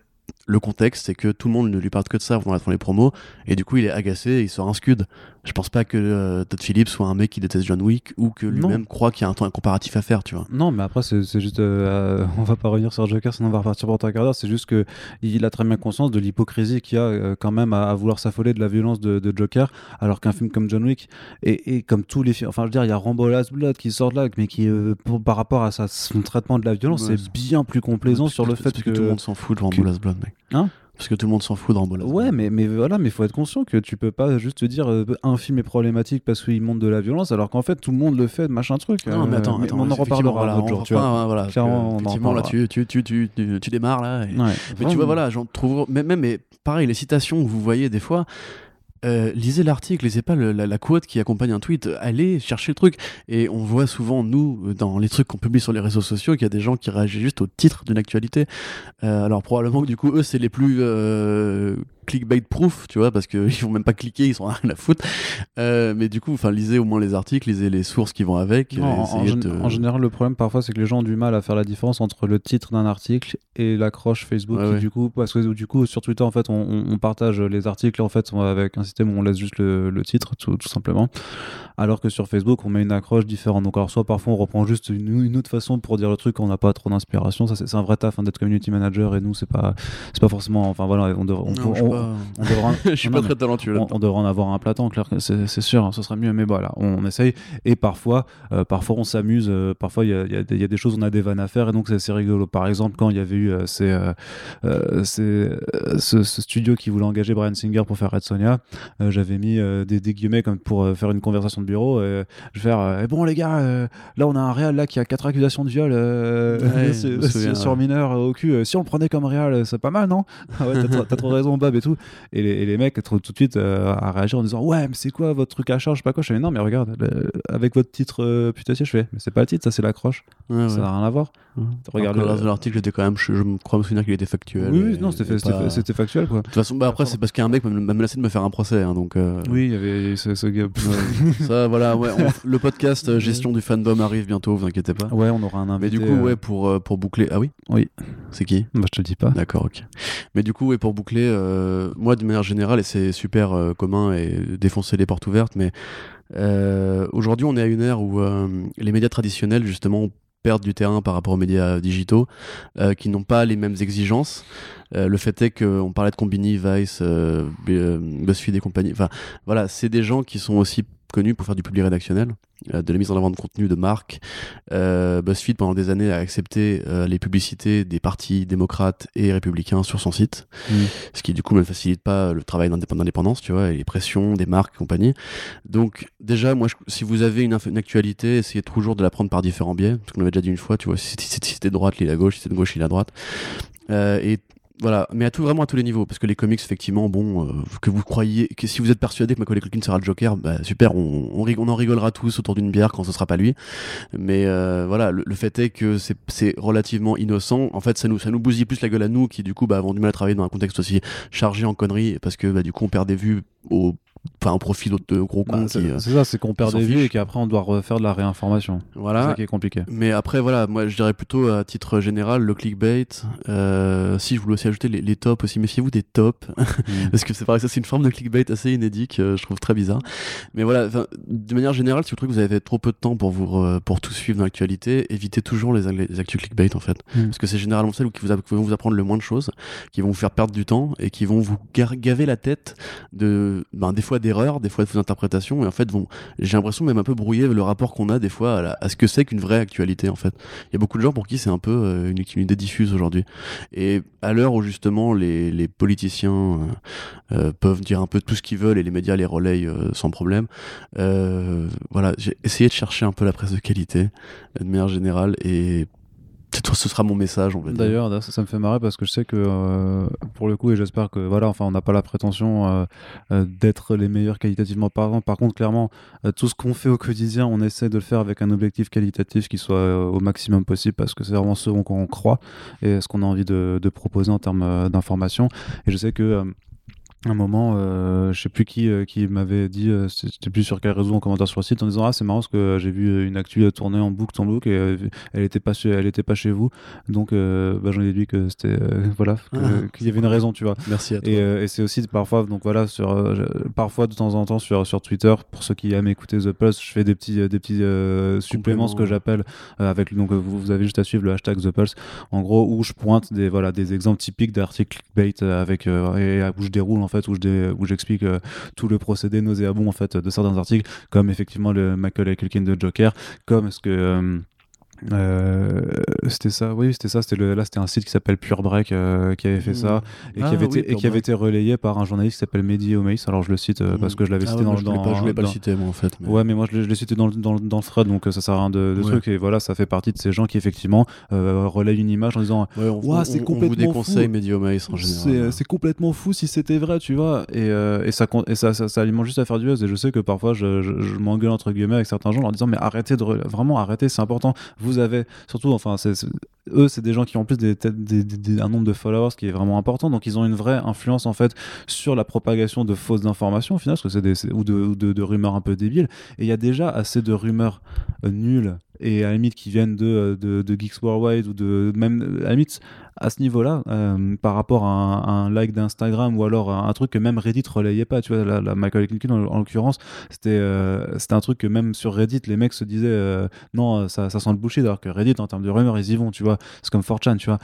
le contexte, c'est que tout le monde ne lui parle que de ça dans les promos, et du coup il est agacé et il sort un scud. Je pense pas que euh, Todd Phillips soit un mec qui déteste John Wick ou que lui-même croit qu'il y a un, un, comparatif à faire, tu vois. Non, mais après c'est juste, euh, (laughs) on va pas revenir sur Joker, sinon on va repartir pour ta carrière. C'est juste que il a très bien conscience de l'hypocrisie qu'il y a euh, quand même à, vouloir s'affoler de la violence de, Joker, alors qu'un film comme John Wick et, comme tous les films, enfin je veux dire, il y a Rambo Last Blood qui sort là, mais qui par rapport à sa, son traitement de la violence, c'est bien plus complaisant sur le fait que... tout le monde s'en fout de Rambo Last Blood, mec. Hein Parce que tout le monde s'en fout dans Bola. Ouais, mais, mais voilà, mais faut être conscient que tu peux pas juste te dire euh, un film est problématique parce qu'il montre de la violence, alors qu'en fait tout le monde le fait, machin truc. Non, mais Euh, attends, attends, on en reparlera voilà, un autre on jour, tu vois. voilà, Clairement, on en là, tu, tu, démarres là. et- Ouais. Mais tu vois, voilà, j'en trouve. Même, même, mais pareil, les citations que vous voyez des fois. Euh, lisez l'article, lisez pas la, quote qui accompagne un tweet, allez chercher le truc. Et on voit souvent, nous, dans les trucs qu'on publie sur les réseaux sociaux, qu'il y a des gens qui réagissent juste au titre d'une actualité. Euh, alors probablement que du coup, eux, c'est les plus euh, clickbait proof, tu vois, parce qu'ils (laughs) vont même pas cliquer, ils sont rien à foutre. Euh, mais du coup, enfin, lisez au moins les articles, lisez les sources qui vont avec. Non, en, de- général, le problème parfois, c'est que les gens ont du mal à faire la différence entre le titre d'un article et l'accroche Facebook. Ouais, qui, ouais. Du coup, parce que du coup, sur Twitter, en fait, on, on- on partage les articles en fait avec un système où on laisse juste le, le titre, tout, tout simplement. Alors que sur Facebook, on met une accroche différente. Donc, alors soit parfois on reprend juste une, une autre façon pour dire le truc, on n'a pas trop d'inspiration. Ça, c'est un vrai taf hein, d'être community manager et nous, c'est pas, c'est pas forcément. Enfin voilà, on, devrait- on, Non, je suis on- pas- on devra. (laughs) je suis non, pas très talentueux on, devrait en avoir un platon, clair, c'est sûr, hein, ce serait mieux. Mais voilà, on, essaye. Et parfois, euh, parfois on s'amuse. euh, parfois, il y a, il y a des- il y a des choses, on a des vannes à faire, et donc c'est assez rigolo. Par exemple, quand il y avait eu euh, ces, ces, ce, ce studio qui voulait engager Brian Singer pour faire Red Sonia, j'avais mis des, des guillemets comme pour faire une conversation de bureau. et je vais faire euh, Eh bon les gars, euh, là on a un réal là qui a quatre accusations de viol euh, Ouais, (laughs) sur- souviens, mineur euh, au cul. Euh, Si on le prenait comme réal, euh, c'est pas mal, non? Ah ouais, t'as trop- raison, Bob et tout. Et les, et les mecs trop- tout de suite euh, à réagir en disant ouais mais c'est quoi votre truc à charge je sais pas quoi? Je fais non mais regarde le- avec votre titre euh, putassier je fais mais c'est pas le titre ça c'est l'accroche Ouais, ça n'a rien à voir regarde l'article était quand même, je, je crois me souvenir qu'il était factuel. oui, et- non c'était pas- factuel quoi De toute façon, bah après, c'est parce qu'un mec m'a m'a menacé de me faire un procès, hein, donc. euh, oui il y avait ce, ce gars (laughs) Ça, voilà, ouais, on- (laughs) le podcast euh, Gestion du fandom arrive bientôt, vous inquiétez pas. ouais on aura un Mais invité du coup, euh, ouais, pour, euh, pour boucler. Ah oui Oui. C'est qui bah, je te le dis pas D'accord, ok. Mais du coup, ouais, pour boucler, euh, moi, de manière générale, et c'est super euh, commun et défoncer les portes ouvertes, mais euh, aujourd'hui, on est à une ère où euh, les médias traditionnels, justement, perdent du terrain par rapport aux médias digitaux, euh, qui n'ont pas les mêmes exigences. Euh, le fait est qu'on parlait de Combini, Vice, euh, euh, BuzzFeed et compagnie. Enfin, voilà, c'est des gens qui sont aussi connus pour faire du public rédactionnel, euh, de la mise en avant de contenu de marque. Euh, BuzzFeed, pendant des années, a accepté euh, les publicités des partis démocrates et républicains sur son site, Mm. ce qui du coup ne facilite pas le travail d'indép- d'indépendance, tu vois, et les pressions des marques et compagnie. Donc déjà, moi, je- si vous avez une, actualité, essayez toujours de la prendre par différents biais, parce qu'on l'avait déjà dit une fois, tu vois, si si- si c'était de droite, lis à gauche, si c'était de gauche, lis à droite. Euh, et voilà, mais à tout, vraiment à tous les niveaux, parce que les comics, effectivement, bon, euh, que vous croyez, que si vous êtes persuadé que Macaulay Culkin sera le Joker, bah, super, on, on, en rigolera tous autour d'une bière quand ce sera pas lui. Mais euh, voilà, le, le fait est que c'est- c'est relativement innocent. En fait, ça nous, ça nous bousille plus la gueule à nous, qui du coup bah, avons du mal à travailler dans un contexte aussi chargé en conneries, parce que bah, du coup, on perd des vues au, enfin, au profit d'autres de gros Bah, cons c'est qui. euh, c'est ça c'est qu'on perd des vues et qu'après on doit refaire de la réinformation c'est voilà. ça qui est compliqué Mais après, voilà, moi je dirais plutôt à titre général le clickbait. Euh, si je voulais aussi ajouter les, les tops aussi, méfiez-vous des tops. (laughs) Mm. Parce que c'est pareil, ça c'est une forme de clickbait assez inédite je trouve très bizarre. Mais voilà, de manière générale, si vous trouvez que vous avez trop peu de temps pour, vous, re- pour tout suivre dans l'actualité, évitez toujours les, les actus clickbait en fait. Mm. Parce que c'est généralement celles qui, vous qui vont vous apprendre le moins de choses, qui vont vous faire perdre du temps et qui vont vous gaver la tête de, ben, des fois d'erreurs, des fois de fausses interprétations. Et en fait, vont, j'ai l'impression même un peu brouiller le rapport qu'on a des fois à, ce que c'est qu'une vraie actualité en fait. Il y a beaucoup de gens pour qui c'est un peu euh, une, idée diffuse aujourd'hui. Et à l'heure où justement les, politiciens euh, euh, peuvent dire un peu tout ce qu'ils veulent et les médias les relayent sans problème, voilà, j'ai essayé de chercher un peu la presse de qualité de manière générale et peut-être ce sera mon message. D'ailleurs, ça, me fait marrer parce que je sais que euh, pour le coup, et j'espère que voilà, enfin, on n'a pas la prétention euh, euh, d'être les meilleurs qualitativement parlant. Par contre, clairement, tout ce qu'on fait au quotidien, on essaie de le faire avec un objectif qualitatif qui soit au maximum possible parce que c'est vraiment ce en quoi on croit et ce qu'on a envie de, de proposer en termes d'information. Et je sais que un moment, euh, je sais plus qui, euh, qui m'avait dit, euh, c'était plus sur quel réseau en commentaire sur le site, en disant ah c'est marrant parce que j'ai vu euh, une actu euh, tourner en boucle, en boucle et elle était pas chez, elle était pas chez vous, donc bah, j'en ai déduit que c'était (laughs) voilà Ah. qu'il y avait une raison, tu vois. Merci à toi. Et, et c'est aussi parfois, donc voilà, sur, parfois de temps en temps sur, sur Twitter, pour ceux qui aiment écouter The Pulse, je fais des petits, des petits suppléments, ce que j'appelle avec donc vous, vous avez juste à suivre le hashtag The Pulse, en gros où je pointe des voilà des exemples typiques d'articles clickbait avec et où je déroule en fait où j'explique euh, tout le procédé nauséabond en fait de certains articles, comme effectivement le Macaulay Culkin de Joker, comme ce que euh, c'était ça, oui, c'était ça. C'était le, là, c'était un site qui s'appelle Pure Break euh, qui avait fait ça et Ah qui avait oui, été et qui avait Break. été relayé par un journaliste qui s'appelle Mehdi Omeis. Alors je le cite euh, parce que je l'avais Ah cité ouais, dans je voulais pas, je voulais pas dans- le citer moi en fait. mais- Ouais, mais moi je l'ai- cité dans, dans, le- dans le thread, donc ça sert à rien de, de Ouais. truc. Et voilà, ça fait partie de ces gens qui effectivement relayent une image en disant Ouais, c'est on- on complètement vous déconseille Maïs en c'est général. c'est complètement fou si c'était vrai, tu vois. Et, et, ça, et ça, ça, ça alimente juste à faire du buzz. Et je sais que parfois je, je, je m'engueule entre guillemets avec certains gens en leur disant mais arrêtez de vraiment arrêtez, c'est important. Vous avez surtout, enfin, eux, c'est des gens qui ont plus des, des- des- un nombre de followers qui est vraiment important. Donc ils ont une vraie influence en fait sur la propagation de fausses informations au final, parce que c'est ou, de, ou de rumeurs un peu débiles. Et il y a déjà assez de rumeurs euh, nulles et à la limite qui viennent de, euh, de, de Geeks Worldwide ou de même à la limite à ce niveau-là euh, par rapport à un, à un like d'Instagram ou alors un, un truc que même Reddit relayait pas tu vois la, la Michael en, en l'occurrence c'était euh, c'était un truc que même sur Reddit les mecs se disaient euh, non ça, ça sent le bullshit alors que Reddit en termes de rumeurs ils y vont tu vois. C'est comme 4chan tu vois.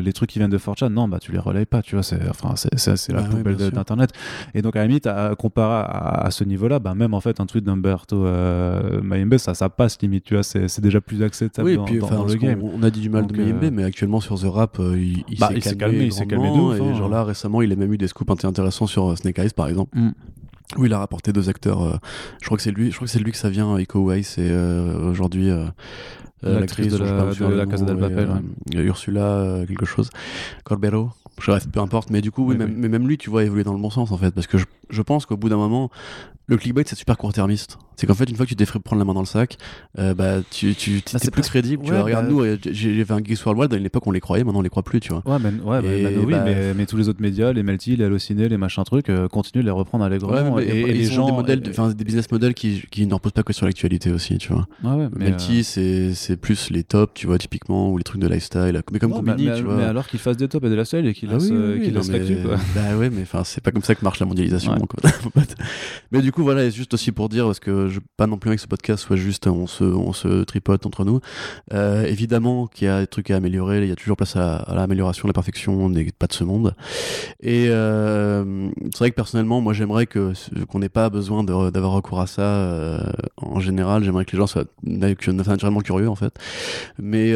Les trucs qui viennent de 4chan non bah tu les relayes pas tu vois c'est enfin c'est la Bah poubelle d'internet. Et donc à la limite à, comparé à, à ce niveau-là bah même en fait un tweet d'Umberto Mayembe ça ça passe limite tu vois c'est c'est déjà plus acceptable Oui, dans, puis dans- le game on a dit du mal Donc, de Mayembe, euh, mais actuellement sur The Rap, euh, il, il Bah, s'est il s'est calmé, il s'est calmé de ouf, Et hein. genre là, récemment, il a même eu des scoops inté- intéressants sur euh, Snake Eyes, par exemple, Mm. où il a rapporté deux acteurs. euh, je crois que c'est lui, je crois que c'est lui que ça vient, Iko Uwais, et euh, aujourd'hui. euh, L'actrice de la- de la Casa del et, Papel, Ursula, euh, quelque chose. Corbero. Bref, peu importe. Mais du coup, oui, Oui, même, oui. mais même lui, tu vois, évoluer dans le bon sens, en fait. Parce que je, je pense qu'au bout d'un moment, le clickbait, c'est super court-termiste. C'est qu'en fait, une fois que tu t'es fait prendre la main dans le sac, euh, bah, tu, tu, t'es Bah, plus pas- crédible. tu vois, regarde, bah- nous, euh, j'ai fait un Geeks Worldwide, à une époque, on les croyait, maintenant, on les croit plus, tu vois. Ouais, mais, ouais, mais- Et bah, oui, mais, mais tous les autres médias, les Melty, les Allociné, les machins trucs, euh, continuent de les reprendre allègrement. Ouais, mais- et, et ils les gens. des modèles, et- des business models qui, qui ne reposent pas que sur l'actualité aussi, tu vois. ouais, ouais, mais, Melty, euh, c'est c'est plus les tops, tu vois, typiquement, ou les trucs de lifestyle. Mais comme Combini, tu vois. mais alors qu'ils fassent des tops et des lifestyle et Ah oui, euh, oui, mais- l'actu, quoi. Bah ouais, mais enfin, c'est pas comme ça que marche la mondialisation, Ouais. (laughs) mais du coup, voilà, et juste aussi pour dire, parce que je veux pas non plus avec ce podcast soit juste on se, on se tripote entre nous. Euh, évidemment qu'il y a des trucs à améliorer, il y a toujours place à, à l'amélioration, la perfection, on n'est pas de ce monde. Et euh, c'est vrai que personnellement, moi j'aimerais que qu'on n'ait pas besoin de- d'avoir recours à ça euh, en général. J'aimerais que les gens soient naturellement curieux en fait. Mais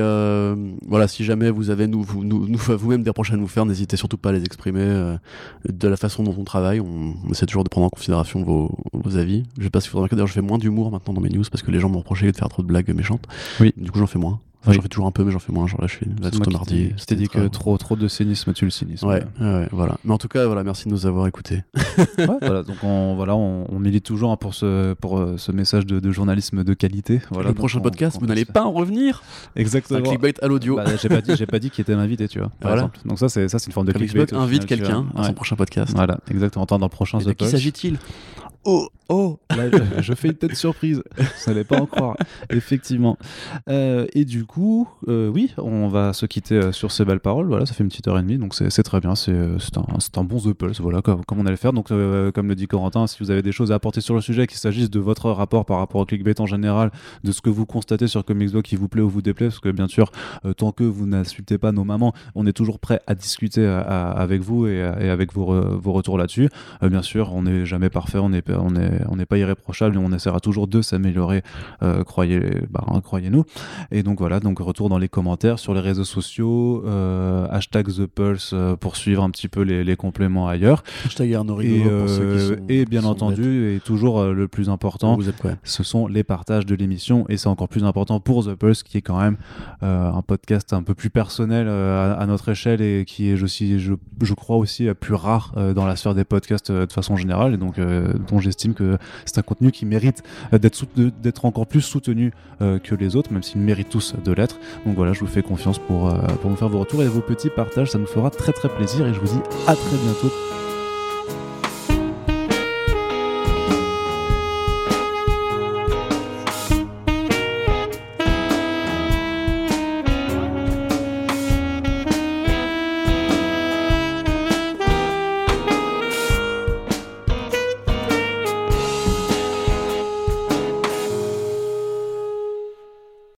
voilà, si jamais vous avez nous, vous, nous, nous- vous-même des reproches à nous faire, n'hésitez surtout pas à les exprimer euh, de la façon dont on travaille. On, on essaie toujours de prendre en considération vos, vos avis. Je sais pas si vous remarquez, d'ailleurs, je fais moins d'humour maintenant dans mes news parce que les gens m'ont reproché de faire trop de blagues méchantes. Oui. Du coup, j'en fais moins. Enfin, Oui. J'en fais toujours un peu, mais j'en fais moins. Genre là, je suis là C'est tout mardi. qui t'ai dit que trop, trop de cynisme tue le cynisme. Ouais, ouais, ouais, voilà. Mais en tout cas, voilà, merci de nous avoir écoutés. (laughs) Ouais, voilà, donc on, voilà, on, on milite toujours hein, pour ce, pour euh, ce message de, de journalisme de qualité. Voilà, le prochain on- podcast, vous n'allez pas en revenir. Exactement. un clickbait à l'audio. Bah, j'ai pas dit, j'ai pas dit qui était l'invité, tu vois. Par Voilà. exemple. Donc ça, c'est ça, c'est une forme de Comme clickbait. Invite quelqu'un à son prochain podcast. Voilà, exactement. Dans le prochain Et de qui s'agit-il? Oh, oh Là, je, fais une tête surprise. (laughs) Vous n'allez pas en croire. Effectivement. Euh, et du coup, euh, oui, on va se quitter euh, sur ces belles paroles. Voilà, ça fait une petite heure et demie, donc c'est très bien. C'est un, un bon The Pulse, voilà, comme, comme on allait faire. Donc, euh, comme le dit Corentin, si vous avez des choses à apporter sur le sujet, qu'il s'agisse de votre rapport par rapport au clickbait en général, de ce que vous constatez sur Comicsblog qui vous plaît ou vous déplaît, parce que bien sûr, tant que vous n'insultez pas nos mamans, on est toujours prêt à discuter à- avec vous et, à- et avec vos, re- vos retours là-dessus. Bien sûr, on n'est jamais parfait, on on est, on n'est pas irréprochable et on essaiera toujours de s'améliorer, euh, croyez, bah, hein, croyez-nous. Et donc voilà, donc retour dans les commentaires sur les réseaux sociaux, euh, hashtag The Pulse euh, pour suivre un petit peu les, les compléments ailleurs. Hashtag Arnaud Et, pour ceux qui sont- et bien sont entendu, et toujours le plus important, Vous êtes quoi ce sont les partages de l'émission et c'est encore plus important pour The Pulse qui est quand même un podcast un peu plus personnel à, à notre échelle et qui est je, je, je crois aussi plus rare dans la sphère des podcasts de façon générale et donc euh, j'estime que c'est un contenu qui mérite euh, d'être encore plus soutenu euh, que les autres même s'ils méritent tous de l'être. Donc voilà je vous fais confiance pour, euh, pour me faire vos retours et vos petits partages. Ça nous fera très très plaisir et je vous dis à très bientôt